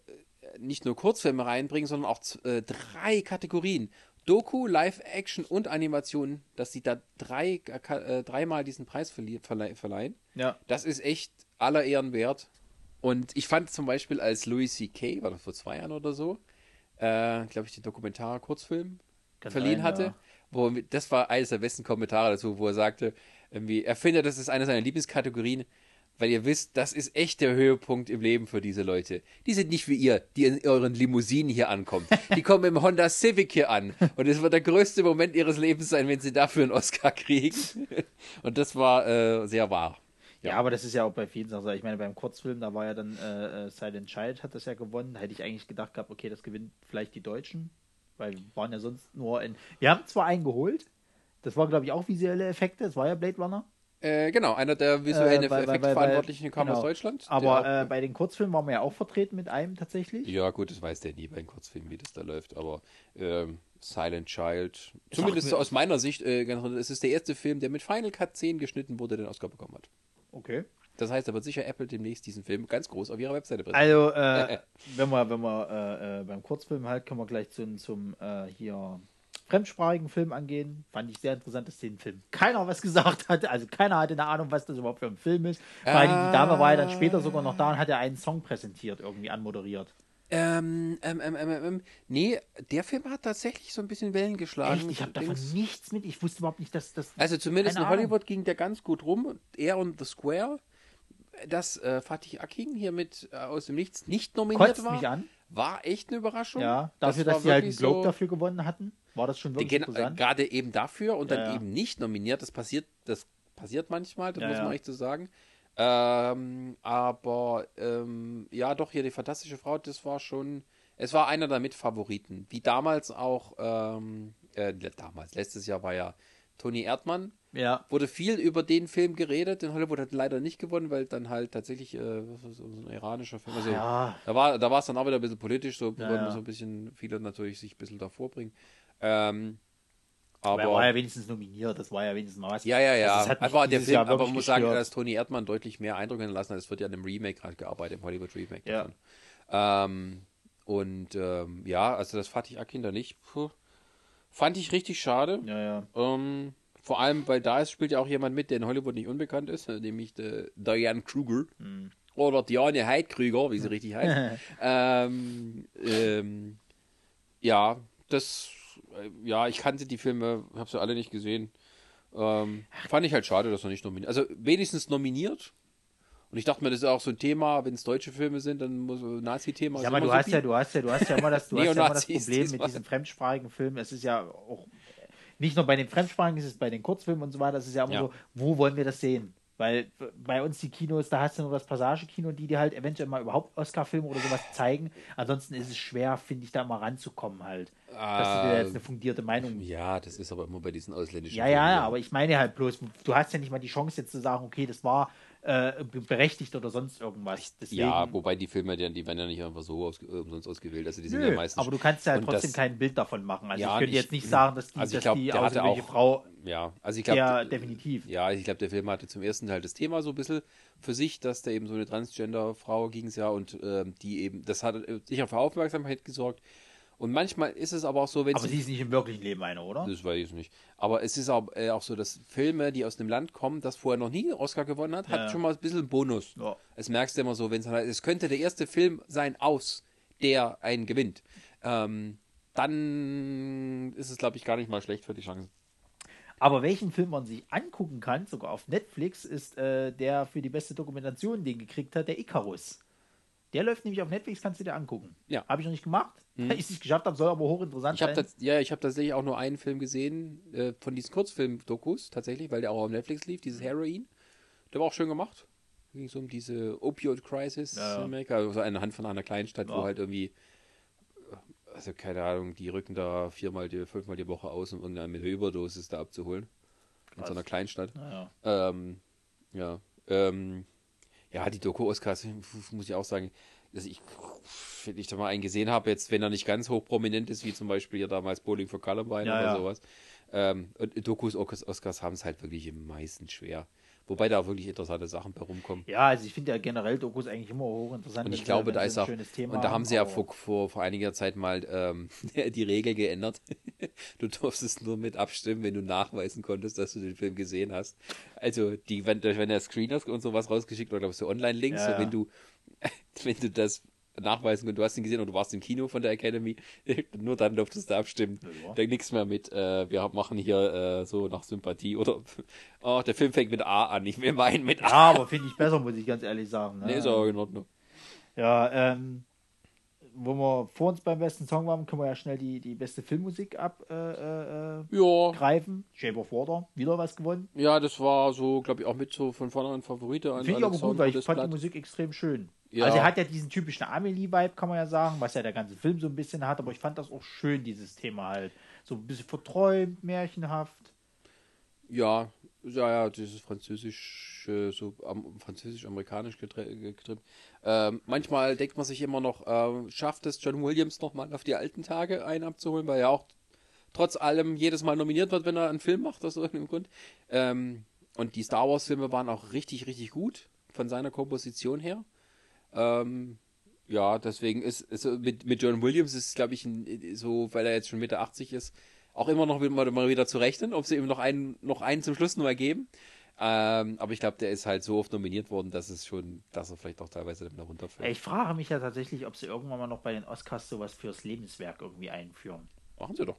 nicht nur Kurzfilme reinbringen, sondern auch äh, drei Kategorien. Doku, Live-Action und Animation, dass sie da drei, äh, dreimal diesen Preis verlie- verlei- verleihen. ja. Das ist echt aller Ehren wert. Und ich fand zum Beispiel, als Louis C.K., war das vor zwei Jahren oder so, äh, glaube ich, den Dokumentar-Kurzfilm verliehen sein, hatte. ja. Wo, das war eines der besten Kommentare dazu, wo er sagte, irgendwie, er findet, das ist eine seiner Lieblingskategorien, weil ihr wisst, das ist echt der Höhepunkt im Leben für diese Leute. Die sind nicht wie ihr, die in euren Limousinen hier ankommen. Die *laughs* kommen im Honda Civic hier an. Und es wird der größte Moment ihres Lebens sein, wenn sie dafür einen Oscar kriegen. *laughs* Und das war äh, sehr wahr. Ja. aber das ist ja auch bei vielen Sachen so. Ich meine, beim Kurzfilm, da war ja dann äh, äh, Silent Child hat das ja gewonnen. Da hätte ich eigentlich gedacht gehabt, okay, das gewinnt vielleicht die Deutschen. Weil wir waren ja sonst nur in. Wir haben zwar einen geholt. Das war, glaube ich, auch visuelle Effekte. Das war ja Blade Runner. Äh, genau, einer der visuellen Äh, Effektverantwortlichen kam genau. aus Deutschland. Aber äh, bei den Kurzfilmen waren wir ja auch vertreten mit einem tatsächlich. ja, gut, das weiß der nie bei den Kurzfilmen, wie das da läuft. Aber ähm, Silent Child, zumindest aus meiner Sicht, äh, es ist der erste Film, der mit Final Cut 10 geschnitten wurde, den Oscar bekommen hat. Okay. Das heißt, da wird sicher Apple demnächst diesen Film ganz groß auf ihrer Webseite präsentieren. Also, äh, *laughs* wenn wir, wenn wir äh, äh, beim Kurzfilm halt, können wir gleich zum, zum äh, hier fremdsprachigen Film angehen. Fand ich sehr interessant, dass den Film keiner was gesagt hat. Also keiner hatte eine Ahnung, was das überhaupt für ein Film ist. Vor allem die Dame war ja dann später sogar noch da und hat ja einen Song präsentiert, irgendwie anmoderiert. Ähm, ähm, ähm, ähm, ähm, nee, der Film hat tatsächlich so ein bisschen Wellen geschlagen. Echt? Ich habe davon nichts mit. Ich wusste überhaupt nicht, dass das. Also zumindest in Keine Ahnung. Hollywood ging der ganz gut rum. Er und The Square. Dass äh, Fatih Akin hier mit äh, aus dem Nichts nicht nominiert Kotzt war, mich an. war echt eine Überraschung. Ja, dafür, war dass sie halt einen Globe so- dafür gewonnen hatten, war das schon wirklich gehen, äh, gerade eben dafür und dann Ja, ja. eben nicht nominiert. Das passiert, das passiert manchmal, das Ja, muss man ja. echt so sagen. Ähm, aber ähm, ja, doch hier die fantastische Frau, das war schon, es war einer der Mitfavoriten. Wie damals auch, ähm, äh, damals, letztes Jahr war ja Toni Erdmann. Ja. Wurde viel über den Film geredet. In Hollywood hat leider nicht gewonnen, weil dann halt tatsächlich äh, so ein iranischer Film. Also, Ja. da war da es dann auch wieder ein bisschen politisch, so Ja, wollten ja. so ein bisschen viele natürlich sich ein bisschen davor bringen. Ähm, Aber er aber war ja wenigstens nominiert, das war ja wenigstens mal was. ja, ja, ja. Also aber der Film, aber man muss sagen, dass Toni Erdmann deutlich mehr Eindruck hinterlassen hat. Es wird ja an einem Remake gerade gearbeitet, im Hollywood Remake Ja. Ähm, und ähm, ja, also das Fatih Akin da nicht. Puh. Fand ich richtig schade. Ja, ja. Ähm, vor allem, weil da ist, spielt ja auch jemand mit, der in Hollywood nicht unbekannt ist, äh, nämlich der Diane Kruger. Hm. Oder Diane Heidkrüger, wie sie *laughs* richtig heißt. *laughs* ähm, ähm, ja, das, äh, ja, ich kannte die Filme, habe sie alle nicht gesehen. Ähm, fand ich halt schade, dass er nicht nominiert. Also wenigstens nominiert. Und ich dachte mir, das ist auch so ein Thema, wenn es deutsche Filme sind, dann muss ein Nazi-Thema. Ja, ist aber du so hast ja, du hast ja, du hast ja immer das, du hast ja immer das Problem mit diesen fremdsprachigen Filmen. Es ist ja auch nicht nur bei den fremdsprachigen, es ist bei den Kurzfilmen und so weiter. Es ist ja immer Ja. so, wo wollen wir das sehen? Weil bei uns die Kinos, da hast du nur das Passagekino, die dir halt eventuell mal überhaupt Oscar-Filme oder sowas zeigen. Ansonsten ist es schwer, finde ich, da mal ranzukommen halt. dass du dir jetzt eine fundierte Meinung Ja, das ist aber immer bei diesen ausländischen Ja, ja, Filmen, aber ich meine halt bloß, du hast ja nicht mal die Chance jetzt zu sagen, okay, das war äh, be- berechtigt oder sonst irgendwas. Deswegen, Ja, wobei die Filme, die, die werden ja nicht einfach so aus, umsonst ausgewählt. Also die sind nö, ja meistens. aber du kannst ja trotzdem das- kein Bild davon machen. Also Ja, ich könnte jetzt nicht sagen, dass die, also dass glaub, die auch- Frau Ja, also ich ja glaube. definitiv. Ja, ich glaube, der Film hatte zum ersten Teil das Thema so ein bisschen für sich, dass da eben so eine Transgender-Frau ging es ja und ähm, die eben, das hat äh, sicher für Aufmerksamkeit gesorgt. Und manchmal ist es aber auch so, wenn Aber sie ist nicht im wirklichen Leben eine, oder? das weiß ich nicht. Aber es ist auch, äh, auch so, dass Filme, die aus einem Land kommen, das vorher noch nie einen Oscar gewonnen hat, Ja. hat schon mal ein bisschen Bonus. Ja. Es merkst du immer so, wenn es halt, es könnte der erste Film sein aus der einen gewinnt, ähm, dann ist es, glaube ich, gar nicht mal schlecht für die Chancen. Aber welchen Film man sich angucken kann, sogar auf Netflix, ist äh, der für die beste Dokumentation, den gekriegt hat, der Icarus. Der läuft nämlich auf Netflix, kannst du dir angucken. Ja. Habe ich noch nicht gemacht, weil ich es nicht geschafft habe, soll aber hochinteressant Ich habe sein. ja, ich habe tatsächlich auch nur einen Film gesehen äh, von diesen Kurzfilm-Dokus, tatsächlich, weil der auch auf Netflix lief, dieses Heroin. Der war auch schön gemacht. Da ging es um diese Opioid-Crisis Ja. in Amerika, also anhand von einer Kleinstadt, Ja. wo halt irgendwie, also keine Ahnung, die rücken da viermal, die, fünfmal die Woche aus, um irgendeine mit Überdosis da abzuholen. In so einer Kleinstadt. Naja. Ähm, ja. Ähm, ja, die Doku-Oscars, *laughs* muss ich auch sagen, dass ich, wenn ich da mal einen gesehen habe, jetzt, wenn er nicht ganz hoch prominent ist, wie zum Beispiel ja damals Bowling for Columbine Ja, oder ja. sowas. Ähm, und Dokus, Oscars haben es halt wirklich im meisten schwer. Wobei da auch wirklich interessante Sachen bei rumkommen. Ja, also ich finde ja generell Dokus eigentlich immer hochinteressant. Und ich glaube, da ist ein auch, schönes Thema und da haben sie ja vor, vor, vor einiger Zeit mal ähm, *laughs* die Regel geändert. *laughs* Du durftest nur mit abstimmen, wenn du nachweisen konntest, dass du den Film gesehen hast. Also, die, wenn, wenn der Screener und sowas rausgeschickt oder glaube ich so Online-Links, Ja, ja. wenn du, *laughs* wenn du das nachweisen konntest, du hast ihn gesehen und du warst im Kino von der Academy, *laughs* nur dann durftest du abstimmen. Ja. Da nichts mehr mit, äh, wir machen hier äh, so nach Sympathie oder, *laughs* oh, der Film fängt mit A an, ich will meinen mit A. Ja, aber finde ich besser, muss ich ganz ehrlich sagen. Ne? Nee, ist auch in Ordnung. Ja, ähm, wo wir vor uns beim besten Song waren, können wir ja schnell die, die beste Filmmusik abgreifen. Äh, äh, Ja, greifen. Shape of Water, wieder was gewonnen. Ja, das war so, glaube ich, auch mit so von vornherein Favorite. an Finde ich aber gut, weil ich fand die Blatt. Musik extrem schön. Ja. Also er hat ja diesen typischen Amelie-Vibe, kann man ja sagen, was ja der ganze Film so ein bisschen hat, aber ich fand das auch schön, dieses Thema halt. So ein bisschen verträumt, märchenhaft. Ja, ja, ja, dieses Französisch, äh, so am, französisch-amerikanisch getrimmt. Ähm, manchmal denkt man sich immer noch, ähm, schafft es John Williams nochmal auf die alten Tage einen abzuholen, weil er auch trotz allem jedes Mal nominiert wird, wenn er einen Film macht, aus irgendeinem Grund. Ähm, und die Star Wars-Filme waren auch richtig, richtig gut von seiner Komposition her. Ähm, ja, deswegen ist, ist mit, mit John Williams ist, glaube ich, ein, so, weil er jetzt schon Mitte 80 ist, auch immer noch mal, mal wieder zu rechnen, ob sie ihm noch einen, noch einen zum Schluss noch mal geben. Ähm, aber ich glaube, der ist halt so oft nominiert worden, dass es schon, dass er vielleicht auch teilweise dann runterfällt. Ich frage mich ja tatsächlich, ob sie irgendwann mal noch bei den Oscars sowas fürs Lebenswerk irgendwie einführen. Machen sie doch.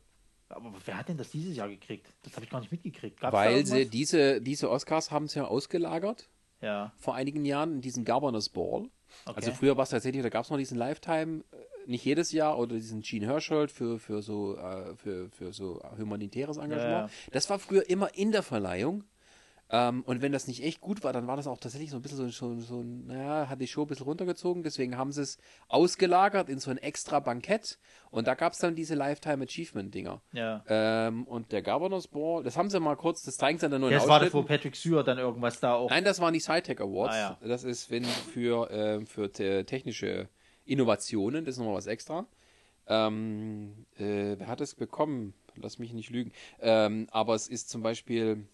Aber wer hat denn das dieses Jahr gekriegt? Das habe ich gar nicht mitgekriegt. Gab's Weil sie diese, diese Oscars haben sie ja ausgelagert Ja, vor einigen Jahren in diesem Governors Ball. Okay. Also früher war es tatsächlich, da gab es noch diesen Lifetime, äh, nicht jedes Jahr, oder diesen Gene Herschel für, für, so, äh, für, für so humanitäres Engagement. Ja, ja. Das war früher immer in der Verleihung. Ähm, und wenn das nicht echt gut war, dann war das auch tatsächlich so ein bisschen so, so, so naja, hat die Show ein bisschen runtergezogen. Deswegen haben sie es ausgelagert in so ein extra Bankett. Und da gab es dann diese Lifetime Achievement-Dinger. ja. Ähm, und der Governors Ball, das haben sie mal kurz, das zeigen sie dann nur in Das war das, wo. Patrick Stewart dann irgendwas da auch. Nein, das waren die SciTech Awards. Ah, ja. Das ist wenn für, ähm, für te technische Innovationen, das ist nochmal was extra. Ähm, äh, wer hat es bekommen? Lass mich nicht lügen. Ähm, aber es ist zum Beispiel,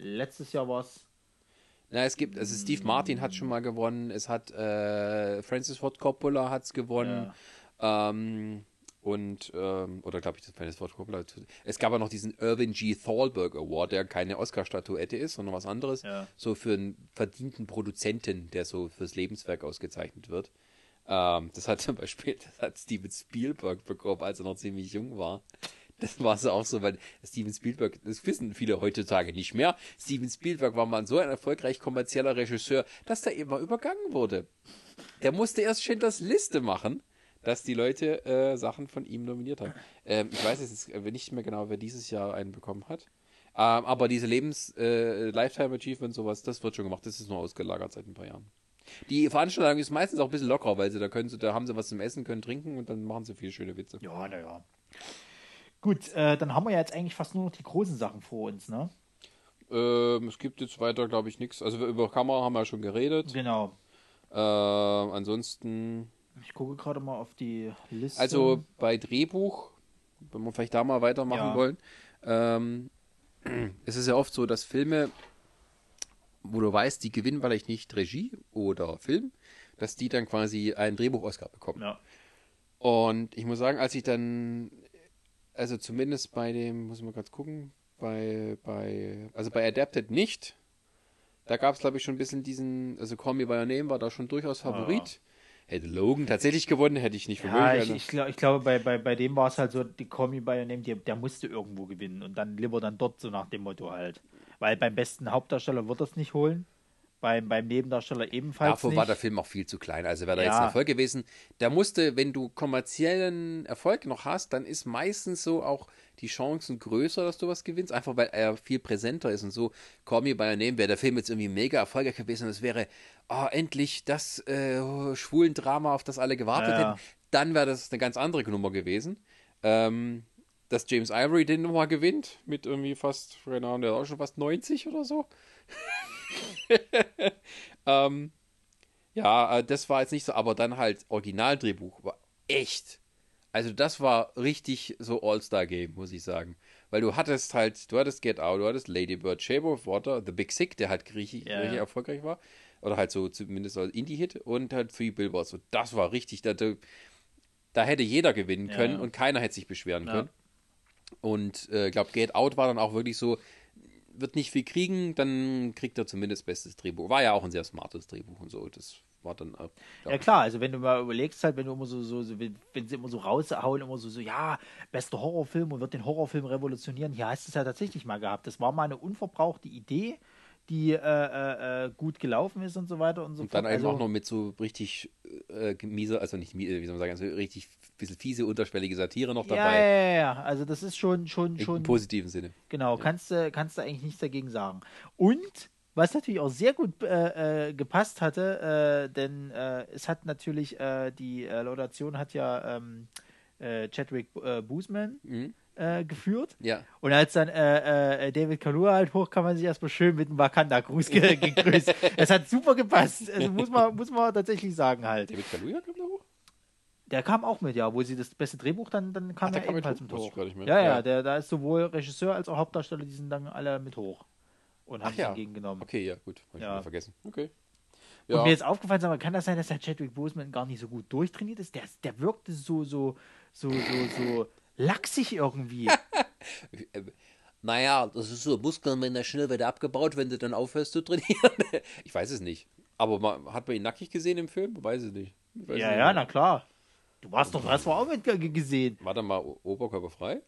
Letztes Jahr war es. na, es gibt, also Steve Martin hat schon mal gewonnen, es hat äh, Francis Ford Coppola hat's gewonnen. Ähm, und, ähm, oder glaube ich, das Francis Ford Coppola. Es gab ja noch diesen Irvin G. Thalberg Award, der keine Oscar-Statuette ist, sondern was anderes. Ja. So für einen verdienten Produzenten, der so fürs Lebenswerk ausgezeichnet wird. Ähm, das hat zum Beispiel, das hat Steven Spielberg bekommen, als er noch ziemlich jung war. Das war so auch so, weil Steven Spielberg, das wissen viele heutzutage nicht mehr. Steven Spielberg war mal so ein erfolgreich kommerzieller Regisseur, dass der immer übergangen wurde. Der musste erst Schindlers Liste machen, dass die Leute äh, Sachen von ihm nominiert haben. Ähm, ich weiß jetzt äh, nicht mehr genau, wer dieses Jahr einen bekommen hat. Ähm, aber diese Lebens äh, Lifetime Achievement sowas, das wird schon gemacht. Das ist nur ausgelagert seit ein paar Jahren. Die Veranstaltung ist meistens auch ein bisschen lockerer, weil sie da können sie, da haben sie was zum Essen, können trinken und dann machen sie viele schöne Witze. Ja, naja. Gut, äh, dann haben wir ja jetzt eigentlich fast nur noch die großen Sachen vor uns, ne? Ähm, es gibt jetzt weiter, glaube ich, nichts. Also über Kamera haben wir ja schon geredet. Genau. Äh, ansonsten, Ich gucke gerade mal auf die Liste. also bei Drehbuch, wenn wir vielleicht da mal weitermachen Ja. wollen, ähm, es ist ja oft so, dass Filme, wo du weißt, die gewinnen vielleicht nicht Regie oder Film, dass die dann quasi einen Drehbuch-Oscar bekommen. Ja. Und ich muss sagen, als ich dann, also zumindest bei dem, muss ich mal kurz gucken, bei, bei, also bei Adapted nicht. Da gab es, glaube ich, schon ein bisschen diesen, also Call Me By Your Name war da schon durchaus Favorit. Hätte Logan tatsächlich gewonnen, hätte ich nicht für Ja, ich, ich, glaub, ich glaube, bei, bei, bei dem war es halt so, die Call bei Name, der, der musste irgendwo gewinnen und dann lieber dann dort, so nach dem Motto halt. Weil beim besten Hauptdarsteller wird das nicht holen, beim, beim Nebendarsteller ebenfalls Dafür nicht. war der Film auch viel zu klein. Also wäre da jetzt Ja. ein Erfolg gewesen. Der musste, wenn du kommerziellen Erfolg noch hast, dann ist meistens so auch die Chancen größer, dass du was gewinnst. Einfach weil er viel präsenter ist und so. Call Me By Your Name wäre der Film jetzt irgendwie mega erfolgreich gewesen und es wäre oh, endlich das äh, schwulen Drama, auf das alle gewartet Ja, hätten. Dann wäre das eine ganz andere Nummer gewesen. Ähm, dass James Ivory den nochmal gewinnt mit irgendwie fast, keine Ahnung, der auch schon fast 90 oder so. *laughs* *laughs* ähm, ja, äh, das war jetzt nicht so, aber dann halt Originaldrehbuch war echt. Also das war richtig so All-Star-Game, muss ich sagen. Weil du hattest halt, du hattest Get Out, du hattest Lady Bird, Shape of Water, The Big Sick, der halt richtig, Ja, richtig erfolgreich war. Oder halt so zumindest als Indie-Hit und halt Three Billboards. Und das war richtig, da, da, hätte jeder gewinnen können ja. und keiner hätte sich beschweren Ja. können. Und ich äh, glaube, Get Out war dann auch wirklich so, wird nicht viel kriegen, dann kriegt er zumindest bestes Drehbuch. War ja auch ein sehr smartes Drehbuch und so. Das war dann auch. Ja klar, also wenn du mal überlegst halt, wenn du immer so, so, so wenn, wenn sie immer so raushauen, immer so, so, ja, bester Horrorfilm und wird den Horrorfilm revolutionieren, hier hast du es ja tatsächlich mal gehabt. Das war mal eine unverbrauchte Idee, die äh, äh, äh, gut gelaufen ist und so weiter und so Und dann fort. Also, auch noch mit so richtig äh, miese, also nicht miese, wie soll man sagen, also richtig bisschen fiese, unterschwellige Satire noch ja, dabei. ja, ja, ja, also das ist schon, schon, Im schon, positiven Sinne. genau, kannst du, kannst du eigentlich nichts dagegen sagen. Und was natürlich auch sehr gut äh, äh, gepasst hatte, äh, denn äh, es hat natürlich, äh, die Laudation hat ja ähm, äh, Chadwick Boseman Mhm. Äh, geführt. Ja. Und als dann äh, äh, David Kalua halt hoch, kann man sich erstmal schön mit einem Wakanda-Gruß ge *laughs* gegrüßt. Es hat super gepasst. Also muss man, muss man tatsächlich sagen halt. David Kaluuya kommt da hoch? Der kam auch mit, ja, wo sie das beste Drehbuch dann, dann kam Ach, er kam mit ebenfalls hoch? mit hoch. nicht mehr. Ja, ja, Ja. Der, da ist sowohl Regisseur als auch Hauptdarsteller, die sind dann alle mit hoch. Und haben Ach ja. sie entgegengenommen. Okay, ja, gut. Hab ich Ja. vergessen. Okay. Und Ja. mir ist aufgefallen, mal, kann das sein, dass der Chadwick Boseman gar nicht so gut durchtrainiert ist? Der, der wirkte so, so, so, so, so lachsig irgendwie. *laughs* Naja, das ist so, Muskeln werden ja schnell wieder abgebaut, wenn du dann aufhörst zu trainieren. *laughs* ich weiß es nicht. Aber man, hat man ihn nackig gesehen im Film? Weiß ich nicht. Ich weiß ja, nicht. ja, na klar. Du warst doch, hast du auch mit ge- gesehen. War da mal Oberkörper frei?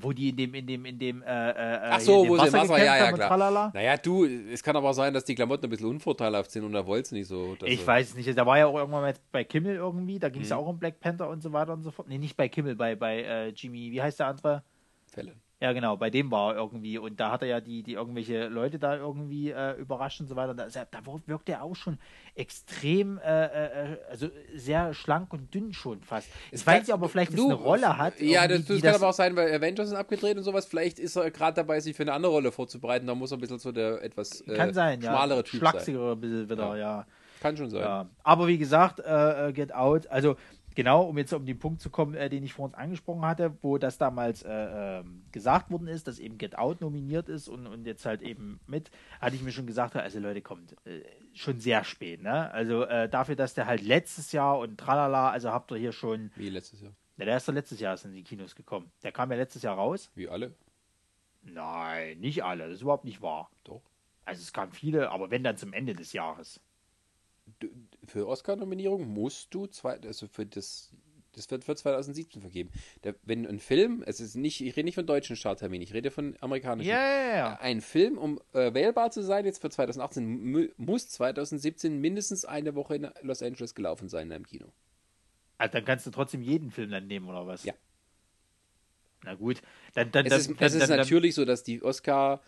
Wo die in dem, in dem, in dem, äh, äh, Ach so, hier in wo sie im Wasser, ja, ja, klar. Naja, du, es kann aber sein, dass die Klamotten ein bisschen unvorteilhaft sind und er wollte es nicht so. Ich weiß es nicht. Da war ja auch irgendwann mal bei Kimmel irgendwie, da ging es ja Mhm. auch um Black Panther und so weiter und so fort. Nee, nicht bei Kimmel, bei, bei äh, Jimmy, wie heißt der andere? Fälle. Ja, genau, bei dem war er irgendwie. Und da hat er ja die, die irgendwelche Leute da irgendwie äh, überrascht und so weiter. Da, ist er- da wirkt er auch schon extrem, äh, äh, also sehr schlank und dünn schon fast. Ich Es weiß kann- nicht, ob er vielleicht du- eine Rolle hat. Ja, das, das kann aber auch sein, weil Avengers sind abgedreht und sowas. Vielleicht ist er gerade dabei, sich für eine andere Rolle vorzubereiten. Da muss er ein bisschen so der etwas äh, Kann sein, ja. schmalere Typ sein. Schlachsigere bisschen wieder, Ja. ja. Kann schon sein. Ja, aber wie gesagt, äh, äh, Get Out, also genau, um jetzt um den Punkt zu kommen, äh, den ich vor uns angesprochen hatte, wo das damals äh, ähm, gesagt worden ist, dass eben Get Out nominiert ist und, und jetzt halt eben mit, hatte ich mir schon gesagt, also Leute, kommt, äh, schon sehr spät, ne? Also äh, dafür, dass der halt letztes Jahr und tralala, also habt ihr hier schon, Wie letztes Jahr. na, der ist doch letztes Jahr in die Kinos gekommen. Der kam ja letztes Jahr raus. Wie alle. Nein, nicht alle, das ist überhaupt nicht wahr. Doch. Also es kamen viele, aber wenn dann zum Ende des Jahres. Du- Für Oscar-Nominierung musst du zwei, also für das, das wird für 2017 vergeben. Der, wenn ein Film, es ist nicht, ich rede nicht von deutschen Starttermin, ich rede von amerikanischen. Ja. Ein Film, um äh, wählbar zu sein, jetzt für 2018, mu- muss 2017 mindestens eine Woche in Los Angeles gelaufen sein im Kino. Also dann kannst du trotzdem jeden Film dann nehmen, oder was? Ja. Na gut, dann, dann, Es dann, ist, dann, es ist dann, natürlich so, dass die Oscar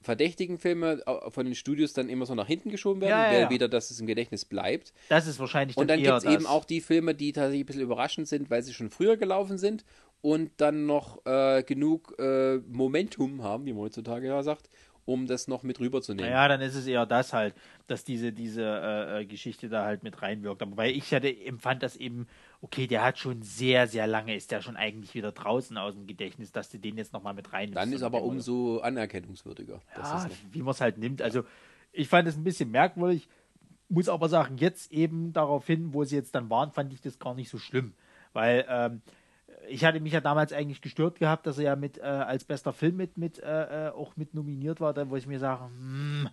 verdächtigen Filme von den Studios dann immer so nach hinten geschoben werden, Ja, ja, weil ja. wieder, dass es im Gedächtnis bleibt. das ist wahrscheinlich Und dann gibt es eben auch die Filme, die tatsächlich ein bisschen überraschend sind, weil sie schon früher gelaufen sind und dann noch äh, genug äh, Momentum haben, wie man heutzutage ja sagt, um das noch mit rüberzunehmen. Naja, dann ist es eher das halt, dass diese, diese äh, äh, Geschichte da halt mit reinwirkt. Aber weil ich hatte, empfand das eben, okay, der hat schon sehr, sehr lange, ist der schon eigentlich wieder draußen aus dem Gedächtnis, dass du den jetzt nochmal mit rein Dann ist aber umso anerkennungswürdiger. Das ja, noch- wie man es halt nimmt. Also ich fand es ein bisschen merkwürdig, muss aber sagen, jetzt eben darauf hin, wo sie jetzt dann waren, fand ich das gar nicht so schlimm. Weil ähm, ich hatte mich ja damals eigentlich gestört gehabt, dass er ja mit äh, als bester Film mit, mit äh, äh, auch mit nominiert war, da, wo ich mir sage, hm,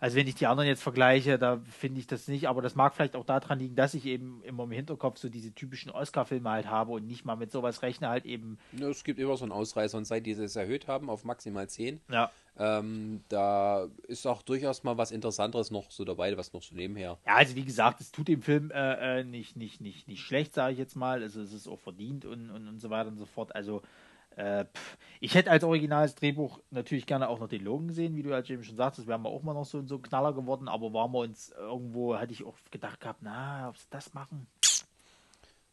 Also wenn ich die anderen jetzt vergleiche, da finde ich das nicht, aber das mag vielleicht auch daran liegen, dass ich eben immer im Hinterkopf so diese typischen Oscar-Filme halt habe und nicht mal mit sowas rechne, halt eben, Ja, es gibt immer so einen Ausreißer und seit die es erhöht haben auf maximal 10, ja. ähm, da ist auch durchaus mal was Interessanteres noch so dabei, was noch so nebenher. Ja, also wie gesagt, es tut dem Film äh, äh, nicht, nicht, nicht, nicht schlecht, sage ich jetzt mal. Also es ist auch verdient und, und, und so weiter und so fort. Also äh, ich hätte als originales Drehbuch natürlich gerne auch noch den Logan gesehen, wie du halt eben schon sagtest, wären wir auch mal noch so, so ein Knaller geworden, aber waren wir uns irgendwo, hatte ich auch gedacht gehabt, na, ob sie das machen.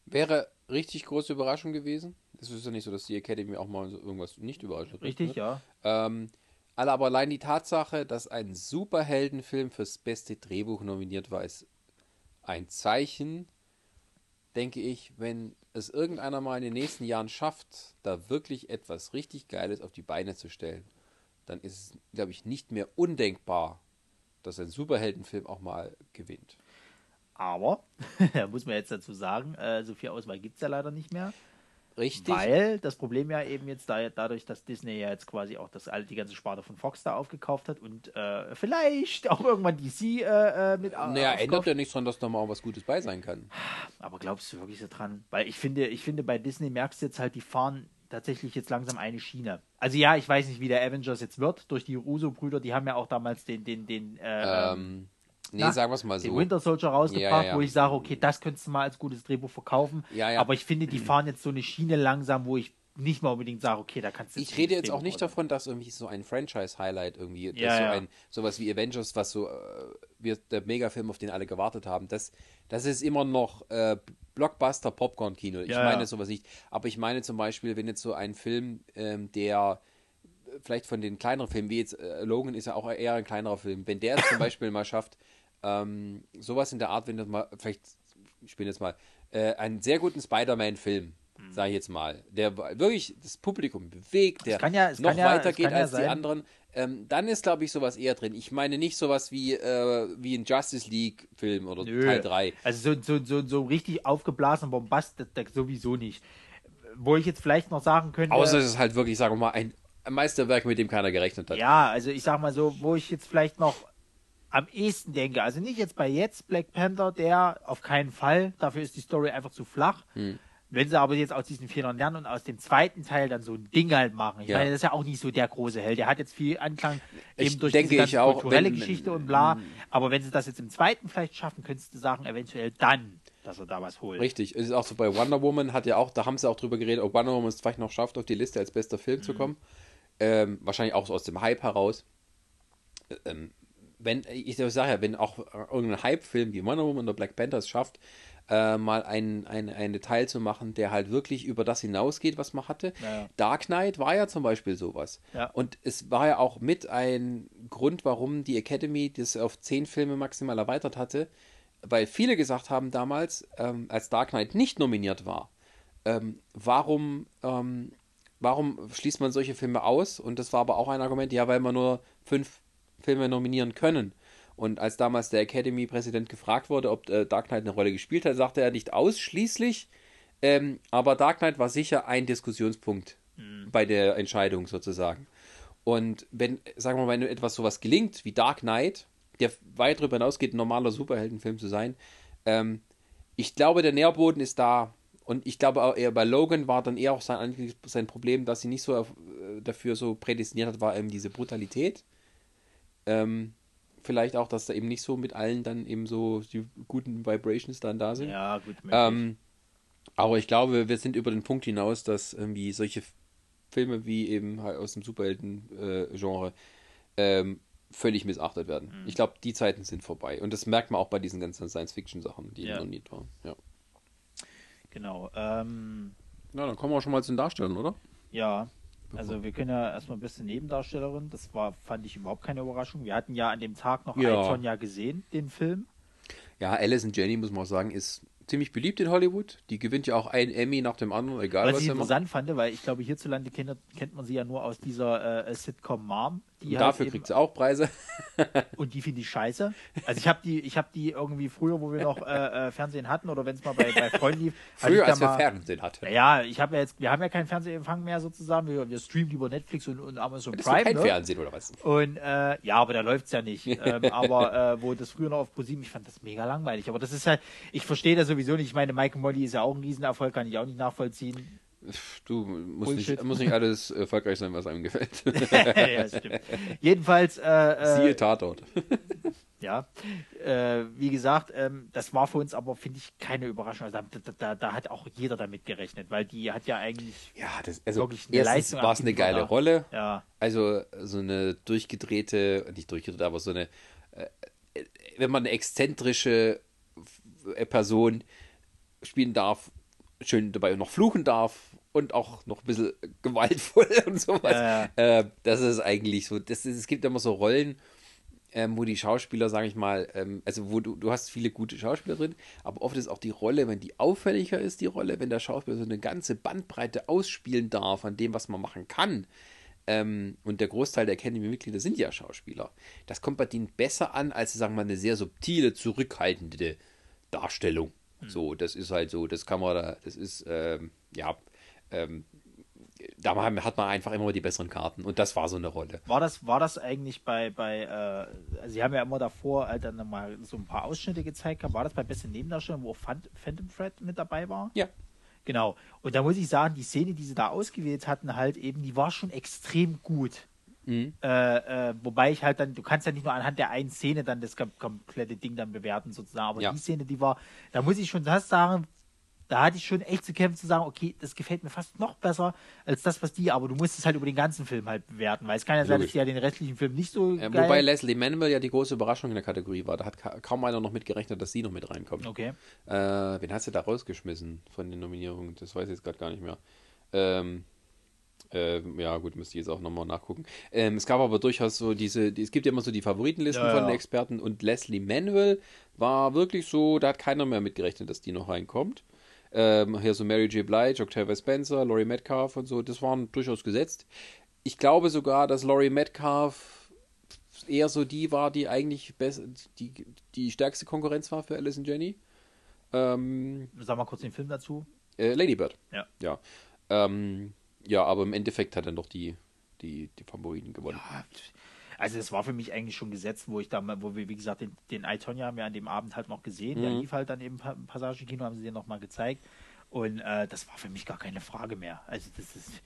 Wäre richtig große Überraschung gewesen. Es ist ja nicht so, dass die Academy auch mal so irgendwas nicht überrascht hat. Richtig, ne? ja. Ähm, alle aber allein die Tatsache, dass ein Superheldenfilm fürs beste Drehbuch nominiert war, ist ein Zeichen, denke ich, wenn es irgendeiner mal in den nächsten Jahren schafft, da wirklich etwas richtig Geiles auf die Beine zu stellen, dann ist es, glaube ich, nicht mehr undenkbar, dass ein Superheldenfilm auch mal gewinnt. Aber, *laughs* muss man jetzt dazu sagen, äh, so viel Auswahl gibt es ja leider nicht mehr. Richtig? Weil das Problem ja eben jetzt da, dadurch, dass Disney ja jetzt quasi auch das, all- die ganze Sparte von Fox da aufgekauft hat und äh, vielleicht auch irgendwann DC äh, äh, mit naja, aufkauft. ändert ja nichts daran, dass da mal auch was Gutes bei sein kann. Aber glaubst du wirklich so dran? Weil ich finde, ich finde, bei Disney merkst du jetzt halt, die fahren tatsächlich jetzt langsam eine Schiene. Also ja, ich weiß nicht, wie der Avengers jetzt wird durch die Russo-Brüder, die haben ja auch damals den, den, den, äh, Ähm, nee, na, sagen wir es mal den so. Winter Soldier rausgebracht, Ja, ja, ja. wo ich sage, okay, das könntest du mal als gutes Drehbuch verkaufen. Aber ich finde, die *clears throat* fahren jetzt so eine Schiene langsam, wo ich nicht mal unbedingt sage, okay, da kannst du Ich rede jetzt auch nicht raus- davon, dass irgendwie so ein Franchise-Highlight irgendwie, dass so ein sowas wie Avengers, was so äh, wir, der Megafilm, auf den alle gewartet haben, das, das ist immer noch äh, Blockbuster Popcorn-Kino. Ich meine sowas nicht. Aber ich meine zum Beispiel, wenn jetzt so ein Film, ähm, der vielleicht von den kleineren Filmen, wie jetzt äh, Logan ist ja auch eher ein kleinerer Film, wenn der es zum *coughs* Beispiel mal schafft, ähm, sowas in der Art, wenn das mal, vielleicht, ich bin jetzt mal, äh, einen sehr guten Spider-Man-Film, sage ich jetzt mal, der wirklich das Publikum bewegt, der ja- noch kann ja- weiter es geht kann ja als die anderen, ähm, dann ist, glaube ich, sowas eher drin. Ich meine nicht sowas wie, äh, wie ein Justice League-Film oder Nö. Teil 3. Also so, so, so, so richtig aufgeblasen Bombast, das, das sowieso nicht. Wo ich jetzt vielleicht noch sagen könnte. Außer es ist halt wirklich, sagen wir mal, ein Meisterwerk, mit dem keiner gerechnet hat. Ja, also ich sag mal so, wo ich jetzt vielleicht noch am ehesten denke, also nicht jetzt bei jetzt Black Panther, der auf keinen Fall, dafür ist die Story einfach zu flach. Hm. Wenn sie aber jetzt aus diesen Fehlern lernen und aus dem zweiten Teil dann so ein Ding halt machen. Ich Ja. meine, das ist ja auch nicht so der große Held. Der hat jetzt viel Anklang Ich eben durch denke, diese ganze auch, kulturelle wenn- Geschichte und bla. Aber wenn sie das jetzt im zweiten vielleicht schaffen, könntest du sagen, eventuell dann, dass er da was holt. Richtig, es ist auch so bei Wonder Woman, hat ja auch, da haben sie auch drüber geredet, ob Wonder Woman es vielleicht noch schafft, auf die Liste als bester Film Mhm. zu kommen. Ähm, wahrscheinlich auch so aus dem Hype heraus. Ähm, wenn, ich sage ja, wenn auch irgendein Hype-Film wie Wonder Woman oder Black Panther es schafft, äh, mal einen ein, ein Detail zu machen, der halt wirklich über das hinausgeht, was man hatte. Ja, ja. Dark Knight war ja zum Beispiel sowas. Ja. Und es war ja auch mit ein Grund, warum die Academy das auf zehn Filme maximal erweitert hatte, weil viele gesagt haben damals, ähm, als Dark Knight nicht nominiert war, ähm, warum, ähm, warum schließt man solche Filme aus? Und das war aber auch ein Argument, ja, weil man nur fünf Filme nominieren können. Und als damals der Academy-Präsident gefragt wurde, ob äh, Dark Knight eine Rolle gespielt hat, sagte er nicht ausschließlich, ähm, aber Dark Knight war sicher ein Diskussionspunkt bei der Entscheidung sozusagen. Und wenn, sagen wir mal, wenn etwas sowas gelingt wie Dark Knight, der weit darüber hinausgeht, ein normaler Superheldenfilm zu sein, ähm, ich glaube, der Nährboden ist da. Und ich glaube auch eher bei Logan war dann eher auch sein, sein Problem, dass sie nicht so äh, dafür so prädestiniert hat, war eben diese Brutalität. Ähm, vielleicht auch, dass da eben nicht so mit allen dann eben so die guten Vibrations dann da sind. Ja, gut. Ähm, aber ich glaube, wir sind über den Punkt hinaus, dass irgendwie solche Filme wie eben halt aus dem Superhelden-Genre ähm, völlig missachtet werden. Mhm. Ich glaube, die Zeiten sind vorbei. Und das merkt man auch bei diesen ganzen Science-Fiction-Sachen, die Ja. noch nie waren. Ja. genau. Ähm, Na, dann kommen wir schon mal zu den Darstellern, oder? Ja, also wir können ja erstmal ein bisschen Nebendarstellerin. Das war, fand ich überhaupt keine Überraschung. Wir hatten ja an dem Tag noch Ja. Alton ja gesehen, den Film. Ja, Alice und Jenny, muss man auch sagen, ist ziemlich beliebt in Hollywood. Die gewinnt ja auch einen Emmy nach dem anderen, egal Was was ich sie macht. interessant fand, weil ich glaube, hierzulande kennt, kennt man sie ja nur aus dieser äh, Sitcom Mom. Die Und halt dafür kriegt sie auch Preise. *laughs* Und die finde ich scheiße. Also ich habe die, ich habe die irgendwie früher, wo wir noch äh, äh, Fernsehen hatten oder wenn es mal bei, bei Freunden lief. Früher, als wir mal, Fernsehen hatten. Naja, ich habe ja jetzt, wir haben ja keinen Fernsehempfang mehr sozusagen. Wir, wir streamen über Netflix und, und Amazon Das Prime. kein ne? Fernsehen oder was? Und äh, ja, aber da läuft's ja nicht. *laughs* ähm, aber äh, wo das früher noch auf ProSieben, ich fand das mega langweilig. Aber das ist halt, ich verstehe das sowieso nicht. Ich meine, Mike Molly ist ja auch ein Riesenerfolg, kann ich auch nicht nachvollziehen. Du musst nicht, muss nicht alles erfolgreich sein, was einem gefällt. *laughs* ja, stimmt. Jedenfalls, äh, Siehe äh, Tatort. *laughs* ja, äh, wie gesagt, ähm, das war für uns aber, finde ich, keine Überraschung. Also da, da, da, hat auch jeder damit gerechnet, weil die hat ja eigentlich, Ja, das, also Wirklich eine erstens Leistung war es eine geile ja. Rolle. ja, Also so eine durchgedrehte, nicht durchgedrehte, aber so eine, äh, wenn man eine exzentrische Person spielen darf, schön dabei noch fluchen darf und auch noch ein bisschen gewaltvoll *laughs* und sowas. Ja, Äh, das ist eigentlich so, das ist, es gibt immer so Rollen, ähm, wo die Schauspieler, sage ich mal, ähm, also wo du, du hast viele gute Schauspieler drin, aber oft ist auch die Rolle, wenn die auffälliger ist, die Rolle, wenn der Schauspieler so eine ganze Bandbreite ausspielen darf an dem, was man machen kann. Ähm, und der Großteil der Academy-Mitglieder sind ja Schauspieler. Das kommt bei denen besser an, als sagen wir mal eine sehr subtile, zurückhaltende Darstellung. So, das ist halt so, das kann man da, das ist, ähm, ja, ähm, da hat man einfach immer die besseren Karten und das war so eine Rolle. War das, war das eigentlich bei, bei äh, also Sie haben ja immer davor halt dann mal so ein paar Ausschnitte gezeigt, war das bei Beste Nebendarstellung, wo Phan- Phantom Thread mit dabei war? Ja. Genau. Und da muss ich sagen, die Szene, die sie da ausgewählt hatten, halt eben, die war schon extrem gut. Mhm. Äh, äh, wobei ich halt dann, du kannst ja nicht nur anhand der einen Szene dann das kom komplette Ding dann bewerten sozusagen, aber Ja. die Szene, die war, da muss ich schon das sagen, da hatte ich schon echt zu kämpfen zu sagen, okay, das gefällt mir fast noch besser als das, was die, aber du musst es halt über den ganzen Film halt bewerten, weil es kann ja sein, dass die ja den restlichen Film nicht so Äh, wobei Leslie Manuel ja die große Überraschung in der Kategorie war. Da hat ka kaum einer noch mitgerechnet, dass sie noch mit reinkommt. Okay. Äh, wen hast du da rausgeschmissen von den Nominierungen? Das weiß ich jetzt gerade gar nicht mehr. Ähm, ähm, ja, gut, müsste ich jetzt auch nochmal nachgucken. Ähm, es gab aber durchaus so diese, die, es gibt ja immer so die Favoritenlisten Ja, von ja. den Experten und Leslie Manuel war wirklich so, da hat keiner mehr mitgerechnet, dass die noch reinkommt. Ähm, hier so Mary J. Blige, Octavia Spencer, Laurie Metcalf und so, das waren durchaus gesetzt. Ich glaube sogar, dass Laurie Metcalf eher so die war, die eigentlich die, die stärkste Konkurrenz war für Alice und Jenny. Ähm, Sag mal kurz den Film dazu. äh, Lady Bird. Ja. Ja. Ähm, ja, aber im Endeffekt hat dann doch die, die, die Favoriten gewonnen. Also es war für mich eigentlich schon gesetzt, wo ich da mal, wo wir, wie gesagt, den, den I, Tonya haben wir an dem Abend halt noch gesehen. Der Mhm. lief halt dann im Pa- Passagekino, haben sie den nochmal gezeigt. Und äh, das war für mich gar keine Frage mehr. Also das ist,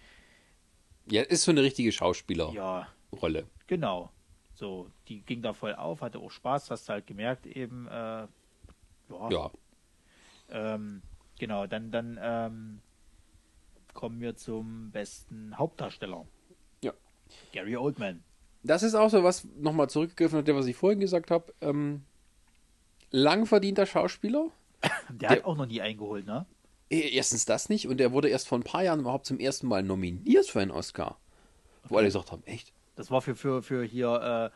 Ja, ist so eine richtige Schauspielerrolle. ja, genau. So, die ging da voll auf, hatte auch Spaß, hast du halt gemerkt eben, äh, ja, Ja. Ähm, genau, dann, dann ähm, kommen wir zum besten Hauptdarsteller. Ja. Gary Oldman. Das ist auch so was, nochmal zurückgegriffen auf das, was ich vorhin gesagt habe. Ähm, lang verdienter Schauspieler. Der, *coughs* Der- hat auch noch nie eingeholt, ne? Eh, Erstens das nicht und er wurde erst vor ein paar Jahren überhaupt zum ersten Mal nominiert für einen Oscar. Wo alle gesagt haben, echt? Das war für, für, für hier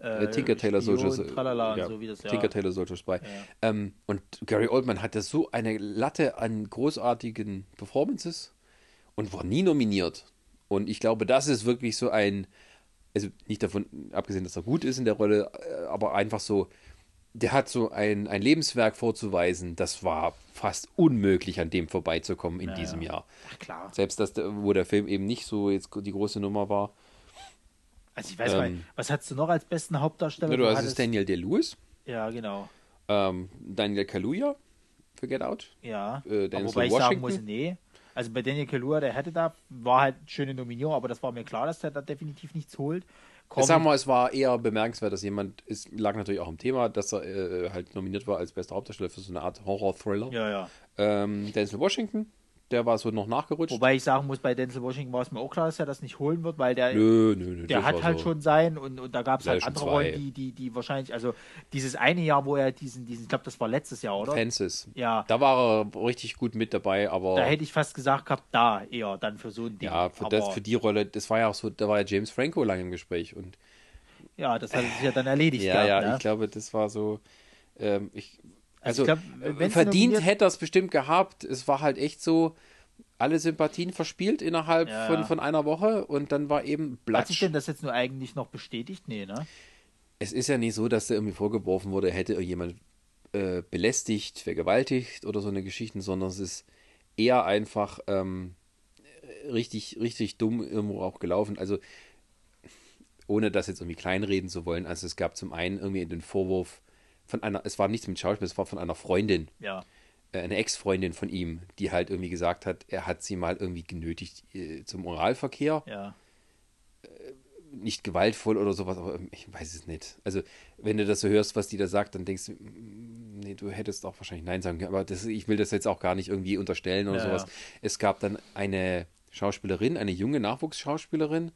äh, äh, Tinker Taylor Soldier Tralala ja, und so wie das ja. Tinker Taylor Soldier Spy. Ähm, und Gary Oldman hatte so eine Latte an großartigen Performances und war nie nominiert. Und ich glaube, das ist wirklich so ein, also nicht davon abgesehen, dass er gut ist in der Rolle, äh, aber einfach so, der hat so ein, ein Lebenswerk vorzuweisen, das war fast unmöglich, an dem vorbeizukommen in Ja, diesem ja. Jahr. Ach, klar. Selbst das, wo der Film eben nicht so jetzt die große Nummer war. Also ich weiß mal, Ähm, was hast du noch als besten Hauptdarsteller? Ja, du hast es Daniel Day-Lewis, Ja, genau. ähm, Daniel Kaluuya für Get Out. Ja. Äh, wobei ich sagen Washington? muss, nee. Also bei Daniel Kaluuya, der hätte da, war halt eine schöne Nominierung, aber das war mir klar, dass der da definitiv nichts holt. Ich sag mal, es war eher bemerkenswert, dass jemand, es lag natürlich auch im Thema, dass er äh, halt nominiert war als bester Hauptdarsteller für so eine Art Horror-Thriller. ja, ja. Ähm, Denzel Washington, der war so noch nachgerutscht. Wobei ich sagen muss, bei Denzel Washington war es mir auch klar, dass er das nicht holen wird, weil der, nö, nö, nö. der hat halt so. schon sein und, und da gab es halt andere zwei. Rollen, die, die, die wahrscheinlich, also dieses eine Jahr, wo er diesen, diesen ich glaube, das war letztes Jahr, oder? Fences. Ja. Da war er richtig gut mit dabei, aber Da hätte ich fast gesagt gehabt, da eher dann für so ein Ding. ja, für, Aber, das, für die Rolle, das war ja auch so, da war ja James Franco lange im Gespräch und ja, das hat sich ja dann erledigt ja, gehabt, ja, ne? ich glaube, das war so, ähm, ich, Also, ich glaub, äh, verdient hätte er es bestimmt gehabt. Es war halt echt so, alle Sympathien verspielt innerhalb Ja, von, von einer Woche und dann war eben Hat sich denn das jetzt nur eigentlich noch bestätigt? Nee, ne? Es ist ja nicht so, dass da irgendwie vorgeworfen wurde, er hätte jemand äh, belästigt, vergewaltigt oder so eine Geschichte, sondern es ist eher einfach ähm, richtig, richtig dumm irgendwo auch gelaufen. Also ohne das jetzt irgendwie kleinreden zu wollen. Also es gab zum einen irgendwie den Vorwurf von einer, es war nichts mit Schauspiel, es war von einer Freundin, Ja. äh, eine Ex-Freundin von ihm, die halt irgendwie gesagt hat, er hat sie mal irgendwie genötigt äh, zum Oralverkehr Ja. nicht gewaltvoll oder sowas, aber ich weiß es nicht. Also, wenn du das so hörst, was die da sagt, dann denkst du, mm, nee, du hättest auch wahrscheinlich Nein sagen können. Aber das, ich will das jetzt auch gar nicht irgendwie unterstellen oder Ja, sowas. ja. Es gab dann eine Schauspielerin, eine junge Nachwuchsschauspielerin,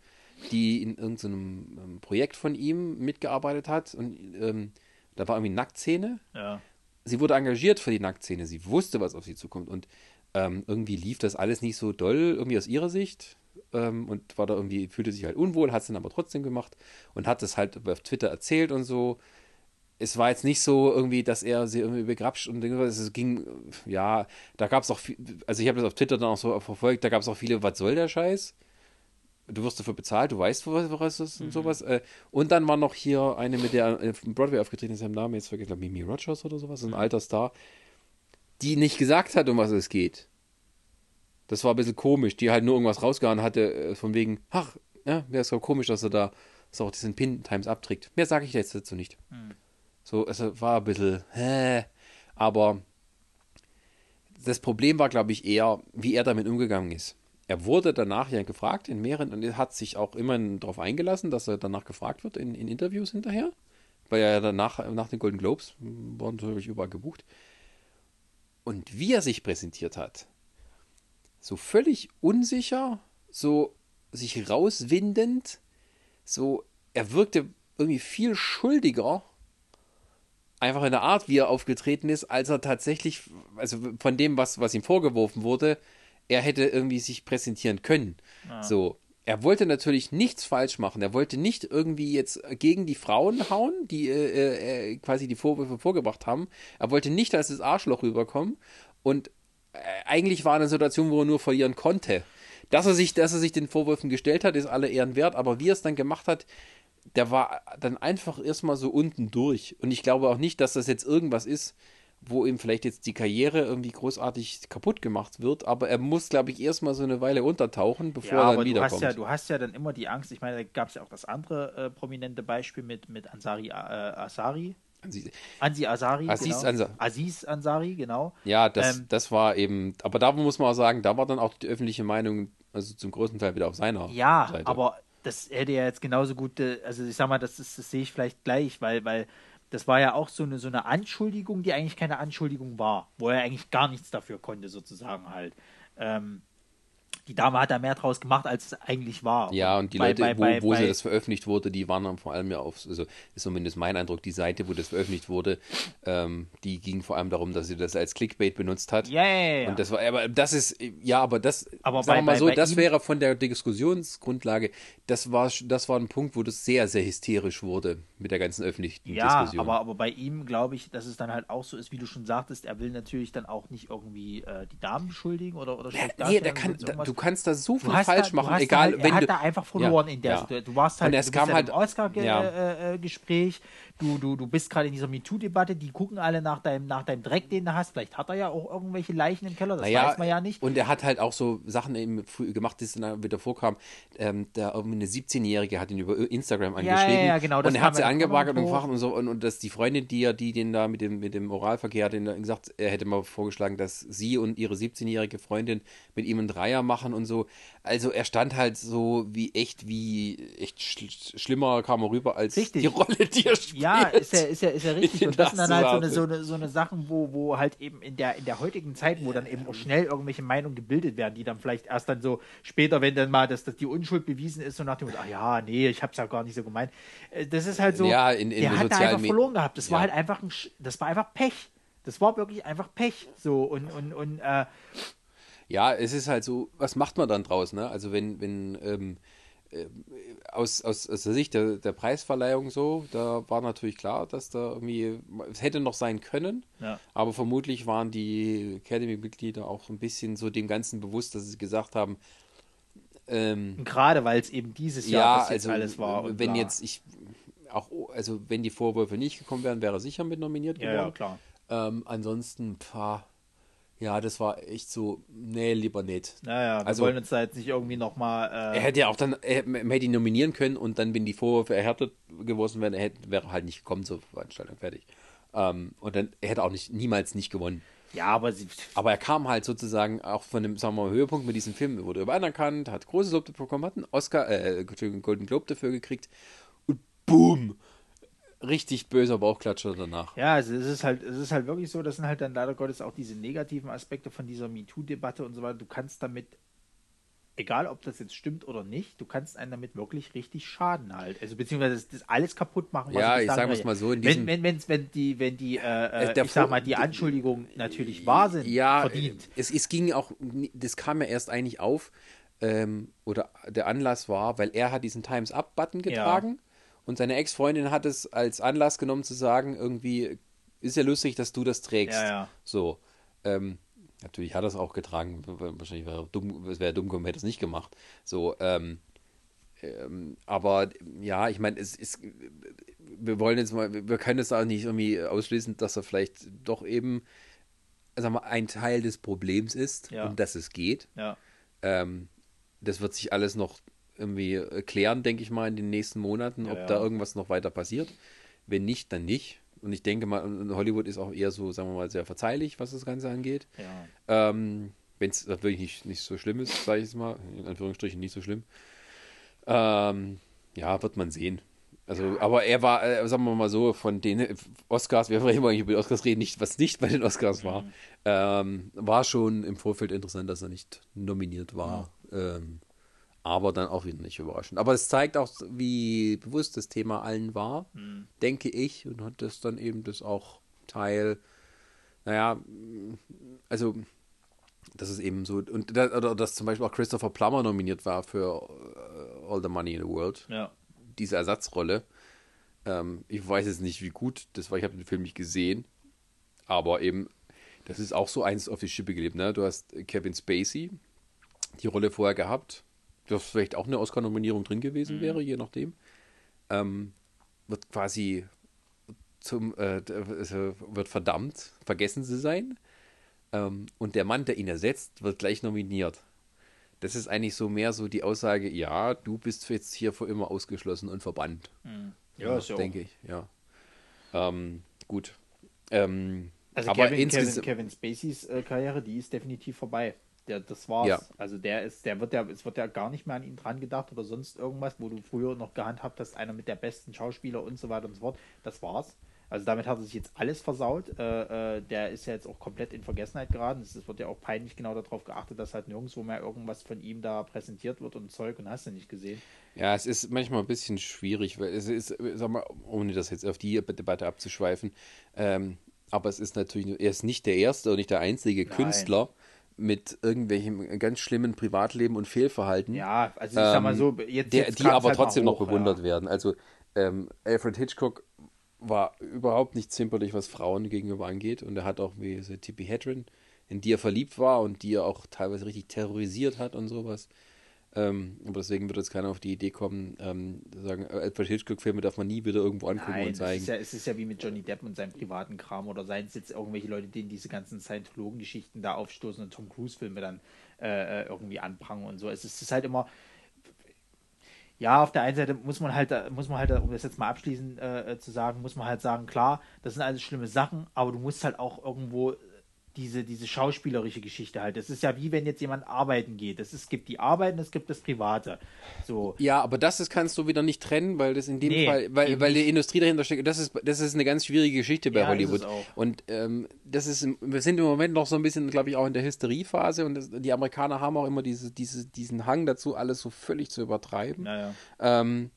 die in irgendeinem ähm, Projekt von ihm mitgearbeitet hat und ähm, da war irgendwie Nacktszene Ja. sie wurde engagiert für die Nacktszene. Sie wusste, was auf sie zukommt. Und ähm, irgendwie lief das alles nicht so doll, irgendwie aus ihrer Sicht. Ähm, und war da irgendwie, fühlte sich halt unwohl, hat es dann aber trotzdem gemacht und hat es halt auf Twitter erzählt und so. Es war jetzt nicht so irgendwie, dass er sie irgendwie begrapscht und irgendwas. Es ging, ja, da gab es auch viel, also ich habe das auf Twitter dann auch so verfolgt, da gab es auch viele, was soll der Scheiß? Du wirst dafür bezahlt, du weißt, was das ist und sowas. Äh, Und dann war noch hier eine, mit der äh, auf Broadway aufgetreten ist, im Namen jetzt vergessen, Mimi Rogers oder sowas, ein alter Star, die nicht gesagt hat, um was es geht. Das war ein bisschen komisch, die halt nur irgendwas rausgehauen hatte, äh, von wegen, ach, ja, wäre es so komisch, dass er da so auch diesen Pin-Times abträgt. Mehr sage ich jetzt dazu nicht. So, es war ein bisschen, hä, aber das Problem war, glaube ich, eher, wie er damit umgegangen ist. Er wurde danach ja gefragt in mehreren und hat sich auch immer darauf eingelassen, dass er danach gefragt wird in, in Interviews hinterher, weil er ja danach, nach den Golden Globes, wurden natürlich überall gebucht. Und wie er sich präsentiert hat, so völlig unsicher, so sich rauswindend, so, er wirkte irgendwie viel schuldiger, einfach in der Art, wie er aufgetreten ist, als er tatsächlich, also von dem, was, was ihm vorgeworfen wurde, er hätte irgendwie sich präsentieren können. So. Er wollte natürlich nichts falsch machen. Er wollte nicht irgendwie jetzt gegen die Frauen hauen, die äh, äh, quasi die Vorwürfe vorgebracht haben. Er wollte nicht als das Arschloch rüberkommen. Und äh, eigentlich war er in einer Situation, wo er nur verlieren konnte. Dass er sich, dass er sich den Vorwürfen gestellt hat, ist alle Ehren wert. Aber wie er es dann gemacht hat, der war dann einfach erstmal so unten durch. Und ich glaube auch nicht, dass das jetzt irgendwas ist, wo ihm vielleicht jetzt die Karriere irgendwie großartig kaputt gemacht wird, aber er muss, glaube ich, erstmal so eine Weile untertauchen, bevor Ja, er dann aber du hast, wiederkommt. ja, du hast ja dann immer die Angst, ich meine, da gab es ja auch das andere äh, prominente Beispiel mit, mit Ansari äh, Asari. Ansi Asari. Aziz genau. Ansari. Aziz Ansari, genau. Ja, das, Ähm, das war eben, aber da muss man auch sagen, da war dann auch die öffentliche Meinung, also zum größten Teil wieder auf seiner Ja, Seite. aber das hätte ja jetzt genauso gut, äh, also ich sag mal, das, ist, das sehe ich vielleicht gleich, weil, weil das war ja auch so eine, so eine Anschuldigung, die eigentlich keine Anschuldigung war, wo er eigentlich gar nichts dafür konnte, sozusagen halt. Ähm, die Dame hat da mehr draus gemacht, als es eigentlich war. Ja, und die bei- Leute, bei- wo, bei- wo sie bei- das veröffentlicht wurde, die waren dann vor allem ja auf, also ist zumindest mein Eindruck, die Seite, wo das veröffentlicht wurde, ähm, die ging vor allem darum, dass sie das als Clickbait benutzt hat. Ja, ja, ja, ja. Und das war, aber das ist, ja, aber das, Aber sagen wir mal so, das wäre von der Diskussionsgrundlage, das war, das war ein Punkt, wo das sehr, sehr hysterisch wurde mit der ganzen öffentlichen Ja, Diskussion. aber, aber bei ihm glaube ich, dass es dann halt auch so ist, wie du schon sagtest, er will natürlich dann auch nicht irgendwie äh, die Damen beschuldigen oder, oder schlecht nee, der darstellen kann, da, irgendwas. Du kannst da so viel falsch da, machen, egal, da halt, wenn er hat du, da einfach verloren Ja, in der ja. Situation. Du warst halt, Und es kam halt- ja im Oscar-Gespräch, ja. äh, äh, du, du, du bist gerade in dieser MeToo-Debatte, die gucken alle nach deinem, nach deinem Dreck, den du hast. Vielleicht hat er ja auch irgendwelche Leichen im Keller, das Naja, weiß man ja nicht. Und er hat halt auch so Sachen eben gemacht, die dann wieder vorkamen. Ähm, da eine 17-Jährige hat ihn über Instagram ja, angeschrieben. ja, genau, das und er hat sie ja angebaggert und gefragt und so. Und, und dass die Freundin, die ja, die den da mit dem, mit dem Oralverkehr hat, den gesagt, er hätte mal vorgeschlagen, dass sie und ihre 17-jährige Freundin mit ihm einen Dreier machen und so. Also er stand halt so wie echt, wie echt schl schlimmer kam er rüber als Richtig. die Rolle, die er spielt. Ja, ist ja, ist ja, ist ja richtig. Und das sind dann halt so eine, so eine, so eine Sachen, wo, wo halt eben in der, in der heutigen Zeit, wo dann eben auch schnell irgendwelche Meinungen gebildet werden, die dann vielleicht erst dann so später, wenn dann mal dass, dass die Unschuld bewiesen ist, so nach dem ach ja, nee, ich hab's ja gar nicht so gemeint. Äh, Das ist halt so, Ja, in- in der hat da einfach verloren gehabt. Das war Ja. halt einfach ein, das war einfach Pech. Das war wirklich einfach Pech. So und, und, und äh, Ja, es ist halt so, was macht man dann draus, ne? Also wenn, wenn, ähm, äh, aus, aus, aus der Sicht der, der Preisverleihung so, da war natürlich klar, dass da irgendwie, es hätte noch sein können, Ja. aber vermutlich waren die Academy-Mitglieder auch ein bisschen so dem Ganzen bewusst, dass sie gesagt haben, ähm, gerade weil es eben dieses Jahr ja, also alles war. wenn bla. jetzt ich auch, also wenn die Vorwürfe nicht gekommen wären, wäre er sicher mit nominiert Ja, geworden. ja, klar. Ähm, ansonsten, pah, ja, das war echt so, nee, lieber nicht. Naja, wir Also- wollen uns da jetzt nicht irgendwie nochmal. Er Äh, hätte ja auch dann, er, man hätte ihn nominieren können und dann, wenn die Vorwürfe erhärtet gewesen wären, er hätte, wäre er halt nicht gekommen zur Veranstaltung, fertig. Ähm, und dann er hätte auch nicht, niemals nicht gewonnen. ja, aber sie, Aber er kam halt sozusagen auch von dem, sagen wir mal, Höhepunkt mit diesem Film, wurde über anerkannt, hat großes Lob bekommen, hat einen Oscar, äh, Golden Globe dafür gekriegt und boom! Richtig böser Bauchklatscher danach. Ja, also es ist halt, es ist halt wirklich so, das sind halt dann leider Gottes auch diese negativen Aspekte von dieser MeToo-Debatte und so weiter. Du kannst damit, egal ob das jetzt stimmt oder nicht, du kannst einen damit wirklich richtig schaden halt. Also beziehungsweise das, das alles kaputt machen, Ja, ich ich wir's will. mal so, in wenn, wenn, wenn die, wenn die, äh, äh, der ich sag mal, die Anschuldigungen natürlich wahr sind, Ja, verdient. es, es ging auch, das kam ja erst eigentlich auf, ähm, oder der Anlass war, weil er hat diesen Times Up-Button getragen und seine Ex-Freundin hat es als Anlass genommen zu sagen, irgendwie, ist ja lustig, dass du das trägst. Ja, ja. So. Ähm, natürlich hat er es auch getragen. Wahrscheinlich wäre dumm, es wäre dumm gekommen, hätte er es nicht gemacht. So, ähm, ähm, aber ja, ich meine, es ist, wir wollen jetzt mal, wir können es auch nicht irgendwie ausschließen, dass er vielleicht doch eben, sagen wir, ein Teil des Problems ist, Ja. um das es geht. Ja. Ähm, das wird sich alles noch irgendwie klären, denke ich mal, in den nächsten Monaten, Ja, ob ja. da irgendwas noch weiter passiert. Wenn nicht, dann nicht. Und ich denke mal, Hollywood ist auch eher so, sagen wir mal, sehr verzeihlich, was das Ganze angeht. Ja. Ähm, Wenn es wirklich nicht, nicht so schlimm ist, sage ich es mal, in Anführungsstrichen nicht so schlimm. Ähm, ja, wird man sehen. Also, aber er war, äh, sagen wir mal so, von den äh, Oscars, wir wollen eigentlich über die Oscars reden, nicht, was nicht bei den Oscars war, ähm, war schon im Vorfeld interessant, dass er nicht nominiert war. Ähm, aber dann auch wieder nicht überraschend. Aber es zeigt auch, wie bewusst das Thema allen war, denke ich, und hat das dann eben das auch Teil, naja, also das ist eben so, und da, oder dass zum Beispiel auch Christopher Plummer nominiert war für äh, All the Money in the World, Ja. diese Ersatzrolle. Ähm, ich weiß jetzt nicht, wie gut das war, ich habe den Film nicht gesehen, aber eben, das ist auch so eins auf die Schippe gelebt. Ne? Du hast Kevin Spacey, die Rolle vorher gehabt, das vielleicht auch eine Oscar-Nominierung drin gewesen wäre, je nachdem. Ähm, wird quasi zum, äh, also wird verdammt, vergessen zu sein. Ähm, und der Mann, der ihn ersetzt, wird gleich nominiert. Das ist eigentlich so mehr so die Aussage, ja, du bist jetzt hier für immer ausgeschlossen und verbannt. Ja, ist ja denke ich, ja. Ähm, gut. Ähm, Also aber Kevin, Kevin, Kevin Spaceys äh, Karriere, die ist definitiv vorbei. Der, das war's. Ja. Also der ist, der wird ja, es wird ja gar nicht mehr an ihn dran gedacht oder sonst irgendwas, wo du früher noch gehandhabt hast, einer mit der besten Schauspieler und so weiter und so fort. Das war's. Also damit hat er sich jetzt alles versaut. Äh, äh, der ist ja jetzt auch komplett in Vergessenheit geraten. Es es wird ja auch peinlich genau darauf geachtet, dass halt nirgendwo mehr irgendwas von ihm da präsentiert wird und Zeug und hast du nicht gesehen. Ja, es ist manchmal ein bisschen schwierig, weil es ist, sag mal, ohne das jetzt auf die Debatte abzuschweifen, ähm, aber es ist natürlich, er ist nicht der erste und nicht der einzige Nein. Künstler mit irgendwelchem ganz schlimmen Privatleben und Fehlverhalten. Ja, also ich sag mal Ähm, so, jetzt, der, jetzt die aber halt trotzdem noch hoch, bewundert ja. werden. Also ähm, Alfred Hitchcock war überhaupt nicht zimperlich, was Frauen gegenüber angeht. Und er hat auch wie so Tippi Hedren, in die er verliebt war und die er auch teilweise richtig terrorisiert hat und sowas. Ähm, aber deswegen wird jetzt keiner auf die Idee kommen, ähm, zu sagen, äh, Alfred Hitchcock-Filme darf man nie wieder irgendwo angucken Nein, und es zeigen. ist, ja, es ist ja wie mit Johnny Depp und seinem privaten Kram oder seien es jetzt irgendwelche Leute, denen diese ganzen Scientologen-Geschichten da aufstoßen und Tom Cruise-Filme dann äh, äh, irgendwie anprangen und so. Es ist, es ist halt immer. Ja, auf der einen Seite muss man halt, muss man halt, um das jetzt mal abschließend äh, äh, zu sagen, muss man halt sagen, klar, das sind alles schlimme Sachen, aber du musst halt auch irgendwo diese, diese schauspielerische Geschichte halt. Das ist ja wie wenn jetzt jemand arbeiten geht. Das ist, es gibt die Arbeit und es gibt das Private. So. Ja, aber das ist, kannst du wieder nicht trennen, weil das in dem Nee, Fall, weil, weil die. Industrie dahinter steckt. Das ist, das ist eine ganz schwierige Geschichte bei Ja, Hollywood. es. Und ähm, das ist, wir sind im Moment noch so ein bisschen, glaube ich, auch in der Hysteriephase und das, die Amerikaner haben auch immer diese, diese, diesen Hang dazu, alles so völlig zu übertreiben. Naja. Ähm,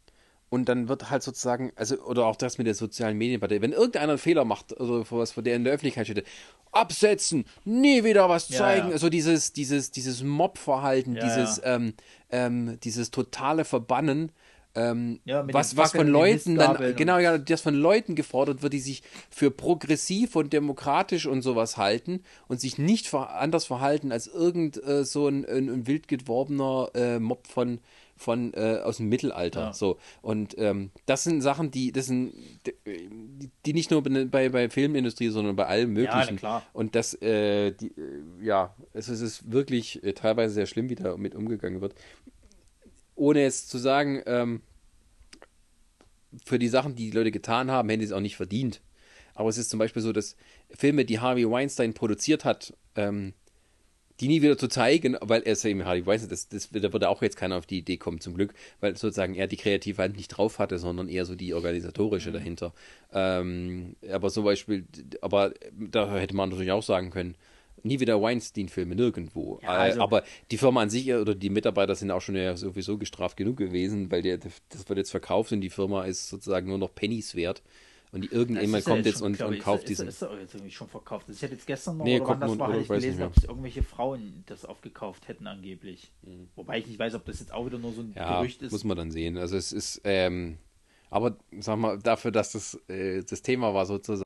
und dann wird halt sozusagen, also, oder auch das mit der sozialen Medienpartei, wenn irgendeiner einen Fehler macht, also vor was, vor der in der Öffentlichkeit steht, absetzen, nie wieder was Ja, zeigen, ja. also dieses, dieses, dieses Mob-Verhalten, Ja, dieses, ja. Ähm, ähm, dieses totale Verbannen, ähm, Ja, was, was von Leuten dann, genau, ja, das von Leuten gefordert wird, die sich für progressiv und demokratisch und sowas halten und sich nicht ver anders verhalten als irgend äh, so ein, ein, ein wild geworbener äh, Mob von von äh, aus dem Mittelalter Ja. so und ähm, das sind Sachen die das sind die, nicht nur bei, bei Filmindustrie sondern bei allem möglichen klar. und das äh, die, äh, ja es ist, es ist wirklich äh, teilweise sehr schlimm wie da mit umgegangen wird ohne jetzt zu sagen ähm, für die Sachen, die die Leute getan haben, hätten sie es auch nicht verdient. Aber es ist zum Beispiel so, dass Filme, die Harvey Weinstein produziert hat, ähm, die nie wieder zu zeigen, weil er ist eben Harvey Weinstein, das, das, da würde auch jetzt keiner auf die Idee kommen, zum Glück, weil sozusagen er die kreative Hand nicht drauf hatte, sondern eher so die organisatorische dahinter. Ähm, aber zum Beispiel, aber da hätte man natürlich auch sagen können, nie wieder Weinstein-Filme nirgendwo. Ja, also- aber die Firma an sich oder die Mitarbeiter sind auch schon ja sowieso gestraft genug gewesen, weil der, das wird jetzt verkauft und die Firma ist sozusagen nur noch Pennies wert. Und irgendjemand ja kommt jetzt schon, und, und ich, kauft ist, diesen. Ist, ist, ist jetzt irgendwie schon verkauft. Das hätte jetzt gestern noch, Nee, oder das war, hatte ich gelesen, ob irgendwelche Frauen das aufgekauft hätten angeblich. Wobei ich nicht weiß, ob das jetzt auch wieder nur so ein Mhm. Ja, Gerücht ist. muss man dann sehen. Also es ist, ähm, aber sag mal, dafür, dass das äh, das Thema war sozusagen.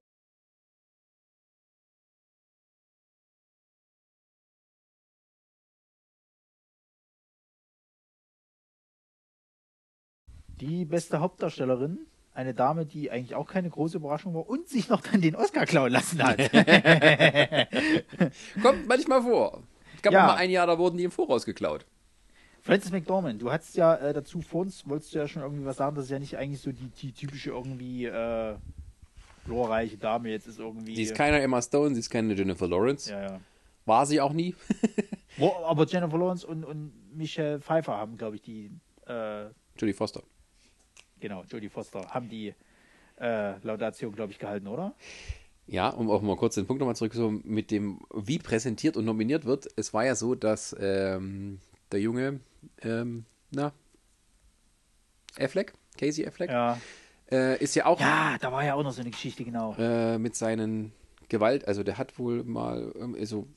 Die beste Hauptdarstellerin, eine Dame, die eigentlich auch keine große Überraschung war und sich noch dann den Oscar klauen lassen hat. *laughs* Kommt manchmal vor. Es gab Ja. mal ein Jahr, da wurden die im Voraus geklaut. Frances McDormand, du hattest ja äh, dazu vor uns, wolltest du ja schon irgendwie was sagen, das ist ja nicht eigentlich so die, die typische irgendwie äh, glorreiche Dame jetzt ist irgendwie. Sie ist keine Emma Stone, sie ist keine Jennifer Lawrence. ja, ja. War sie auch nie. *laughs* Wo, aber Jennifer Lawrence und, und Michelle Pfeiffer haben, glaube ich, die, äh, Judy Foster. Genau, Jodie Foster, haben die äh, Laudation, glaube ich, gehalten, oder? Ja, um auch mal kurz den Punkt nochmal zurück, so mit dem, wie präsentiert und nominiert wird. Es war ja so, dass ähm, der Junge, ähm, na, Affleck, Casey Affleck, Ja. äh, ist ja auch Ja, da war ja auch noch so eine Geschichte, genau. äh, mit seinen Gewalt, also der hat wohl mal, ähm, also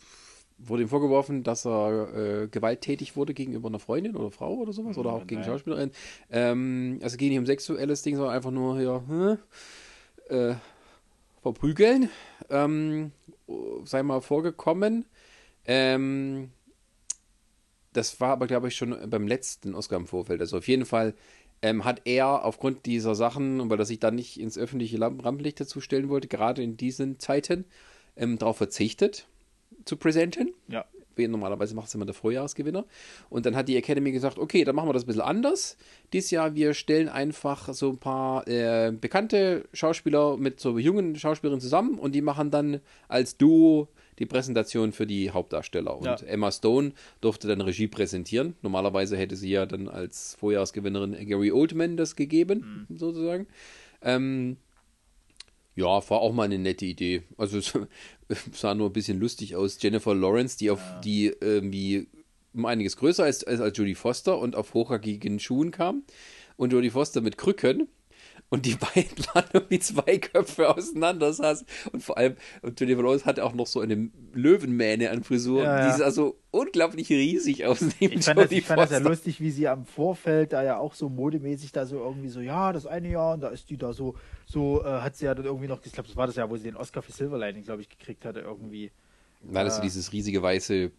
wurde ihm vorgeworfen, dass er äh, gewalttätig wurde gegenüber einer Freundin oder Frau oder sowas oder auch Kann gegen. Schauspielerin. Ähm, also ging nicht um sexuelles Ding, sondern einfach nur hier hm, äh, verprügeln. Ähm, sei mal vorgekommen. Ähm, das war aber, glaube ich, schon beim letzten Oscar im Vorfeld. Also auf jeden Fall ähm, hat er aufgrund dieser Sachen, und weil er sich dann nicht ins öffentliche Rampenlicht dazu stellen wollte, gerade in diesen Zeiten, ähm, darauf verzichtet zu präsentieren. Ja. Wie Normalerweise macht es immer der Vorjahresgewinner. Und dann hat die Academy gesagt, okay, dann machen wir das ein bisschen anders. Dieses Jahr, wir stellen einfach so ein paar äh, bekannte Schauspieler mit so jungen Schauspielerinnen zusammen und die machen dann als Duo die Präsentation für die Hauptdarsteller. Und Ja. Emma Stone durfte dann Regie präsentieren. Normalerweise hätte sie ja dann als Vorjahresgewinnerin Gary Oldman das gegeben, sozusagen. Ähm, ja, war auch mal eine nette Idee. Also es *laughs* sah nur ein bisschen lustig aus. Jennifer Lawrence, die auf die irgendwie um einiges größer ist als, als Jodie Foster und auf hochhackigen Schuhen kam. Und Jodie Foster mit Krücken. Und die *laughs* beiden waren irgendwie zwei Köpfe auseinander saßen. Und vor allem, und Jennifer Lawrence hatte auch noch so eine Löwenmähne an Frisur. Ja, ja. Die sah so unglaublich riesig aus neben Ich fand, das, Jodie ich fand das ja lustig, wie sie am Vorfeld da ja auch so modemäßig da so irgendwie so, ja, das eine Jahr und da ist die da so, so äh, hat sie ja dann irgendwie noch, ich glaube, das war das Jahr, wo sie den Oscar für Silver Lining, glaube ich, gekriegt hatte, irgendwie. Nein, das ist äh, dieses riesige weiße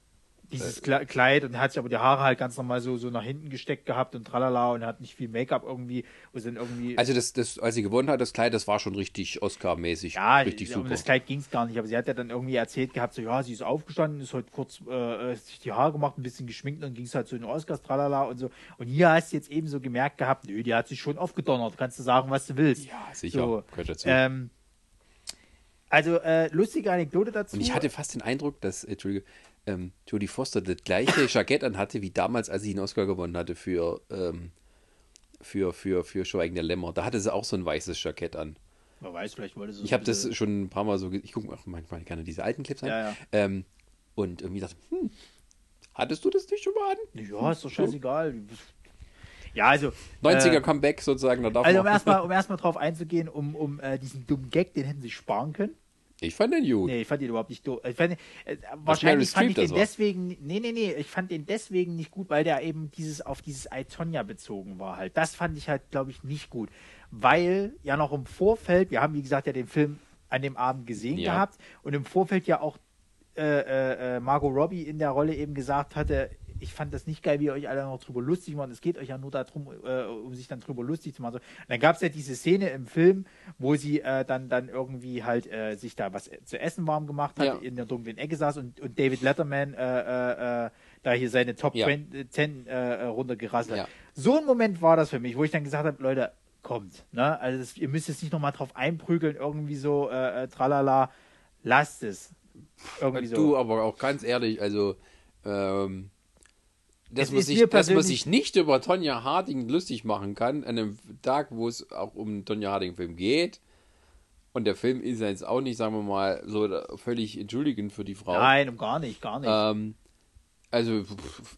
Dieses Kle- Kleid und hat sich aber die Haare halt ganz normal so, so nach hinten gesteckt gehabt und tralala und hat nicht viel Make-up irgendwie und irgendwie. Also das, das, als sie gewonnen hat, das Kleid, das war schon richtig Oscar-mäßig. ja, richtig um super. das Kleid ging es gar nicht, aber sie hat ja dann irgendwie erzählt gehabt, so ja, sie ist aufgestanden, ist heute kurz äh, sich die Haare gemacht, ein bisschen geschminkt, dann ging es halt zu den Oscars, tralala und so. Und hier hast du jetzt eben so gemerkt gehabt, nö, die hat sich schon aufgedonnert, kannst du sagen, was du willst. Ja, sicher. So, Gehört dazu. ähm, also, äh, lustige Anekdote dazu. Und ich hatte fast den Eindruck, dass äh, Entschuldige, ähm, Jodie Foster das gleiche *coughs* Jackett anhatte wie damals, als sie einen Oscar gewonnen hatte für, ähm, für, für, für Schweigen der Lämmer. Da hatte sie auch so ein weißes Jackett an. Wer weiß, vielleicht wollte sie Ich habe das schon ein paar Mal so, ich gucke auch manchmal gerne diese alten Clips an. Ja, ja. Ähm, und irgendwie dachte, hm, hattest du das nicht schon mal an? Ja, ist doch scheißegal. Ja, also. 90er äh, Comeback sozusagen, da darf Also um *laughs* man. erstmal um erstmal drauf einzugehen, um, um äh, diesen dummen Gag, den hätten sie sparen können. Ich fand den gut. Nee, ich fand den überhaupt nicht doof. Ich fand, den- äh, wahrscheinlich fand ich den war. deswegen, nee, nee, nee, ich fand den deswegen nicht gut, weil der eben dieses auf dieses Itonia bezogen war halt. Das fand ich halt, glaube ich, nicht gut. Weil ja noch im Vorfeld, wir haben wie gesagt ja den Film an dem Abend gesehen Ja. gehabt und im Vorfeld ja auch äh, äh, äh, Margot Robbie in der Rolle eben gesagt hatte, ich fand das nicht geil, wie ihr euch alle noch drüber lustig macht. Es geht euch ja nur darum, äh, um sich dann drüber lustig zu machen. So. Und dann gab es ja diese Szene im Film, wo sie äh, dann, dann irgendwie halt äh, sich da was zu essen warm gemacht hat, Ja. in der dunklen Ecke saß und, und David Letterman äh, äh, äh, da hier seine Top Ja. 20, 10 äh, runtergerasselt Ja. hat. So ein Moment war das für mich, wo ich dann gesagt habe, Leute, kommt. Ne? Also das, ihr müsst jetzt nicht nochmal drauf einprügeln, irgendwie so, tralala, lasst es. Irgendwie so. Du, aber auch ganz ehrlich, also, ähm, dass, man sich, dass man sich nicht über Tonja Harding lustig machen kann, an einem Tag, wo es auch um einen Tonja Harding-Film geht. Und der Film ist ja jetzt auch nicht, sagen wir mal, so völlig entschuldigend für die Frau. Nein, um gar nicht, gar nicht. Ähm, also,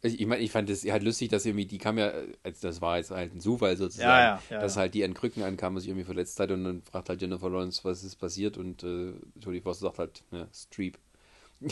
ich meine, ich fand es halt lustig, dass irgendwie, die kam ja, also das war jetzt halt ein Zufall sozusagen, Ja, ja, ja, dass halt die an Krücken ankam und sich irgendwie verletzt hat und dann fragt halt Jennifer Lawrence, was ist passiert und äh, Jodie Foster sagt halt, ja, Streep. *laughs*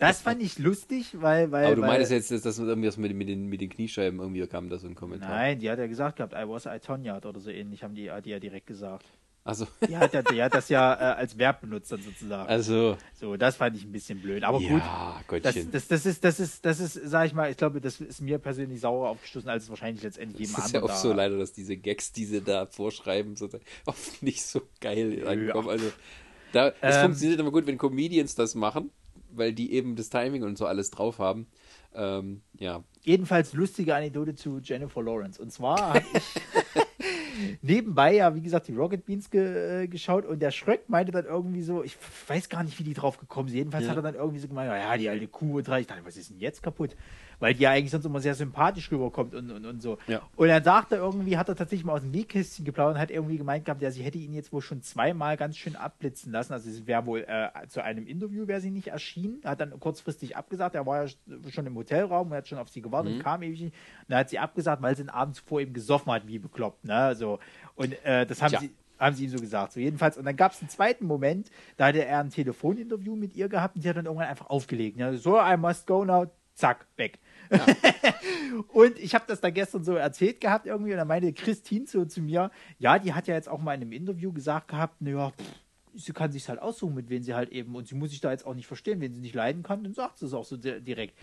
Das fand ich lustig, weil. weil Aber du weil, meinst jetzt, dass das irgendwie mit, mit, den, mit den Kniescheiben irgendwie kam, da so ein Kommentar. Nein, die hat ja gesagt gehabt, I was Itonia oder so ähnlich, haben die, hat die ja direkt gesagt. Also, Die hat, ja- die hat das ja äh, als Verb benutzt dann sozusagen. also, So, das fand ich ein bisschen blöd. Aber gut, ja, das, Gottchen. das, das ist, das ist, das ist, sag ich mal, ich glaube, das ist mir persönlich sauer aufgestoßen, als es wahrscheinlich letztendlich jedem Das ist ja anderen oft so leider, dass diese Gags, die sie da vorschreiben, so, oft nicht so geil ankommen. Also, da, es Ähm, funktioniert immer gut, wenn Comedians das machen, weil die eben das Timing und so alles drauf haben. Ähm, ja, Jedenfalls lustige Anekdote zu Jennifer Lawrence. Und zwar habe ich *laughs* nebenbei ja, wie gesagt, die Rocket Beans ge äh, geschaut und der Schröck meinte dann irgendwie so, ich weiß gar nicht, wie die drauf gekommen sind. Jedenfalls Ja. hat er dann irgendwie so gemeint, ja, die alte Kuh und drei. Ich dachte, was ist denn jetzt kaputt? Weil die ja eigentlich sonst immer sehr sympathisch rüberkommt und, und, und so. Ja. Und er sagte irgendwie, hat er tatsächlich mal aus dem Nähkästchen geplaudert und hat irgendwie gemeint gehabt, ja, sie hätte ihn jetzt wohl schon zweimal ganz schön abblitzen lassen. Also es wäre wohl äh, zu einem Interview wäre sie nicht erschienen, hat dann kurzfristig abgesagt. Er war ja schon im Hotelraum und hat schon auf sie gewartet und kam ewig nicht. Und dann hat sie abgesagt, weil sie den Abend zuvor eben gesoffen hat, wie bekloppt. Ne? So. Und äh, das haben Tja. sie haben sie ihm so gesagt. So jedenfalls. Und dann gab es einen zweiten Moment, da hatte er ein Telefoninterview mit ihr gehabt und sie hat dann irgendwann einfach aufgelegt. Ja, so, I must go now, zack, weg. *laughs* und ich habe das da gestern so erzählt gehabt irgendwie und dann meinte Christine so zu mir, ja, die hat ja jetzt auch mal in einem Interview gesagt gehabt, naja, pff, sie kann sich halt aussuchen, mit wem sie halt eben, und sie muss sich da jetzt auch nicht verstehen, wenn sie nicht leiden kann, dann sagt sie es auch so di- direkt.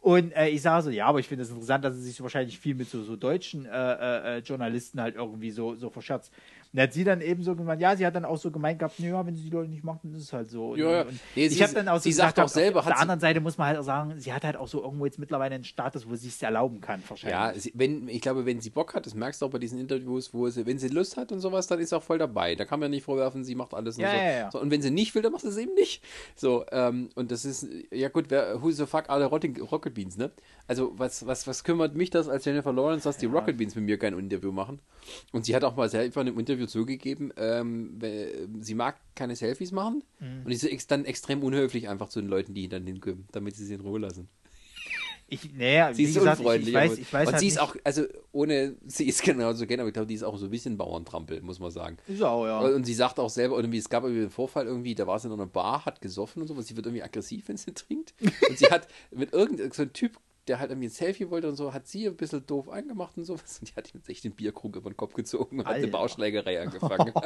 Und äh, ich sage so, ja, aber ich finde es das interessant, dass sie sich wahrscheinlich viel mit so, so deutschen äh, äh, Journalisten halt irgendwie so, so verscherzt. Und hat sie dann eben so gemeint, ja, sie hat dann auch so gemeint gehabt, naja, wenn sie die Leute nicht macht, dann ist es halt so. Und, Ja, ja. und Nee, ich sie- habe dann auch so sie sagt gesagt auch selber, auf, der anderen Seite muss man halt auch sagen, sie hat halt auch so irgendwo jetzt mittlerweile einen Status, wo sie es erlauben kann, wahrscheinlich. ja sie, wenn, ich glaube, wenn sie Bock hat, das merkst du auch bei diesen Interviews, wo sie, wenn sie Lust hat und sowas, dann ist sie auch voll dabei. Da kann man nicht vorwerfen, sie macht alles Ja. Ja, ja. so. Und wenn sie nicht will, dann macht sie es eben nicht. So, ähm, und das ist, ja gut, wer, who the fuck the Rocket, Beans, ne? Also, was, was, was kümmert mich das als Jennifer Lawrence, dass die Rocket Beans mit mir kein Interview machen? Und sie hat auch mal selber in einem Interview zugegeben, ähm, sie mag keine Selfies machen Mhm. und ist dann extrem unhöflich einfach zu den Leuten, die dann hinkommen, damit sie sie in Ruhe lassen. Ich, naja, Sie ist gesagt, unfreundlich. Ich, ich weiß, ich weiß und halt sie ist nicht, auch, also ohne sie ist *laughs* genauso kennen, aber ich glaube, die ist auch so ein bisschen Bauerntrampel, muss man sagen. Ist auch, ja. Und sie sagt auch selber, irgendwie, es gab irgendwie einen Vorfall irgendwie, da war sie in einer Bar, hat gesoffen und so, sie wird irgendwie aggressiv, wenn sie trinkt. *laughs* Und sie hat mit irgendeinem so Typ, der halt irgendwie ein Selfie wollte und so, hat sie ein bisschen doof angemacht und sowas. Und die hat ihm echt den Bierkrug über den Kopf gezogen und hat eine Alter. Bauschlägerei angefangen. *laughs*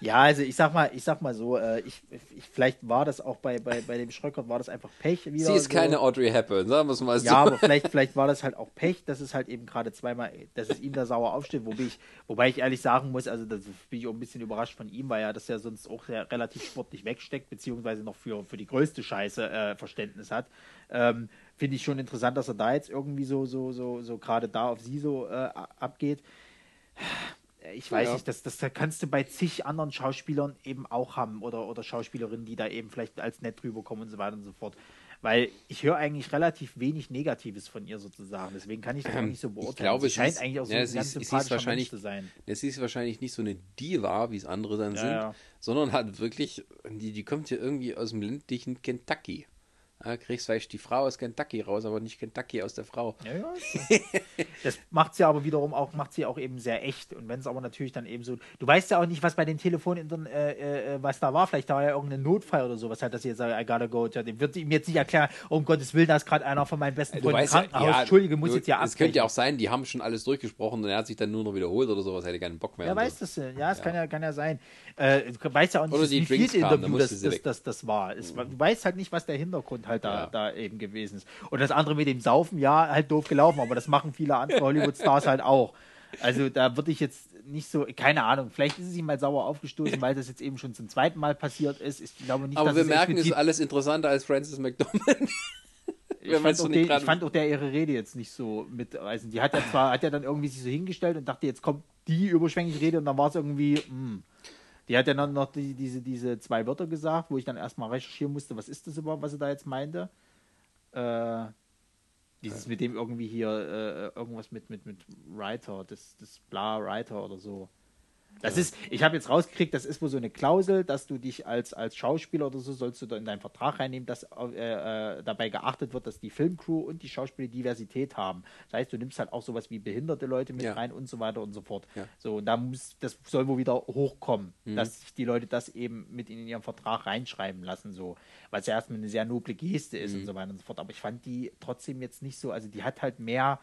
Ja, also ich sag mal, ich sag mal so, äh, ich, ich, vielleicht war das auch bei, bei, bei dem Schröckert, war das einfach Pech wieder. sie ist so. keine Audrey Hepburn, sagen wir es mal so. Ja, aber vielleicht, vielleicht war das halt auch Pech, dass es halt eben gerade zweimal, dass es ihm da sauer aufsteht, wobei ich, wobei ich ehrlich sagen muss, also das bin ich auch ein bisschen überrascht von ihm, weil er das ja sonst auch relativ sportlich wegsteckt, beziehungsweise noch für, für die größte Scheiße äh, Verständnis hat. Ähm, Finde ich schon interessant, dass er da jetzt irgendwie so, so, so, so gerade da auf sie so äh, abgeht. Ich weiß Ja. nicht, das, das kannst du bei zig anderen Schauspielern eben auch haben oder, oder Schauspielerinnen, die da eben vielleicht als nett rüberkommen und so weiter und so fort. Weil ich höre eigentlich relativ wenig Negatives von ihr sozusagen. Deswegen kann ich das auch nicht so beurteilen. glaube, sie scheint ist- eigentlich auch so ja, ein sie ganz ist- sie wahrscheinlich- Mensch zu sein. Es ist wahrscheinlich nicht so eine Diva, wie es andere dann sind, ja. sondern hat wirklich, die, die kommt ja irgendwie aus dem ländlichen Kentucky. Ja, kriegst vielleicht die Frau aus Kentucky raus, aber nicht Kentucky aus der Frau. Ja, ja. *laughs* das macht sie aber wiederum auch, macht sie auch eben sehr echt. Und wenn es aber natürlich dann eben so, du weißt ja auch nicht, was bei den Telefonen, äh, äh, was da war. Vielleicht da war ja irgendein Notfall oder sowas, hat das jetzt sagt, I gotta go. Ja, dem wird sie ihm jetzt nicht erklären, oh, um Gottes Willen, da ist gerade einer von meinen besten Freunden im ja, Krankenhaus. ja, Entschuldige, muss du- jetzt ja Es abbrechen. könnte ja auch sein, die haben schon alles durchgesprochen und er hat sich dann nur noch wiederholt oder sowas, hätte keinen Bock mehr. Und weiß das denn? Ja, es kann ja kann ja sein. Äh, du weißt ja auch nicht, wie viel Interview das, das, das, das war. Es, war- du weißt halt nicht, was der Hintergrund halt da, Ja. da eben gewesen ist. Und das andere mit dem Saufen, ja, halt doof gelaufen, aber das machen viele andere *laughs* Hollywood-Stars halt auch. Also da würde ich jetzt nicht so, keine Ahnung, vielleicht ist es ihm mal sauer aufgestoßen, *laughs* weil das jetzt eben schon zum zweiten Mal passiert ist. Ich glaube nicht, Aber wir es merken, es ist alles interessanter als Francis McDormand. ich fand, so den, ich fand auch der ihre Rede jetzt nicht so mitreißend. Die hat ja zwar, hat ja dann irgendwie sich so hingestellt und dachte, jetzt kommt die überschwängliche Rede und dann war es irgendwie, hm. Die hat ja dann noch die, diese, diese zwei Wörter gesagt, wo ich dann erstmal recherchieren musste, was ist das überhaupt, was sie da jetzt meinte. Äh, dieses mit dem irgendwie hier, äh, irgendwas mit, mit, mit Writer, das, das Bla Writer oder so. Das ist, ich habe jetzt rausgekriegt, das ist wohl so eine Klausel, dass du dich als, als Schauspieler oder so sollst du da in deinen Vertrag reinnehmen, dass äh, äh, dabei geachtet wird, dass die Filmcrew und die Schauspieler Diversität haben. Das heißt, du nimmst halt auch sowas wie behinderte Leute mit Ja. rein und so weiter und so fort. Ja. So, und da muss, das soll wohl wieder hochkommen, dass sich die Leute das eben mit in ihren Vertrag reinschreiben lassen, so. Was ja erstmal eine sehr noble Geste ist und so weiter und so fort. Aber ich fand die trotzdem jetzt nicht so, also die hat halt mehr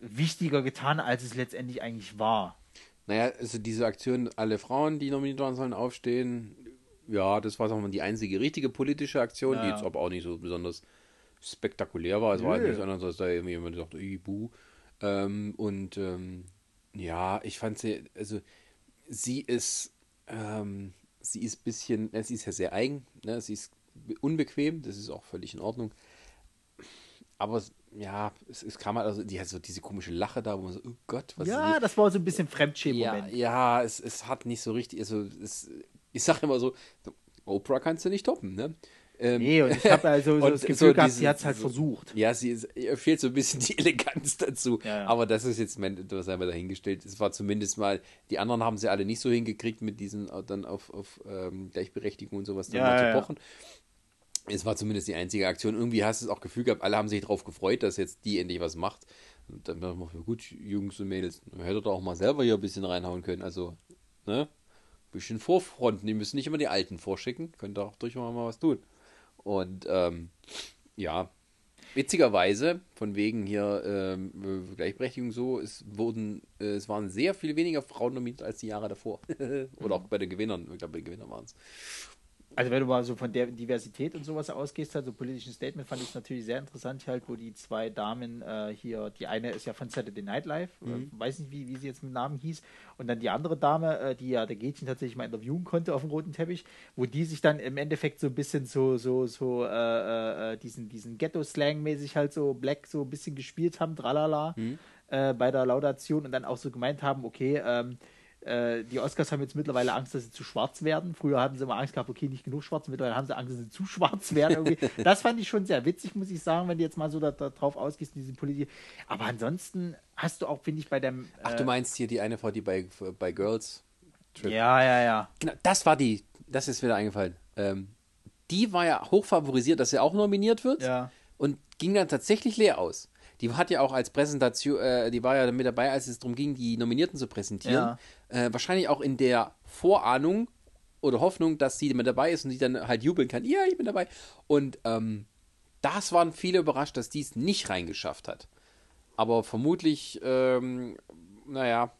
wichtiger getan, als es letztendlich eigentlich war. Naja, also diese Aktion, alle Frauen, die nominiert waren, sollen aufstehen. Ja, das war sagen wir mal, die einzige richtige politische Aktion, die Ja. jetzt aber auch nicht so besonders spektakulär war. Es war halt Nö. nichts anderes, als da irgendwie jemand sagt, buh. Ähm, und ähm, ja, ich fand sie, also sie ist, ähm, sie ist ein bisschen, äh, sie ist ja sehr eigen, ne? sie ist unbequem, das ist auch völlig in Ordnung. Aber ja, es, es kam halt, also die hat so diese komische Lache da, wo man so, oh Gott, was ist Ja, das war so ein bisschen Ja, Fremdschämen-Moment. ja es, es hat nicht so richtig, also es, ich sage immer so, Oprah kannst du nicht toppen, ne? Ähm, Nee, und ich habe also *laughs* so das Gefühl so gehabt, diese- sie hat es halt so- versucht. Ja, sie ist, ihr fehlt so ein bisschen die Eleganz dazu. Ja, ja. Aber das ist jetzt, mein, das haben wir dahingestellt. Es war zumindest mal, die anderen haben sie alle nicht so hingekriegt, mit diesen äh, dann auf, auf ähm, Gleichberechtigung und sowas dann Ja, mal zu ja, ja. Es war zumindest die einzige Aktion. Irgendwie hast du das auch Gefühl gehabt, alle haben sich darauf gefreut, dass jetzt die endlich was macht. Und dann dachte ich gut, Jungs und Mädels, hättet ihr auch mal selber hier ein bisschen reinhauen können. Also, ne? Bisschen vorfronten. Die müssen nicht immer die Alten vorschicken. Könnt ihr auch durchaus mal was tun. Und ähm, ja, witzigerweise, von wegen hier ähm, äh, Gleichberechtigung so, es wurden, äh, es waren sehr viel weniger Frauen nominiert als die Jahre davor. *laughs* Oder auch bei den Gewinnern, ich glaube, bei den Gewinnern waren es. Also wenn du mal so von der Diversität und sowas ausgehst, halt so politischen Statement, fand ich es natürlich sehr interessant, halt, wo die zwei Damen äh, hier, die eine ist ja von Saturday Night Live, Mhm. äh, weiß nicht, wie, wie sie jetzt mit Namen hieß, und dann die andere Dame, äh, die ja der Gätchen tatsächlich mal interviewen konnte auf dem roten Teppich, wo die sich dann im Endeffekt so ein bisschen so, so, so, äh, äh, diesen, diesen Ghetto-Slang-mäßig halt so Black so ein bisschen gespielt haben, tralala, Mhm. äh, bei der Laudation und dann auch so gemeint haben, okay, ähm, äh, die Oscars haben jetzt mittlerweile Angst, dass sie zu schwarz werden. Früher hatten sie immer Angst gehabt, okay, nicht genug schwarz. Mittlerweile haben sie Angst, dass sie zu schwarz werden. Irgendwie. *laughs* Das fand ich schon sehr witzig, muss ich sagen, wenn du jetzt mal so da, da drauf ausgehst, diese Politik. Aber ansonsten hast du auch, finde ich, bei dem. Ach, du meinst hier die eine Frau, die bei, bei Girls Trip. Ja, ja, ja. Genau, das war die, das ist wieder eingefallen. Ähm, die war ja hoch favorisiert, dass sie auch nominiert wird. Ja. Und ging dann tatsächlich leer aus. Die hat ja auch als Präsentation, äh, die war ja mit dabei, als es darum ging, die Nominierten zu präsentieren. Äh, wahrscheinlich auch in der Vorahnung oder Hoffnung, dass sie mit dabei ist und sie dann halt jubeln kann. Ja, ich bin dabei. Und ähm, das waren viele überrascht, dass die es nicht reingeschafft hat. Aber vermutlich, ähm, naja,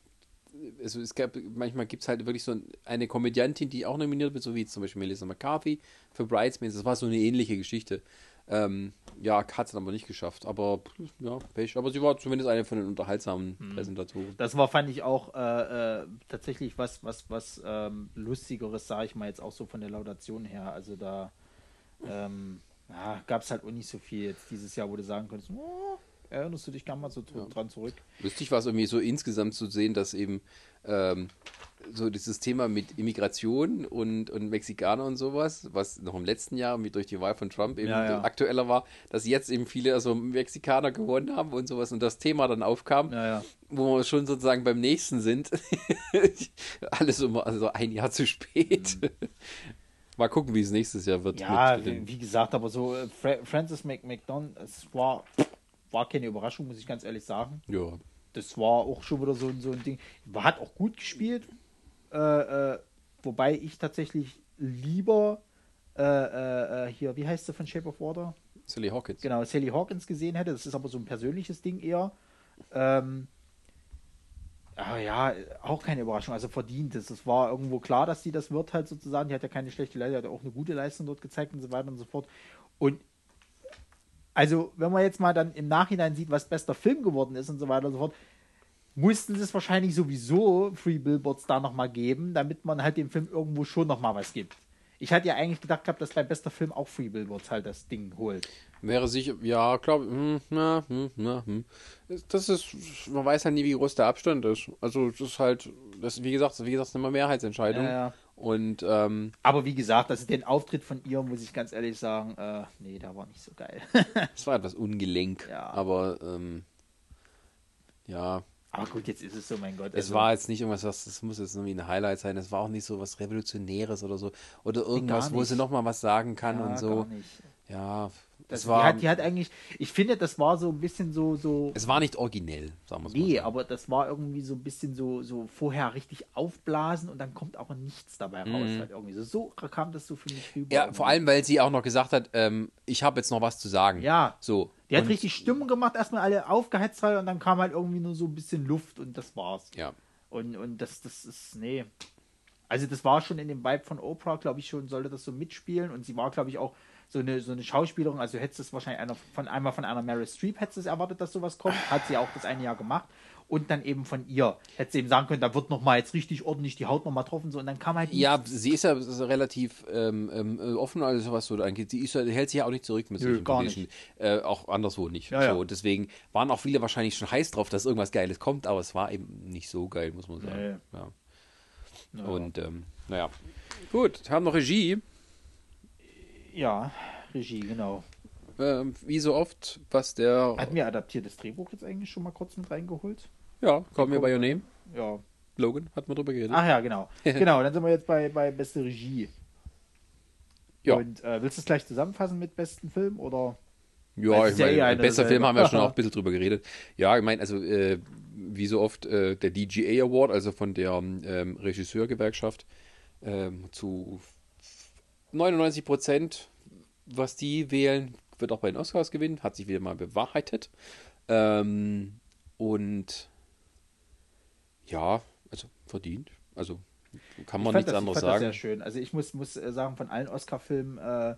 also es gab, manchmal gibt es halt wirklich so eine Komödiantin, die auch nominiert wird, so wie zum Beispiel Melissa McCarthy für Bridesmaids. Das war so eine ähnliche Geschichte. Ähm, ja, hat es aber nicht geschafft. Aber ja, Pech. Aber sie war zumindest eine von den unterhaltsamen Präsentatoren. Das war, fand ich auch äh, äh, tatsächlich was, was, was ähm, Lustigeres, sage ich mal jetzt auch so von der Laudation her. Also da ähm, ja, gab es halt auch nicht so viel jetzt dieses Jahr, wo du sagen könntest, oh, erinnerst du dich gar mal so dr- dran zurück? Lustig war es irgendwie so insgesamt zu sehen, dass eben ähm, so dieses Thema mit Immigration und, und Mexikaner und sowas, was noch im letzten Jahr mit durch die Wahl von Trump eben Ja, ja. aktueller war, dass jetzt eben viele also Mexikaner gewonnen haben und sowas und das Thema dann aufkam, Ja, ja. wo wir schon sozusagen beim nächsten sind. *laughs* Alles immer also ein Jahr zu spät. Mhm. *laughs* Mal gucken, wie es nächstes Jahr wird. Ja, mit den- wie, wie gesagt, aber so äh, Fra Francis Mc McDonald, es war, war keine Überraschung, muss ich ganz ehrlich sagen. ja. Das war auch schon wieder so, ein- so ein Ding. Hat auch gut gespielt, äh, äh, wobei ich tatsächlich lieber äh, äh, äh, hier, wie heißt sie von Shape of Water? Sally Hawkins. Genau, Sally Hawkins gesehen hätte. Das ist aber so ein persönliches Ding eher. Ähm, ja, auch keine Überraschung. Also verdient es. Es war irgendwo klar, dass sie das wird halt sozusagen. Die hat ja keine schlechte Leistung, die hat ja auch eine gute Leistung dort gezeigt und so weiter und so fort. Und also, wenn man jetzt mal dann im Nachhinein sieht, was bester Film geworden ist und so weiter und so fort, mussten sie es wahrscheinlich sowieso Free Billboards da nochmal geben, damit man halt dem Film irgendwo schon nochmal was gibt. Ich hatte ja eigentlich gedacht gehabt, dass bei bester Film auch Free Billboards halt das Ding holt. Wäre sicher, ja, glaube hm, na, hm, na, hm. Das ist, man weiß halt nie, wie groß der Abstand ist. Also, das ist halt, das, wie gesagt, wie gesagt, das ist immer Mehrheitsentscheidung. Ja, ja. Und, ähm, Aber wie gesagt, also den Auftritt von ihr, muss ich ganz ehrlich sagen, äh, nee, der war nicht so geil. *laughs* es war etwas ungelenk. Ja. Aber, ähm, ja, Aber gut, jetzt ist es so, mein Gott. es also- war jetzt nicht irgendwas, was, das muss jetzt irgendwie ein Highlight sein. Es war auch nicht so was Revolutionäres oder so. Oder irgendwas, wo sie nochmal was sagen kann ja, und so. Ja, Das, es war, die, hat, die hat eigentlich, ich finde, das war so ein bisschen so, so es war nicht originell, sagen wir es mal Nee, aber das war irgendwie so ein bisschen so, so vorher richtig aufblasen und dann kommt aber nichts dabei raus. Halt irgendwie. So, so kam das so für mich rüber. Mhm. Ja, irgendwie. vor allem, weil sie auch noch gesagt hat, ähm, ich habe jetzt noch was zu sagen. Ja. So. Die hat Und- richtig Stimmung gemacht, erstmal alle aufgeheizt und dann kam halt irgendwie nur so ein bisschen Luft und das war's. Ja. Und, und das, das ist, nee. Also das war schon in dem Vibe von Oprah, glaube ich schon, sollte das so mitspielen und sie war, glaube ich, auch so eine, so eine Schauspielerin, also hättest du es wahrscheinlich einer von einmal von einer Meryl Streep hättest du es erwartet, dass sowas kommt, hat sie auch das eine Jahr gemacht und dann eben von ihr, hätte sie eben sagen können, da wird noch mal jetzt richtig ordentlich die Haut noch mal getroffen so und dann kam halt Ja, nichts. sie ist ja so relativ ähm, ähm, äh, offen, also was so angeht. Sie ist, hält sich ja auch nicht zurück mit solchen Äh, auch anderswo nicht. Ja, so, ja. Deswegen waren auch viele wahrscheinlich schon heiß drauf, dass irgendwas Geiles kommt, aber es war eben nicht so geil, muss man sagen. Ja. Ja. Und ähm, naja. Gut, haben noch Regie. ja, Regie, genau. Ähm, wie so oft, was der. Hatten wir adaptiertes Drehbuch jetzt eigentlich schon mal kurz mit reingeholt? Ja, kommen wir bei Your Name. Ja, Logan, hatten wir drüber geredet. Ach ja, genau. *laughs* genau, dann sind wir jetzt bei, bei beste Regie. Ja. Und äh, willst du es gleich zusammenfassen mit besten Film oder? Ja, ich ja meine, ein eine bester. Film haben wir schon *laughs* auch ein bisschen drüber geredet. Ja, ich meine, also äh, wie so oft äh, der DGA Award, also von der ähm, Regisseurgewerkschaft, ähm, zu 99 Prozent, was die wählen, wird auch bei den Oscars gewinnen, hat sich wieder mal bewahrheitet. Ähm, und ja, also verdient. Also kann man nichts das, anderes ich fand Das sagen. sehr schön. Also ich muss, muss äh, sagen, von allen Oscar-Filmen äh,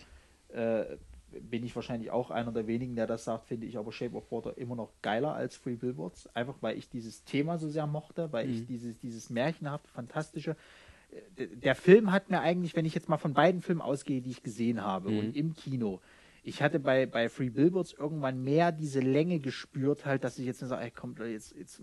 äh, bin ich wahrscheinlich auch einer der wenigen, der das sagt, finde ich aber Shape of Water immer noch geiler als Free Billboards. Einfach weil ich dieses Thema so sehr mochte, weil Mhm. ich dieses, dieses märchenhafte, fantastische. äh, Der Film hat mir eigentlich, wenn ich jetzt mal von beiden Filmen ausgehe, die ich gesehen habe Mhm. und im Kino, ich hatte bei, bei Free Billboards irgendwann mehr diese Länge gespürt, halt, dass ich jetzt nur sage, ey, kommt, jetzt, jetzt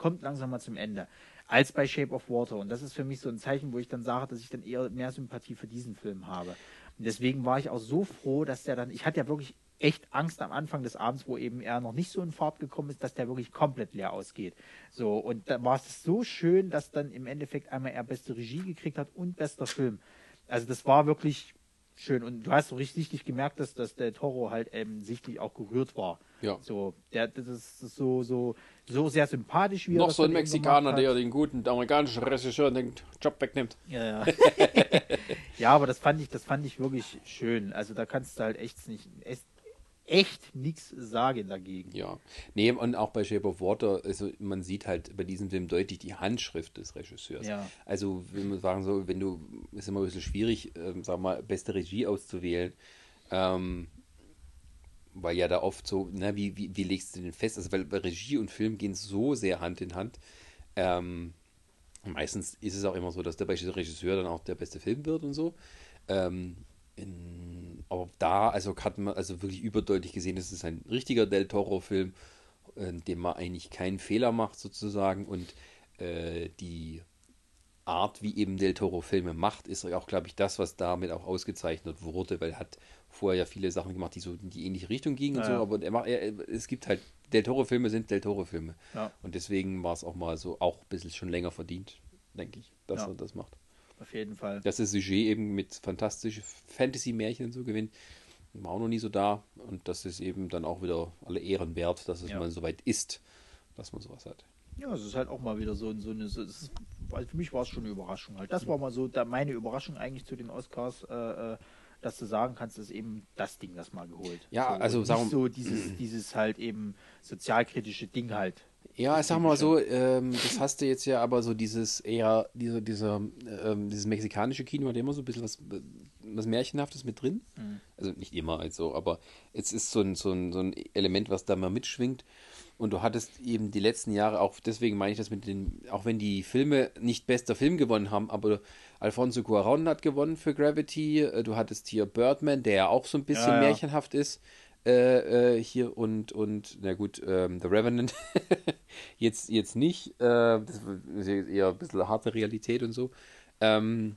kommt langsam mal zum Ende, als bei Shape of Water. Und das ist für mich so ein Zeichen, wo ich dann sage, dass ich dann eher mehr Sympathie für diesen Film habe. Und deswegen war ich auch so froh, dass der dann, ich hatte ja wirklich echt Angst am Anfang des Abends, wo eben er noch nicht so in Fahrt gekommen ist, dass der wirklich komplett leer ausgeht. So, und da war es so schön, dass dann im Endeffekt einmal er beste Regie gekriegt hat und bester Film. Also das war wirklich schön. Und du hast so richtig, gemerkt, dass, dass der Toro halt ähm, sichtlich auch gerührt war. Ja. So, der, das ist so, so, so sehr sympathisch, wie Noch so ein Mexikaner, der den guten amerikanischen Regisseur den Job wegnimmt. Ja, ja. *laughs* ja, aber das fand ich, das fand ich wirklich schön. Also da kannst du halt echt nicht, echt, echt nichts sagen dagegen. Ja, nee, und auch bei Shape of Water, also man sieht halt bei diesem Film deutlich die Handschrift des Regisseurs. Ja. Also, wenn man sagen so, wenn du, ist immer ein bisschen schwierig, ähm, sag mal, beste Regie auszuwählen, ähm, weil ja da oft so, na, wie, wie, wie legst du den fest? Also, weil Regie und Film gehen so sehr Hand in Hand. Ähm, meistens ist es auch immer so, dass der Regisseur dann auch der beste Film wird und so. Ähm, in, aber da, also hat man also wirklich überdeutlich gesehen, das ist ein richtiger Del Toro-Film, in dem man eigentlich keinen Fehler macht sozusagen und äh, die Art, wie eben Del Toro Filme macht, ist auch, glaube ich, das, was damit auch ausgezeichnet wurde, weil er hat vorher ja viele Sachen gemacht, die so in die ähnliche Richtung gingen und Ja, so, ja. aber er macht, er, es gibt halt, Del Toro Filme sind Del Toro Filme Ja. und deswegen war es auch mal so, auch ein bisschen schon länger verdient, denke ich, dass er das macht. auf jeden Fall. Dass das Sujet eben mit fantastischen Fantasy-Märchen und so gewinnt, war auch noch nie so da. Und das ist eben dann auch wieder alle Ehren wert, dass es mal so weit ist, dass man sowas hat. Ja, es ist halt auch mal wieder so, so eine. So, ist, also für mich war es schon eine Überraschung halt. Das war mal so da meine Überraschung eigentlich zu den Oscars, äh, äh, dass du sagen kannst, ist eben das Ding, das mal geholt. Ja, so, also sagen so dieses, dieses halt eben sozialkritische Ding halt. Ja, ich sag mal so, ähm, das hast du jetzt ja aber so dieses eher, dieser, dieser, ähm, dieses mexikanische Kino hat immer so ein bisschen was, was Märchenhaftes mit drin. Also nicht immer also, aber es ist so ein, so, ein, so ein Element, was da mal mitschwingt. Und du hattest eben die letzten Jahre auch, deswegen meine ich das mit den, auch wenn die Filme nicht bester Film gewonnen haben, aber Alfonso Cuarón hat gewonnen für Gravity, äh, du hattest hier Birdman, der ja auch so ein bisschen Ja, ja. märchenhaft ist, äh, äh, hier und, und, na gut, ähm, The Revenant *laughs* jetzt, jetzt nicht, äh, das ist eher ein bisschen harte Realität und so. Ähm,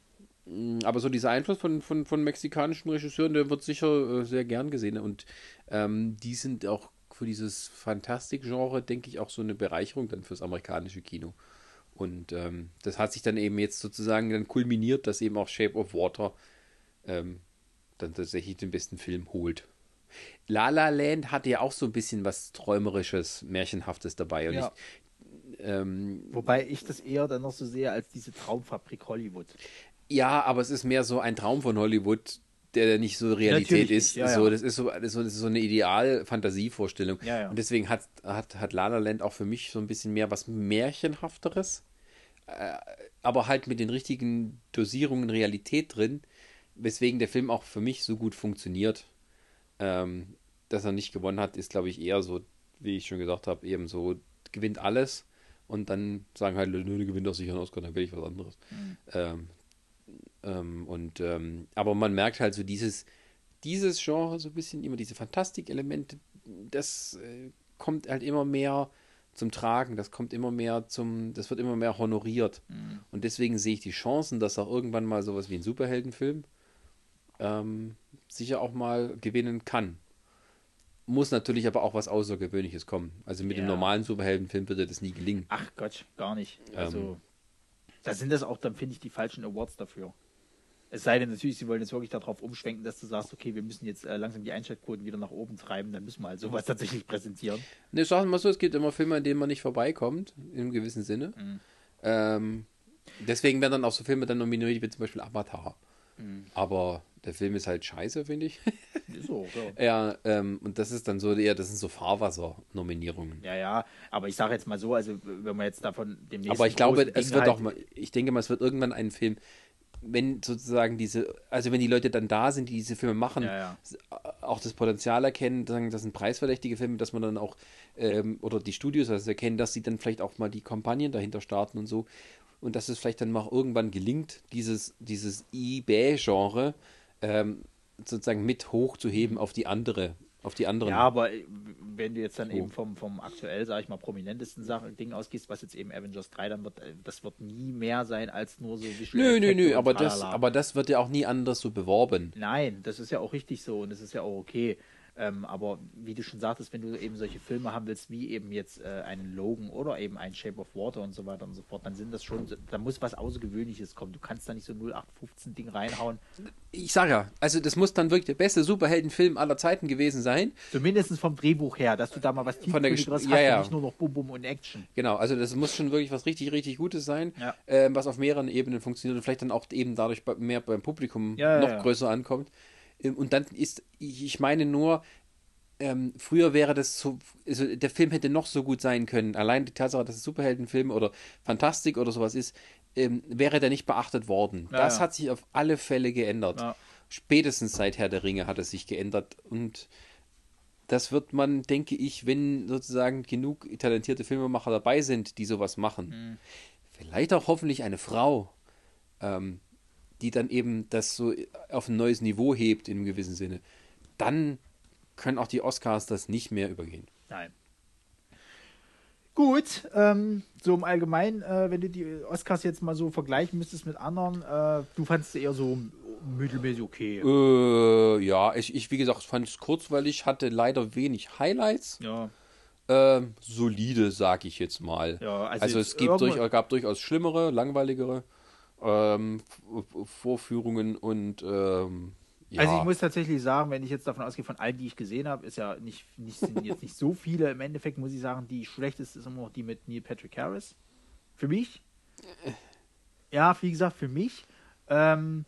aber so dieser Einfluss von, von, von mexikanischen Regisseuren, der wird sicher äh, sehr gern gesehen. Und ähm, die sind auch für dieses Fantastik-Genre, denke ich, auch so eine Bereicherung dann fürs amerikanische Kino. Und ähm, das hat sich dann eben jetzt sozusagen dann kulminiert, dass eben auch Shape of Water ähm, dann tatsächlich den besten Film holt. La La Land hatte ja auch so ein bisschen was Träumerisches, Märchenhaftes dabei. Und Ja. ich, ähm, Wobei ich das eher dann noch so sehe als diese Traumfabrik Hollywood. Ja, aber es ist mehr so ein Traum von Hollywood, der nicht so Realität ist. ja, so. Das ist so, das ist so, das ist so eine Ideal-Fantasievorstellung. Und deswegen hat, hat, hat La La Land auch für mich so ein bisschen mehr was Märchenhafteres, äh, aber halt mit den richtigen Dosierungen Realität drin, weswegen der Film auch für mich so gut funktioniert. Ähm, dass er nicht gewonnen hat, ist, glaube ich, eher so, wie ich schon gesagt habe, eben so, gewinnt alles und dann sagen halt, nö, du gewinnt doch sicher einen Oscar, dann will ich was anderes. Ähm, ähm, und ähm, aber man merkt halt so dieses, dieses Genre so ein bisschen immer diese Fantastikelemente, das äh, kommt halt immer mehr zum Tragen, das kommt immer mehr zum, das wird immer mehr honoriert. Und deswegen sehe ich die Chancen, dass auch irgendwann mal sowas wie ein Superheldenfilm ähm, sicher auch mal gewinnen kann. Muss natürlich aber auch was Außergewöhnliches kommen. Also mit dem Ja. normalen Superheldenfilm würde das nie gelingen. Ach Gott, gar nicht. Also, Ähm. Da sind das auch, dann finde ich, die falschen Awards dafür. Es sei denn natürlich, sie wollen jetzt wirklich darauf umschwenken, dass du sagst, okay, wir müssen jetzt äh, langsam die Einschaltquoten wieder nach oben treiben, dann müssen wir halt sowas *laughs* tatsächlich präsentieren. Ne, sagen wir mal so, es gibt immer Filme, an denen man nicht vorbeikommt, in einem gewissen Sinne. Mhm. Ähm, deswegen werden dann auch so Filme dann nominiert, wie zum Beispiel Avatar. Mhm. Aber der Film ist halt scheiße, finde ich. *laughs* So, *laughs* ja. ähm, und das ist dann so eher, das sind so Fahrwasser-Nominierungen. Ja, ja, aber ich sage jetzt mal so, also wenn man jetzt davon demnächst. Aber ich glaube, großen es Ding wird halt- auch mal, ich denke mal, es wird irgendwann einen Film, wenn sozusagen diese, also wenn die Leute dann da sind, die diese Filme machen, Ja, ja. auch das Potenzial erkennen, sagen, das sind preisverdächtige Filme, dass man dann auch, ähm, oder die Studios also erkennen, dass sie dann vielleicht auch mal die Kampagnen dahinter starten und so. Und dass es vielleicht dann mal irgendwann gelingt, dieses, dieses eBay-Genre ähm, sozusagen mit hochzuheben auf die andere, auf die anderen. Ja, aber äh, wenn du jetzt dann So. eben vom, vom aktuell, sag ich mal, prominentesten Sachen, Ding ausgehst, was jetzt eben Avengers 3 dann wird, äh, das wird nie mehr sein als nur so Visual Nö, nö, nö, aber das, aber das wird ja auch nie anders so beworben. Nein, das ist ja auch richtig so und das ist ja auch okay. Ähm, aber wie du schon sagtest, wenn du eben solche Filme haben willst, wie eben jetzt äh, einen Logan oder eben ein Shape of Water und so weiter und so fort, dann sind das schon, da muss was Außergewöhnliches kommen. Du kannst da nicht so 0815 Ding reinhauen. Ich sag ja, also das muss dann wirklich der beste Superheldenfilm aller Zeiten gewesen sein. Zumindest vom Drehbuch her, dass du da mal was Tiefgründigeres hast ja, ja. und nicht nur noch Bum Bum und Action. Genau, also das muss schon wirklich was richtig, richtig Gutes sein, Ja. ähm, was auf mehreren Ebenen funktioniert und vielleicht dann auch eben dadurch mehr beim Publikum Ja, noch größer ankommt. Ähm, Und dann ist, ich meine nur, ähm, früher wäre das so, also der Film hätte noch so gut sein können. Allein die Tatsache, dass es Superheldenfilm oder Fantastik oder sowas ist, ähm, wäre der nicht beachtet worden. Ja, das ja. hat sich auf alle Fälle geändert. Ja. Spätestens seit Herr der Ringe hat es sich geändert und das wird man, denke ich, wenn sozusagen genug talentierte Filmemacher dabei sind, die sowas machen, Mhm. vielleicht auch hoffentlich eine Frau, ähm, die dann eben das so auf ein neues Niveau hebt in einem gewissen Sinne, dann können auch die Oscars das nicht mehr übergehen. Nein. Gut, ähm, so im Allgemeinen, äh, wenn du die Oscars jetzt mal so vergleichen müsstest mit anderen, äh, du fandest sie eher so mittelmäßig okay. Äh, ja, ich, ich wie gesagt, fand es kurzweilig, hatte leider wenig Highlights. Ja, Ähm, solide, sag ich jetzt mal. Ja, also also, jetzt es gibt durch, gab durchaus schlimmere, langweiligere. Ähm, Vorführungen und ähm, ja. Also ich muss tatsächlich sagen, wenn ich jetzt davon ausgehe, von allen, die ich gesehen habe, ist ja nicht, nicht sind jetzt nicht so viele. Im Endeffekt muss ich sagen, die schlechteste ist immer noch die mit Neil Patrick Harris. Für mich. Ja, wie gesagt, für mich. Ähm,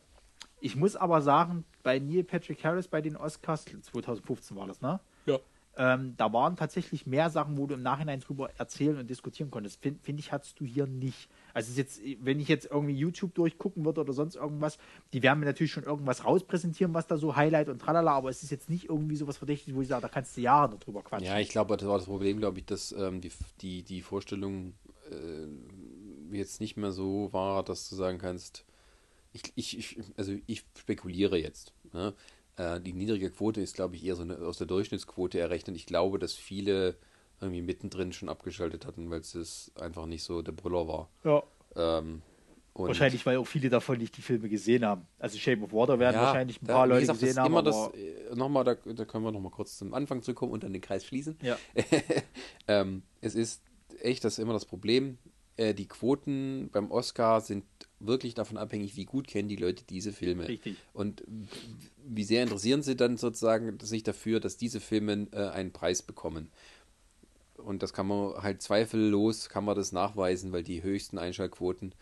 ich muss aber sagen, bei Neil Patrick Harris bei den Oscars, 2015 war das, ne? ja. Ähm, da waren tatsächlich mehr Sachen, wo du im Nachhinein drüber erzählen und diskutieren konntest. Finde find ich, hattest du hier nicht. Also jetzt, wenn ich jetzt irgendwie YouTube durchgucken würde oder sonst irgendwas, die werden mir natürlich schon irgendwas rauspräsentieren, was da so Highlight und tralala, aber es ist jetzt nicht irgendwie so was Verdächtiges, wo ich sage, da kannst du Jahre drüber quatschen. Ja, ich glaube, das war das Problem, glaube ich, dass ähm, die, die, die Vorstellung äh, jetzt nicht mehr so war, dass du sagen kannst, ich, ich, ich also ich spekuliere jetzt. Ne? Äh, die niedrige Quote ist, glaube ich, eher so eine, aus der Durchschnittsquote errechnet. Ich glaube, dass viele irgendwie mittendrin schon abgeschaltet hatten, weil es einfach nicht so der Brüller war. Ja. Ähm, Wahrscheinlich, weil auch viele davon nicht die Filme gesehen haben. Also Shape of Water werden Ja, wahrscheinlich ein da- paar wie Leute gesagt, gesehen haben. immer das, äh, nochmal, da, da können wir nochmal kurz zum Anfang zurückkommen und dann den Kreis schließen. ja. *laughs* ähm, es ist echt das ist immer das Problem. Äh, die Quoten beim Oscar sind wirklich davon abhängig, wie gut kennen die Leute diese Filme. Richtig. Und wie sehr interessieren sie dann sozusagen sich dafür, dass diese Filme äh, einen Preis bekommen. Und das kann man halt zweifellos, kann man das nachweisen, weil die höchsten Einschaltquoten,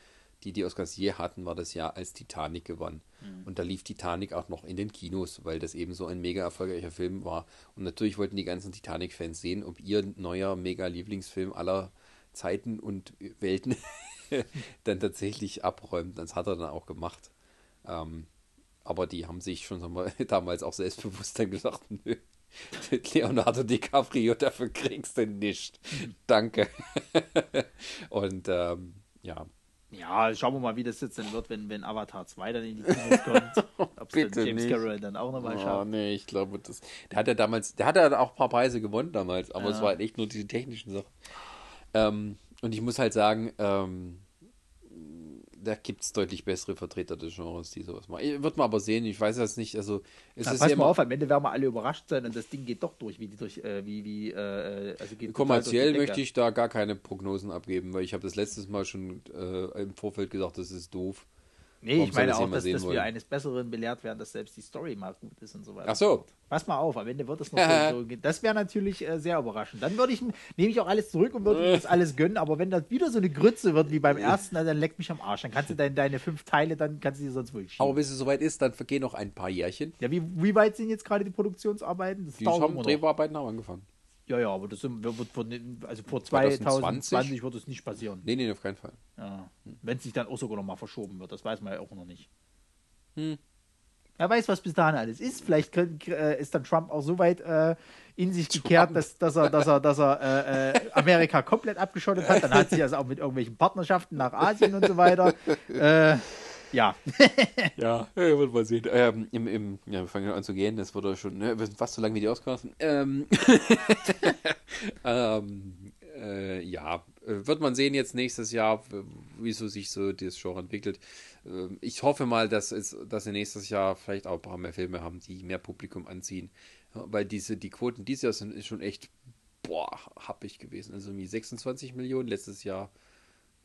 die die Oscars je hatten, war das Jahr, als Titanic gewann. Und da lief Titanic auch noch in den Kinos, weil das eben so ein mega erfolgreicher Film war. Und natürlich wollten die ganzen Titanic-Fans sehen, ob ihr neuer mega Lieblingsfilm aller Zeiten und Welten *laughs* dann tatsächlich abräumt. Das hat er dann auch gemacht. Ähm, aber die haben sich schon *laughs* damals auch selbstbewusst dann *laughs* gedacht, nö, *laughs* Leonardo DiCaprio, dafür kriegst du nicht. Danke. *laughs* Und ähm, ja, Ja, schauen wir mal, wie das jetzt dann wird, wenn, wenn Avatar 2 dann in die Kinos kommt. *laughs* Ob es James nicht. Carroll dann auch nochmal oh, schafft. nee, ich glaube, das. Der hat ja damals, der hat ja auch ein paar Preise gewonnen damals, aber es Ja. war halt echt nur diese technischen Sachen. Ähm, und ich muss halt sagen, ähm, da gibt es deutlich bessere Vertreter des Genres, die sowas machen. Wird man aber sehen, ich weiß das nicht. Also, es Na, ist pass ja mal immer, auf, am Ende werden wir alle überrascht sein und das Ding geht doch durch, wie die durch, äh, wie, wie, äh, also geht kommerziell möchte ich da gar keine Prognosen abgeben, weil ich habe das letztes Mal schon äh, im Vorfeld gesagt, das ist doof. Nee, Warum ich meine das auch, dass, dass wir eines Besseren belehrt werden, dass selbst die Story mal gut ist und so weiter. Ach so. Pass mal auf, am Ende wird es noch so. *laughs* Das wäre natürlich äh, sehr überraschend. Dann würde ich, nehme ich auch alles zurück und würde *laughs* das alles gönnen, aber wenn das wieder so eine Grütze wird wie beim *laughs* ersten, dann leck mich am Arsch. Dann kannst du deine, deine fünf Teile, dann kannst du die sonst wohl schieben. Aber bis es soweit ist, dann vergehen noch ein paar Jährchen. Ja, wie, wie weit sind jetzt gerade die Produktionsarbeiten? Das Die haben. Drehbearbeiten haben angefangen. Ja, ja, aber das sind- wird, wird, also vor 2020? 2020 wird es nicht passieren. Nee, nee, auf keinen Fall. Ja. Wenn es sich dann auch sogar noch mal verschoben wird, das weiß man ja auch noch nicht. Hm. Wer weiß, was bis dahin alles ist. Vielleicht könnt, äh, ist dann Trump auch so weit äh, in sich gekehrt, dass, dass er, dass er, dass er äh, äh, Amerika komplett abgeschottet hat. Dann hat sie also auch mit irgendwelchen Partnerschaften nach Asien und so weiter. *laughs* Ja. Ja, ja wird mal sehen. Ähm, im, im, ja, wir fangen an zu gehen. Das wurde schon, ne, wir sind fast so lang wie die Oscars. Ähm, *laughs* ähm, äh, ja, wird man sehen jetzt nächstes Jahr, wieso sich so das Genre entwickelt. Ähm, ich hoffe mal, dass, es, dass wir nächstes Jahr vielleicht auch ein paar mehr Filme haben, die mehr Publikum anziehen. Weil diese, die Quoten dieses Jahr sind schon echt, boah, happig gewesen. Also irgendwie 26 Millionen letztes Jahr.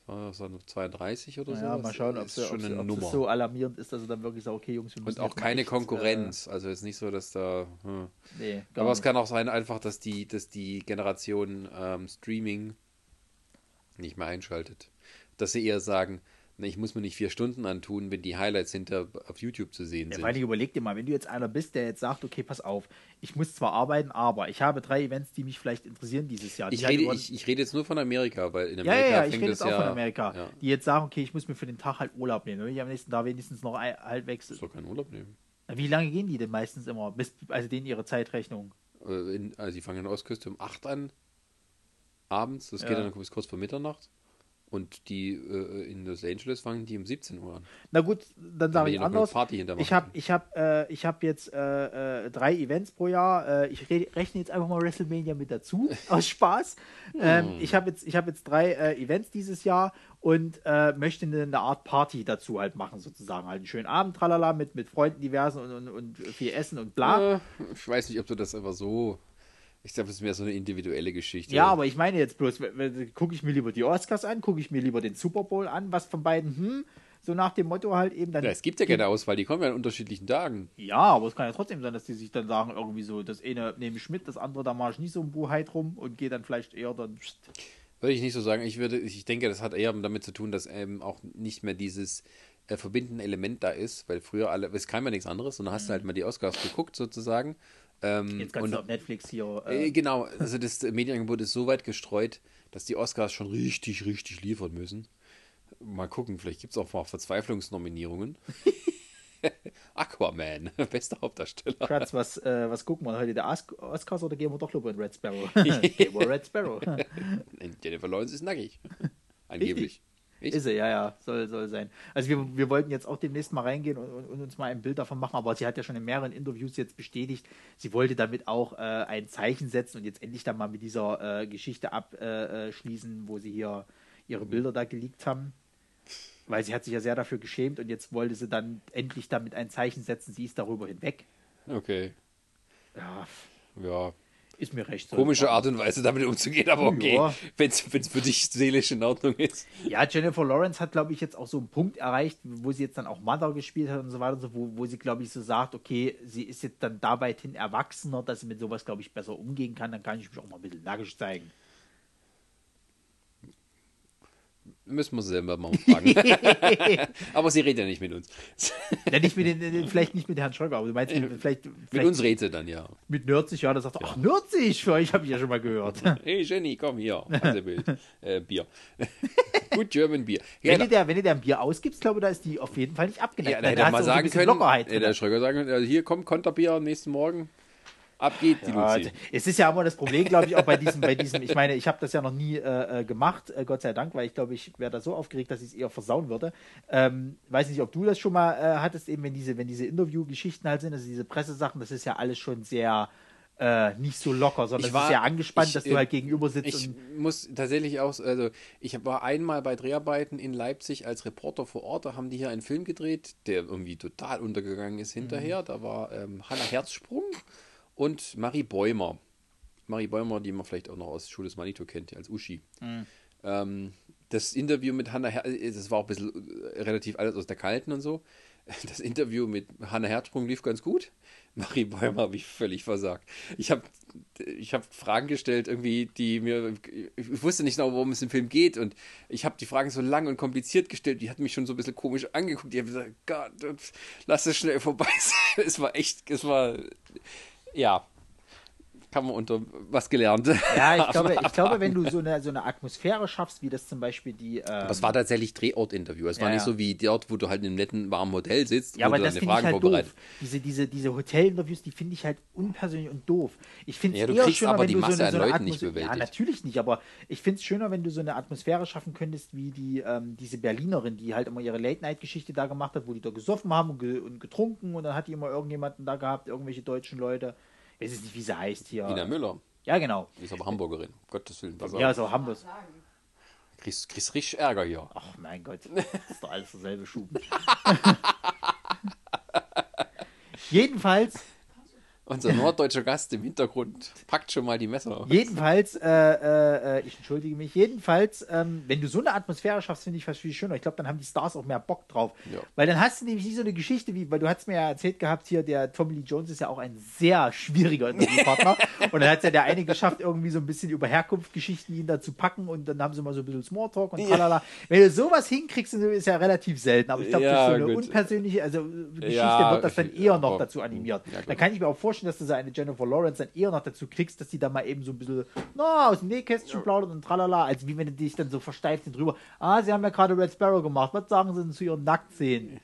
War es dann 32 oder so. ja, mal schauen, ob es schon eine ob Nummer. es so alarmierend ist, dass er dann wirklich sagt, okay, Jungs, wir müssen Und auch keine echt, Konkurrenz. Also ist nicht so, dass da. Hm. Äh, nee, Aber es nicht. kann auch sein, einfach, dass die, dass die Generation ähm, Streaming nicht mehr einschaltet. Dass sie eher sagen, ich muss mir nicht vier Stunden antun, wenn die Highlights hinter auf YouTube zu sehen Ja, sind. vor allem überleg dir mal, wenn du jetzt einer bist, der jetzt sagt, okay, pass auf, ich muss zwar arbeiten, aber ich habe drei Events, die mich vielleicht interessieren dieses Jahr. ich, Die halt rede, ich, ich rede jetzt nur von Amerika, weil in ja, Amerika ja, ja, ich fängt rede das jetzt auch ja. von Amerika, Ja, die jetzt sagen, okay, ich muss mir für den Tag halt Urlaub nehmen, wenn ich am nächsten Tag wenigstens noch ein- halbwegs. ist doch kein Urlaub nehmen. Wie lange gehen die denn meistens immer? Bis, also denen ihre Zeitrechnung. Äh, In, also die fangen an der Ostküste um 8 an, abends, das Ja. geht dann bis kurz vor Mitternacht. Und die äh, in Los Angeles fangen die um 17 Uhr an. Na gut, dann sage ich anders. Ich habe ich hab, äh, ich hab jetzt äh, äh, drei Events pro Jahr. Äh, ich re rechne jetzt einfach mal WrestleMania mit dazu, *laughs* aus Spaß. Ähm, Hm. ich habe jetzt, ich hab jetzt drei äh, Events dieses Jahr und möchte eine, eine Art Party dazu halt machen, sozusagen. Halt einen schönen Abend, tralala, mit, mit Freunden diversen und, und, und viel Essen und bla. Ich weiß nicht, ob du das einfach so. Ich glaube, es ist mehr so eine individuelle Geschichte. Ja, aber ich meine jetzt bloß, gucke ich mir lieber die Oscars an, gucke ich mir lieber den Super Bowl an, was von beiden, hm, So nach dem Motto halt eben dann. Ja, es gibt ja keine Auswahl, die kommen ja an unterschiedlichen Tagen. Ja, aber es kann ja trotzdem sein, dass die sich dann sagen, irgendwie so, das eine nehme ich mit, das andere, da mache ich nicht so ein Buheit rum und gehe dann vielleicht eher dann. Würde ich nicht so sagen. Ich würde, ich denke, das hat eher damit zu tun, dass eben auch nicht mehr dieses äh, verbindende Element da ist, weil früher alle, es kam ja nichts anderes, sondern hast du halt mal die Oscars geguckt sozusagen. Ähm, Jetzt kannst und, du auf Netflix hier. äh, Äh, genau, also das Medienangebot ist so weit gestreut, dass die Oscars schon richtig, richtig liefern müssen. Mal gucken, vielleicht gibt es auch mal Verzweiflungsnominierungen. *laughs* Aquaman, *laughs* bester Hauptdarsteller. Schatz, was, äh, was gucken wir heute? Der Os Oscars oder gehen wir doch lieber in Red Sparrow? *laughs* gehen wir Red Sparrow. Jennifer Lawrence ist nackig. Angeblich. Echt? Ist er, ja, ja, soll, soll sein. Also wir, wir wollten jetzt auch demnächst mal reingehen und, und, und uns mal ein Bild davon machen, aber sie hat ja schon in mehreren Interviews jetzt bestätigt, sie wollte damit auch äh, ein Zeichen setzen und jetzt endlich dann mal mit dieser äh, Geschichte abschließen, wo sie hier ihre Bilder da geleakt haben. Weil sie hat sich ja sehr dafür geschämt und jetzt wollte sie dann endlich damit ein Zeichen setzen, sie ist darüber hinweg. Okay. Ja, Ja, ist mir recht. so. komische Art und Weise damit umzugehen, aber okay, Ja. wenn es für dich seelisch in Ordnung ist. Ja, Jennifer Lawrence hat, glaube ich, jetzt auch so einen Punkt erreicht, wo sie jetzt dann auch Mother gespielt hat und so weiter, und so, wo, wo sie, glaube ich, so sagt, okay, sie ist jetzt dann da weit hin erwachsener, dass sie mit sowas, glaube ich, besser umgehen kann, dann kann ich mich auch mal ein bisschen nackig zeigen. Müssen wir sie selber mal fragen. *laughs* aber sie redet ja nicht mit uns. ja, nicht mit den, vielleicht nicht mit Herrn Schröger, aber du meinst, vielleicht, Mit vielleicht uns redet sie dann, ja. mit Nürzig, ja, da sagt er, ach, Nürzig, für euch habe ich ja schon mal gehört. *laughs* Hey Jenny, komm hier. Äh, Bier. *laughs* Good German Bier. Ja, wenn, ihr der, wenn ihr der ein Bier ausgibt, glaube ich, da ist die auf jeden Fall nicht abgeneigt. ja, da hätte er mal sagen können, Lockerheit äh, der Schröger sagen können, also hier kommt Konterbier am nächsten Morgen. Ab geht die Ja, Luzi. es ist ja immer das Problem, glaube ich, auch bei diesem, bei diesem, ich meine, ich habe das ja noch nie äh, äh, gemacht, äh, Gott sei Dank, weil ich glaube, ich wäre da so aufgeregt, dass ich es eher versauen würde. Ähm, weiß nicht, ob du das schon mal äh, hattest, eben wenn diese, wenn diese Interview-Geschichten halt sind, also diese Pressesachen, das ist ja alles schon sehr äh, nicht so locker, sondern Ich es ist war- ja angespannt, ich, dass äh, du halt gegenüber sitzt Ich muss tatsächlich auch, also ich war einmal bei Dreharbeiten in Leipzig als Reporter vor Ort, da haben die hier einen Film gedreht, der irgendwie total untergegangen ist hinterher. Da war ähm, Hannah Herzsprung und Marie Bäumer. Marie Bäumer, die man vielleicht auch noch aus Schule des Manito kennt, als Uschi. Ähm, das Interview mit Hannah Her das war auch ein bisschen äh, relativ alles aus der Kalten und so. *laughs* Das Interview mit Hannah Herzsprung lief ganz gut. Marie Bäumer habe ich völlig versagt. Ich habe ich hab Fragen gestellt, irgendwie, die mir. Ich wusste nicht genau, worum es im Film geht. Und ich habe die Fragen so lang und kompliziert gestellt. Die hat mich schon so ein bisschen komisch angeguckt. Die haben gesagt: Gott, lass es schnell vorbei sein. *laughs* Es war echt, es war. Ja. Kann man unter was gelernt. ja, ich *laughs* glaube, ich glaube, wenn du so eine, so eine Atmosphäre schaffst, wie das zum Beispiel die. Ähm, es war tatsächlich Drehortinterview. Es war Ja, nicht ja. so wie dort, wo du halt in einem netten, warmen Hotel sitzt, Ja, wo aber du das deine ich Fragen halt vorbereitet. doof. Diese, diese, diese Hotelinterviews, die finde ich halt unpersönlich und doof. Ich finde es Ja, du eher kriegst schöner, aber wenn die du Masse so eine, so eine Leuten nicht Atmosphäre- Ja, bewältigt. natürlich nicht, aber ich finde es schöner, wenn du so eine Atmosphäre schaffen könntest, wie die, ähm, diese Berlinerin, die halt immer ihre Late-Night-Geschichte da gemacht hat, wo die da gesoffen haben und, ge und getrunken und dann hat die immer irgendjemanden da gehabt, irgendwelche deutschen Leute. Ich weiß jetzt nicht, wie sie heißt hier. Ina Müller. Ja, genau. Die ist aber Hamburgerin. Um Gottes Willen. Pass Ja, so Hamburg. Kriegst, kriegst richtig Ärger hier. Ach mein Gott, das ist doch alles derselbe Schuben. *laughs* Jedenfalls Unser norddeutscher Gast im Hintergrund packt schon mal die Messer. aus. Jedenfalls, äh, äh, äh, ich entschuldige mich, jedenfalls, ähm, wenn du so eine Atmosphäre schaffst, finde ich fast viel schöner. Ich glaube, dann haben die Stars auch mehr Bock drauf. Ja. Weil dann hast du nämlich nicht so eine Geschichte wie, weil du hast mir ja erzählt gehabt, hier, der Tommy Lee Jones ist ja auch ein sehr schwieriger Interviewpartner. *laughs* und dann hat es ja der eine geschafft, irgendwie so ein bisschen über Herkunftsgeschichten ihn da zu packen und dann haben sie mal so ein bisschen Smalltalk und tralala. Wenn du sowas hinkriegst, ist ja relativ selten. Aber ich glaube, Ja, so eine gut. unpersönliche, also Geschichte Ja, wird das dann eher noch dazu animiert. Ja, da kann ich mir auch vorstellen, dass du so eine Jennifer Lawrence dann eher noch dazu kriegst, dass die da mal eben so ein bisschen na, aus dem Nähkästchen plaudert und tralala, als wie wenn du dich dann so versteift sind drüber. Ah, sie haben ja gerade Red Sparrow gemacht. Was sagen sie denn zu ihren Nacktszenen?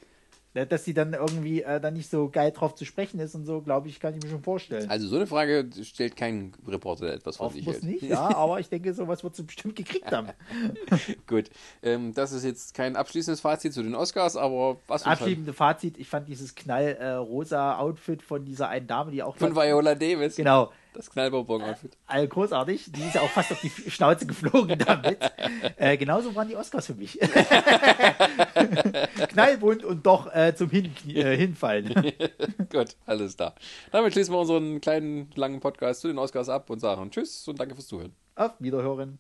Ne, Dass sie dann irgendwie äh, dann nicht so geil drauf zu sprechen ist und so, glaube ich, kann ich mir schon vorstellen. Also so eine Frage stellt kein Reporter, etwas von sich hält. nicht, *laughs* ja, aber ich denke, sowas wird sie bestimmt gekriegt haben. *laughs* Gut, ähm, das ist jetzt kein abschließendes Fazit zu den Oscars, aber was Abschließende Fazit, ich fand dieses knallrosa Outfit von dieser einen Dame, die auch von Viola Davis, genau, das Knallbonbon-Outfit. all großartig. Die ist ja auch fast auf die Schnauze geflogen damit. *laughs* Äh, genauso waren die Oscars für mich. *laughs* Knallbunt und doch äh, zum Hin äh, Hinfallen. *laughs* Gut, alles da. Damit schließen wir unseren kleinen, langen Podcast zu den Oscars ab und sagen Tschüss und danke fürs Zuhören. Auf Wiederhören.